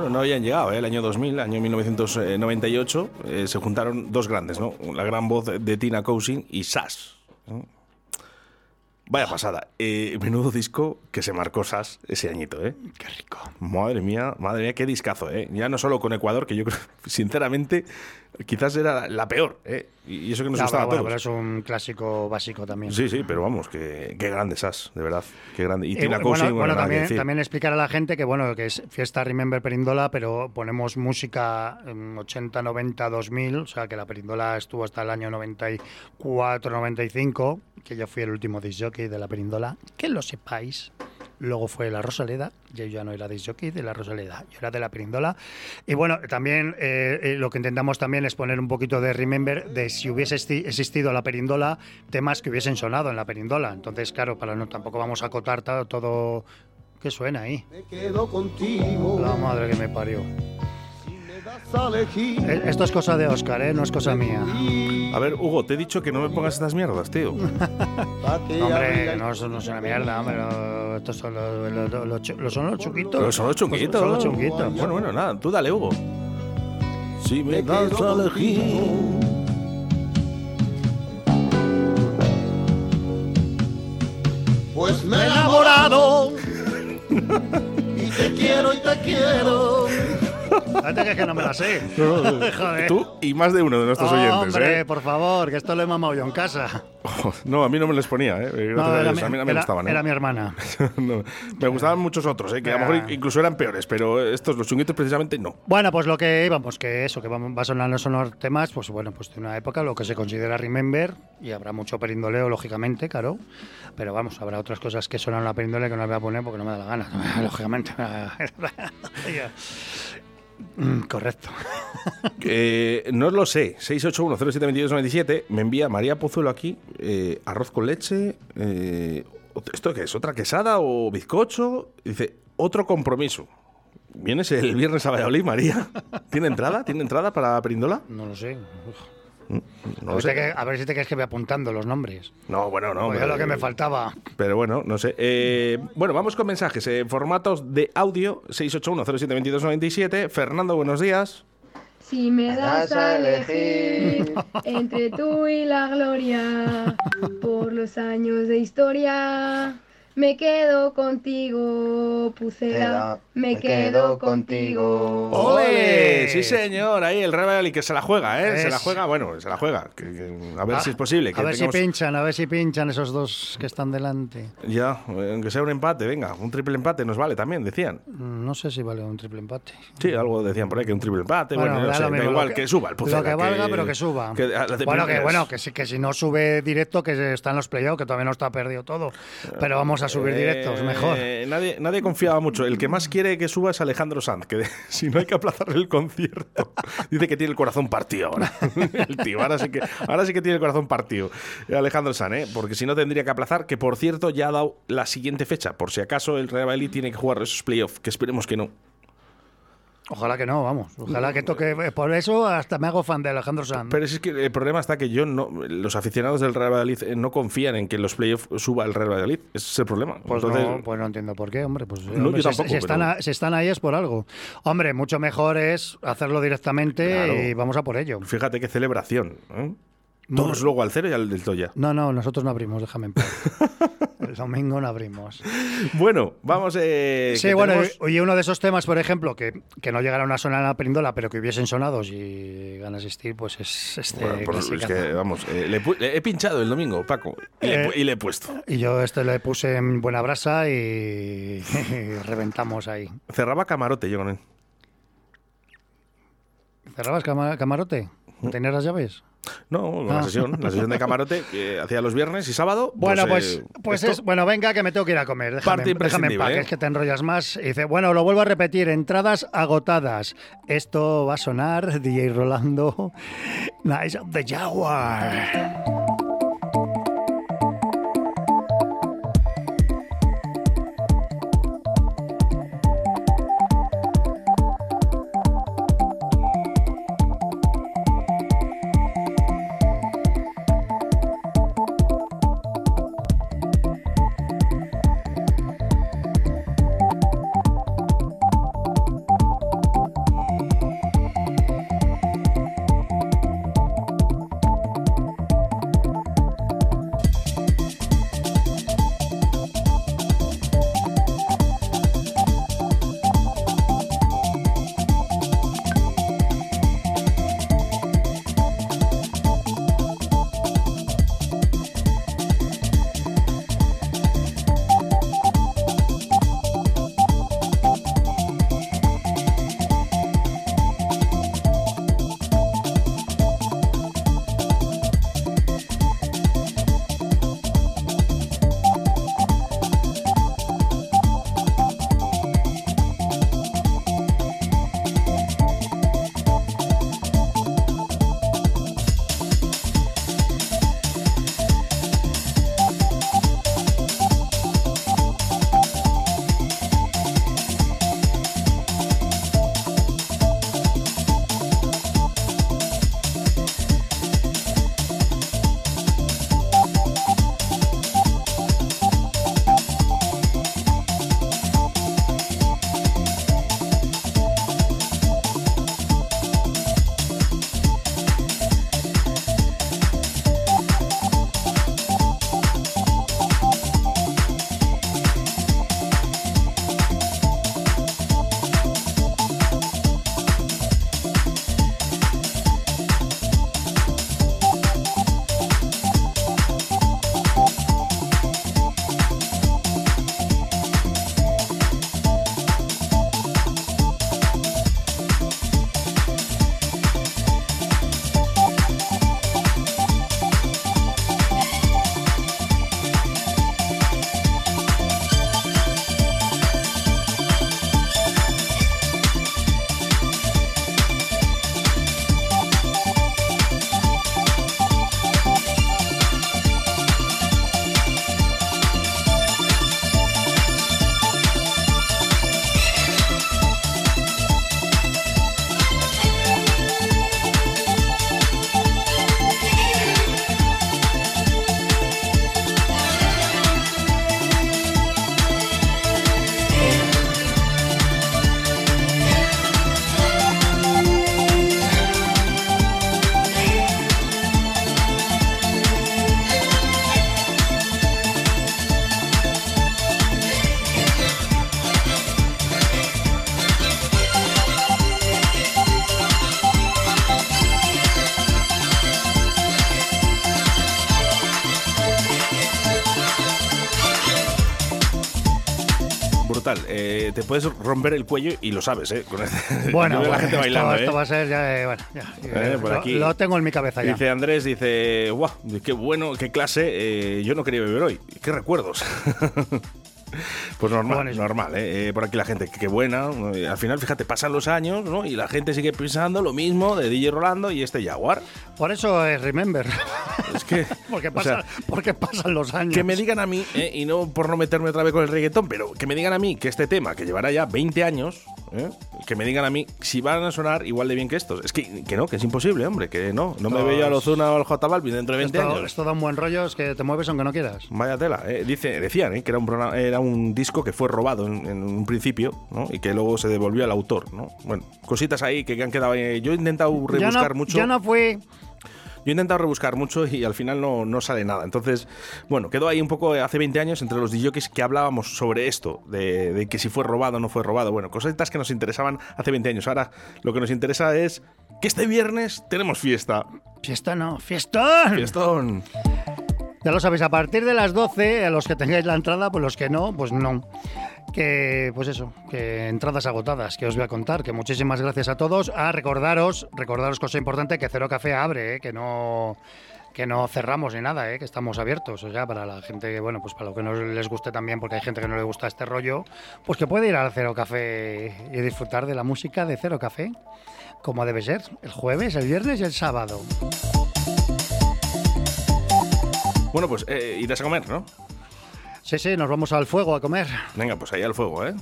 Speaker 12: Bueno, no habían llegado, ¿eh? el año 2000, año 1998, eh, se juntaron dos grandes, ¿no? La gran voz de Tina Cousin y Sass. ¿no? Vaya pasada. Eh, menudo disco que se marcó Sass ese añito, ¿eh?
Speaker 35: Qué rico.
Speaker 12: Madre mía, madre mía, qué discazo, ¿eh? Ya no solo con Ecuador, que yo creo, sinceramente, quizás era la peor, ¿eh? Y eso que nos
Speaker 35: No,
Speaker 12: gustaba
Speaker 35: pero
Speaker 12: a
Speaker 35: bueno,
Speaker 12: todos.
Speaker 35: pero es un clásico básico también.
Speaker 12: Sí, sí, pero vamos, que, qué grande Sass, de verdad. Qué grande. Y
Speaker 35: Eh,
Speaker 12: Tina
Speaker 35: bueno,
Speaker 12: Cousin, bueno,
Speaker 35: bueno,
Speaker 12: que
Speaker 35: también, explicar a la gente que bueno que es fiesta Remember Perindola, pero ponemos música en 80, 90, 2000, o sea que la Perindola estuvo hasta el año 94, 95, que yo fui el último disc jockey de la Perindola, que lo sepáis. Luego fue la Rosaleda, yo ya no era disc jockey de la Rosaleda, yo era de la Perindola. Y bueno, también eh, eh, lo que intentamos también es poner un poquito de Remember de si hubiese existido la Perindola, temas que hubiesen sonado en la Perindola. Entonces, claro, para no tampoco vamos a acotar ta- todo. ¿Qué suena ahí?
Speaker 29: Quedo contigo.
Speaker 35: La madre que me parió. Esto es cosa de Oscar, ¿eh? No es cosa mía.
Speaker 12: A ver, Hugo, te he dicho que no me pongas estas mierdas, tío.
Speaker 35: Hombre, no, es una mierda, hombre. no, Estos son los, los, los- son los chuquitos.
Speaker 12: Pero son los chunguitos.
Speaker 35: Son los chunguitos.
Speaker 12: Bueno, bueno, nada, tú dale, Hugo. Si me das a elegir.
Speaker 29: Pues me he enamorado. y te quiero y te quiero.
Speaker 35: Fíjate que es que no me la sé. Joder.
Speaker 12: Tú y más de uno de nuestros oyentes,
Speaker 35: Hombre,
Speaker 12: ¿eh?
Speaker 35: por favor, que esto lo he mamado yo en casa.
Speaker 12: No, a mí no me les ponía, ¿eh?
Speaker 35: No,
Speaker 12: a
Speaker 35: mi,
Speaker 12: a mí no me
Speaker 35: era-
Speaker 12: gustaban, ¿eh?
Speaker 35: era mi hermana.
Speaker 12: No, me gustaban muchos otros, ¿eh? Que a lo mejor incluso eran peores, pero estos, los chunguitos, precisamente no.
Speaker 35: Bueno, pues lo que íbamos, que eso, que vamos- va a sonar no sonar temas, pues bueno, pues de una época, lo que se considera Remember, y habrá mucho perindoleo, lógicamente, claro, pero vamos, habrá otras cosas que sonan la perindolea que no las voy a poner porque no me da la gana, lógicamente. Mm, Correcto.
Speaker 12: Eh, no lo sé. 681072297 me envía María Pozuelo aquí eh, arroz con leche. eh, ¿Esto qué es? ¿Otra quesada o bizcocho? Dice, otro compromiso. ¿Vienes el viernes a Valladolid, María? ¿Tiene entrada? ¿Tiene entrada para Perindola?
Speaker 35: No lo sé.
Speaker 12: No
Speaker 35: a, ver si
Speaker 12: sé.
Speaker 35: te que- a ver si te crees que voy apuntando los nombres.
Speaker 12: No, bueno, no.
Speaker 35: Pues es
Speaker 12: pero-
Speaker 35: lo que me faltaba.
Speaker 12: Pero bueno, no sé. Eh, bueno, vamos con mensajes. eh, formatos de audio 681072297. Fernando, buenos días.
Speaker 37: Si me das a elegir entre tú y la gloria, por los años de historia, me quedo contigo, Pucera, me quedo contigo.
Speaker 12: ¡Ole! Sí, señor. Ahí el Real Valladolid que se la juega, ¿eh? Se la juega, bueno, se la juega. Que- que- a ver
Speaker 35: Ah,
Speaker 12: si es posible. Que
Speaker 35: a ver
Speaker 12: tengamos-
Speaker 35: si pinchan, a ver si pinchan esos dos que están delante.
Speaker 12: Ya, eh, aunque sea un empate, venga, un triple empate nos vale también, decían.
Speaker 35: Mm, No sé si vale un triple empate.
Speaker 12: Sí, algo decían por ahí que un triple empate. Bueno, no sé,
Speaker 35: lo
Speaker 12: da igual,
Speaker 35: lo
Speaker 12: que, suba el
Speaker 35: Lo
Speaker 12: Pucela,
Speaker 35: que valga, pero que suba.
Speaker 12: que a las de
Speaker 35: bueno, que, bueno que, si, que si no sube directo, que está en los playoffs, que todavía no está perdido todo. Pero vamos a subir directos,
Speaker 12: Eh,
Speaker 35: mejor.
Speaker 12: Nadie, nadie confiaba mucho. El que más quiere que suba es Alejandro Sanz, que si no hay que aplazarle el concierto. Dice que tiene el corazón partido ahora. El tío, ahora sí que, ahora sí que tiene el corazón partido. Alejandro Sanz, ¿eh? porque si no tendría que aplazar, que por cierto ya ha dado la siguiente fecha, por si acaso el Real Valladolid tiene que jugar esos playoffs, que esperemos que no.
Speaker 35: Ojalá que no, vamos. Ojalá que toque. Por eso hasta me hago fan de Alejandro Sanz.
Speaker 12: Pero es que el problema está que yo no, los aficionados del Real Valladolid eh, no confían en que en los playoffs suba el Real Valladolid. Ese es el problema.
Speaker 35: Pues,
Speaker 12: Entonces,
Speaker 35: no, pues no entiendo por qué, hombre. Pues,
Speaker 12: No,
Speaker 35: hombre,
Speaker 12: yo
Speaker 35: si-
Speaker 12: tampoco,
Speaker 35: están
Speaker 12: pero-
Speaker 35: a- si están ahí es por algo. Hombre, mucho mejor es hacerlo directamente
Speaker 12: Claro.
Speaker 35: y vamos a por ello.
Speaker 12: Fíjate qué celebración. ¿eh? Todos luego al cero y al del Toya.
Speaker 35: No, no, nosotros no abrimos, déjame en paz. El domingo no abrimos.
Speaker 12: Bueno, vamos. Eh,
Speaker 35: Sí, bueno,
Speaker 12: tenemos-
Speaker 35: y uno de esos temas, por ejemplo, que, que no llegara a una zona en la perindola, pero que hubiesen sonado si van a asistir, pues es este.
Speaker 12: Bueno, por- es que, vamos, eh, le, he pinchado el domingo, Paco, y, le,
Speaker 35: Eh,
Speaker 12: y le he puesto.
Speaker 35: Y yo este le puse en buena brasa y, y reventamos ahí.
Speaker 12: Cerraba camarote yo con él.
Speaker 35: ¿Cerrabas cama- camarote? ¿Tenías las llaves?
Speaker 12: No, la
Speaker 35: Ah.
Speaker 12: sesión, la sesión de camarote que hacía los viernes y sábado.
Speaker 35: Bueno,
Speaker 12: pues,
Speaker 35: pues,
Speaker 12: eh,
Speaker 35: pues es, bueno, venga, que me tengo que ir a comer. Déjame,
Speaker 12: Parte
Speaker 35: déjame en paz,
Speaker 12: ¿eh?
Speaker 35: que es que te enrollas más. Y dice, bueno, lo vuelvo a repetir, entradas agotadas. Esto va a sonar, DJ Rolando, Nice of the Jaguar.
Speaker 12: Te puedes romper el cuello y lo sabes, ¿eh? Con este-
Speaker 35: Bueno,
Speaker 12: la gente
Speaker 35: esto,
Speaker 12: bailando,
Speaker 35: esto
Speaker 12: ¿eh?
Speaker 35: va a ser ya, eh, bueno, ya,
Speaker 12: Eh, por
Speaker 35: lo-
Speaker 12: aquí.
Speaker 35: lo tengo en mi cabeza ya.
Speaker 12: Dice Andrés, dice, guau, qué bueno, qué clase, eh, yo no quería beber hoy. Qué recuerdos. Pues normal,
Speaker 35: Buenísimo.
Speaker 12: normal, ¿eh? Eh, Por aquí la gente, qué buena. Al final, fíjate, pasan los años, ¿no? Y la gente sigue pensando lo mismo de DJ Rolando y este Jaguar.
Speaker 35: Por eso es Remember.
Speaker 12: Es que.
Speaker 35: porque,
Speaker 12: o
Speaker 35: pasa-
Speaker 12: sea,
Speaker 35: porque pasan los años.
Speaker 12: Que me digan a mí, eh, y no por no meterme otra vez con el reggaetón, pero que me digan a mí que este tema, que llevará ya 20 años, eh, que me digan a mí si van a sonar igual de bien que estos. Es que, que no, que es imposible, hombre, que no. No me yo a Lozuna o al J Balvin dentro de 20
Speaker 35: esto,
Speaker 12: años.
Speaker 35: esto da un buen rollo, es que te mueves aunque no quieras.
Speaker 12: Vaya tela, eh. Dice, decían eh, que era un, programa- era un disco que fue robado en, en un principio ¿no? y que luego se devolvió al autor. ¿no? Bueno, cositas ahí que han quedado. Yo he intentado
Speaker 35: Ya
Speaker 12: rebuscar
Speaker 35: no,
Speaker 12: mucho.
Speaker 35: ya no fui.
Speaker 12: Yo he intentado rebuscar mucho y al final no, no sale nada. Entonces, bueno, quedó ahí un poco eh, hace 20 años entre los DJs que hablábamos sobre esto, de, de que si fue robado o no fue robado. Bueno, cositas que nos interesaban hace 20 años. Ahora lo que nos interesa es que este viernes tenemos fiesta.
Speaker 35: Fiesta no, fiestón.
Speaker 12: Fiestón.
Speaker 35: Ya lo sabéis, a partir de las 12, a los que tengáis la entrada, pues los que no, pues no. Que, pues eso, que entradas agotadas, que os voy a contar, que muchísimas gracias a todos. A recordaros, recordaros cosa importante, que Cero Café abre, eh, que no que no cerramos ni nada, eh, que estamos abiertos. O sea, para la gente, bueno, pues para lo que no les guste también, porque hay gente que no le gusta este rollo, pues que puede ir al Cero Café y disfrutar de la música de Cero Café, como debe ser, el jueves, el viernes y el sábado.
Speaker 12: Bueno, pues eh, irás a comer, ¿no?
Speaker 35: Sí, sí, nos vamos al fuego a comer.
Speaker 12: Venga, pues ahí al fuego, ¿eh?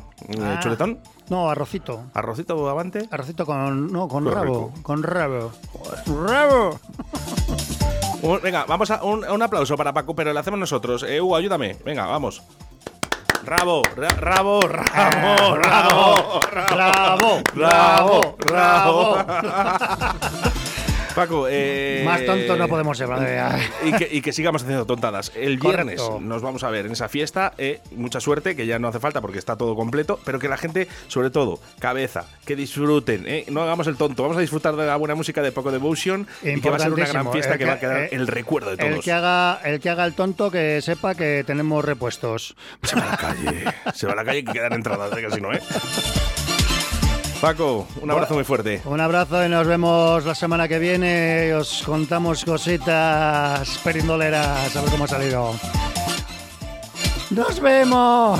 Speaker 35: Ah.
Speaker 12: ¿Chuletón?
Speaker 35: No, arrocito.
Speaker 12: ¿Arrocito avante?
Speaker 35: Arrocito con. No, con
Speaker 12: Qué
Speaker 35: rabo.
Speaker 12: rico.
Speaker 35: Con rabo. ¡Rabo!
Speaker 12: Un- venga, vamos a un, un aplauso para Paco, pero lo hacemos nosotros. Eh, Hugo, ayúdame. Venga, vamos. Rabo, ra- rabo, rabo, rabo,
Speaker 35: Rabo, rabo, rabo.
Speaker 12: Paco, eh,
Speaker 35: Más tonto no podemos ser, madre mía.
Speaker 12: y, que, y que sigamos haciendo tontadas. El viernes
Speaker 35: Correcto.
Speaker 12: nos vamos a ver en esa fiesta. eh, mucha suerte, que ya no hace falta porque está todo completo. Pero que la gente, sobre todo, cabeza, que disfruten. eh, no hagamos el tonto. Vamos a disfrutar de la buena música de Poco Devotion. Y que va a ser una gran
Speaker 35: Importantísimo.
Speaker 12: fiesta
Speaker 35: El
Speaker 12: que, va a quedar
Speaker 35: eh,
Speaker 12: el recuerdo de
Speaker 35: El
Speaker 12: todos.
Speaker 35: que, haga, el que haga el tonto, que sepa que tenemos repuestos.
Speaker 12: Se va a la calle. Se va a la calle que quedan entradas, eh, que si no, ¿eh? Paco, un abrazo muy fuerte.
Speaker 35: Un abrazo y nos vemos la semana que viene. Os contamos cositas perindoleras. A ver cómo ha salido. ¡Nos vemos!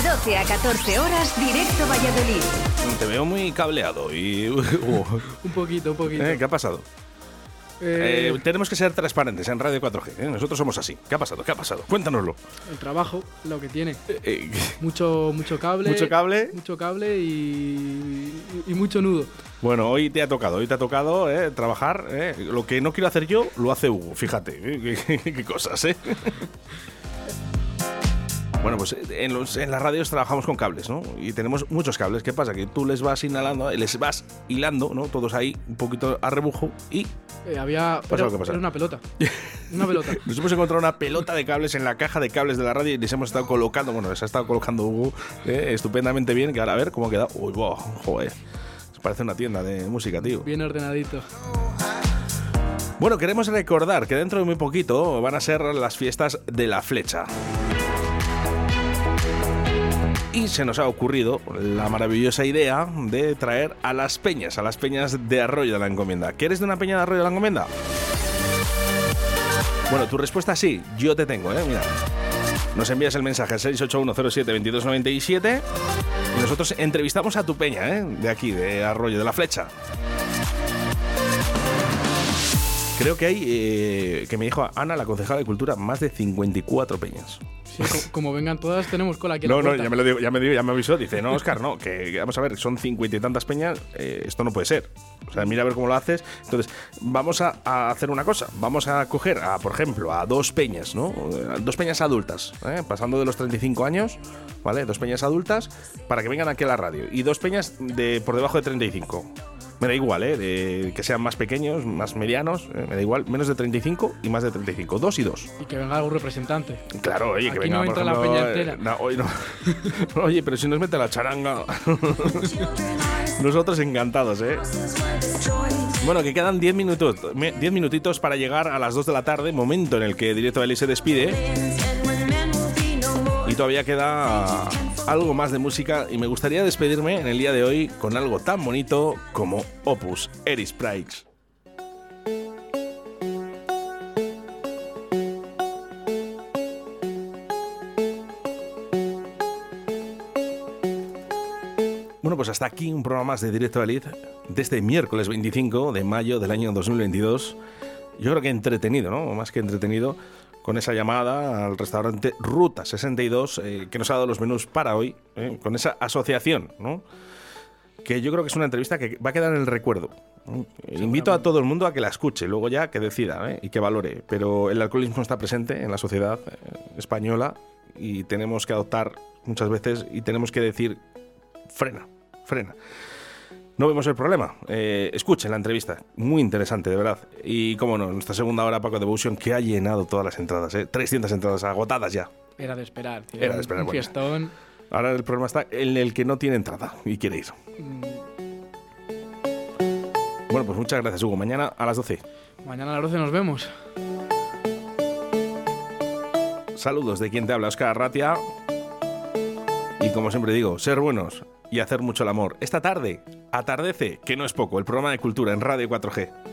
Speaker 38: De 12 a 14 horas, directo Valladolid.
Speaker 12: Te veo muy cableado y... uh,
Speaker 13: Un poquito, un poquito.
Speaker 12: ¿eh? ¿Qué ha pasado?
Speaker 13: Eh,
Speaker 12: Eh, tenemos que ser transparentes en Radio 4G. ¿eh? Nosotros somos así. ¿Qué ha pasado? ¿Qué ha pasado? Cuéntanoslo.
Speaker 13: el trabajo, lo que tiene.
Speaker 12: Eh,
Speaker 13: Mucho, mucho cable.
Speaker 12: ¿Mucho cable?
Speaker 13: Mucho cable y, y mucho nudo.
Speaker 12: Bueno, hoy te ha tocado, hoy te ha tocado eh, trabajar. eh. Lo que no quiero hacer yo, lo hace Hugo. Fíjate, qué, qué cosas, ¿eh? Bueno, pues en, los- en las radios trabajamos con cables, ¿no? Y tenemos muchos cables. ¿Qué pasa? Que tú les vas inhalando, les vas hilando, ¿no? Todos ahí un poquito a rebujo y
Speaker 13: Eh, había.
Speaker 12: Pasa
Speaker 13: Era,
Speaker 12: lo que pasa.
Speaker 13: era una pelota. Una pelota.
Speaker 12: nos hemos encontrado una pelota de cables en la caja de cables de la radio y les hemos estado colocando, bueno, les ha estado colocando Hugo eh, estupendamente bien, que ahora a ver cómo ha quedado. Uy, boh, joder. Parece una tienda de música, tío.
Speaker 13: Bien ordenadito.
Speaker 12: Bueno, queremos recordar que dentro de muy poquito van a ser las fiestas de la flecha. Y se nos ha ocurrido la maravillosa idea de traer a las peñas, a las peñas de Arroyo de la Encomienda. ¿Quieres de una peña de Arroyo de la Encomienda? Bueno, tu respuesta sí, yo te tengo, ¿eh? Mira. Nos envías el mensaje al 681072297 y nosotros entrevistamos a tu peña, ¿eh? De aquí, de Arroyo de la Flecha. Creo que hay, eh, que me dijo Ana, la concejala de Cultura, más de 54 peñas.
Speaker 13: Sí, co- como vengan todas, tenemos cola aquí en
Speaker 12: No,
Speaker 13: la
Speaker 12: no, ya me lo digo, ya me, digo, ya me avisó. Dice, no, Oscar, no, que que vamos a ver, son cincuenta y tantas peñas, eh, esto no puede ser. O sea, mira a ver cómo lo haces. Entonces, vamos a, a hacer una cosa. Vamos a coger, a, por ejemplo, a dos peñas, ¿no? Eh, Dos peñas adultas, ¿eh? pasando de los 35 años, ¿vale? Dos peñas adultas para que vengan aquí a la radio. Y dos peñas de por debajo de 35. Me da igual, ¿eh? De que sean más pequeños, más medianos, eh, me da igual, menos de 35 y más de 35. Dos y dos.
Speaker 13: Y que venga algún representante.
Speaker 12: Claro, oye, que
Speaker 13: Aquí
Speaker 12: venga,
Speaker 13: no
Speaker 12: por
Speaker 13: entra la
Speaker 12: ejemplo,
Speaker 13: peña
Speaker 12: eh,
Speaker 13: entera.
Speaker 12: no, hoy no. oye, pero si nos mete la charanga. Nosotros encantados, ¿eh? Bueno, que quedan 10 minutos, 10 minutitos para llegar a las 2 de la tarde, momento en el que Directo Eli se despide. Todavía queda algo más de música y me gustaría despedirme en el día de hoy con algo tan bonito como Opus Eris Price. Bueno, pues hasta aquí un programa más de Directo a Elid de este miércoles 25 de mayo del año 2022. Yo creo que entretenido, ¿no? Más que entretenido, con esa llamada al restaurante Ruta 62 eh, que nos ha dado los menús para hoy, ¿eh? con esa asociación, ¿no? Que yo creo que es una entrevista que va a quedar en el recuerdo. Invito a todo el mundo a que la escuche, luego ya que decida ¿eh? y que valore. Pero el alcoholismo está presente en la sociedad española y tenemos que adoptar muchas veces y tenemos que decir frena, frena. No vemos el problema. Eh, escuchen la entrevista, muy interesante, de verdad. Y como no, nuestra segunda hora, Paco Devotion, que ha llenado todas las entradas, ¿eh? 300 entradas agotadas ya.
Speaker 13: Era de esperar. tío.
Speaker 12: Era de esperar,
Speaker 13: Un
Speaker 12: bueno.
Speaker 13: fiestón.
Speaker 12: Ahora el problema está en el que no tiene entrada y quiere ir.
Speaker 13: Mm,
Speaker 12: Bueno, pues muchas gracias, Hugo. Mañana a las 12.
Speaker 13: Mañana a las 12 nos vemos.
Speaker 12: Saludos de quien te habla, Oscar Ratia. Y como siempre digo, ser buenos y hacer mucho el amor. Esta tarde, atardece, que no es poco, el programa de cultura en Radio 4G.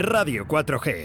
Speaker 14: Radio 4G.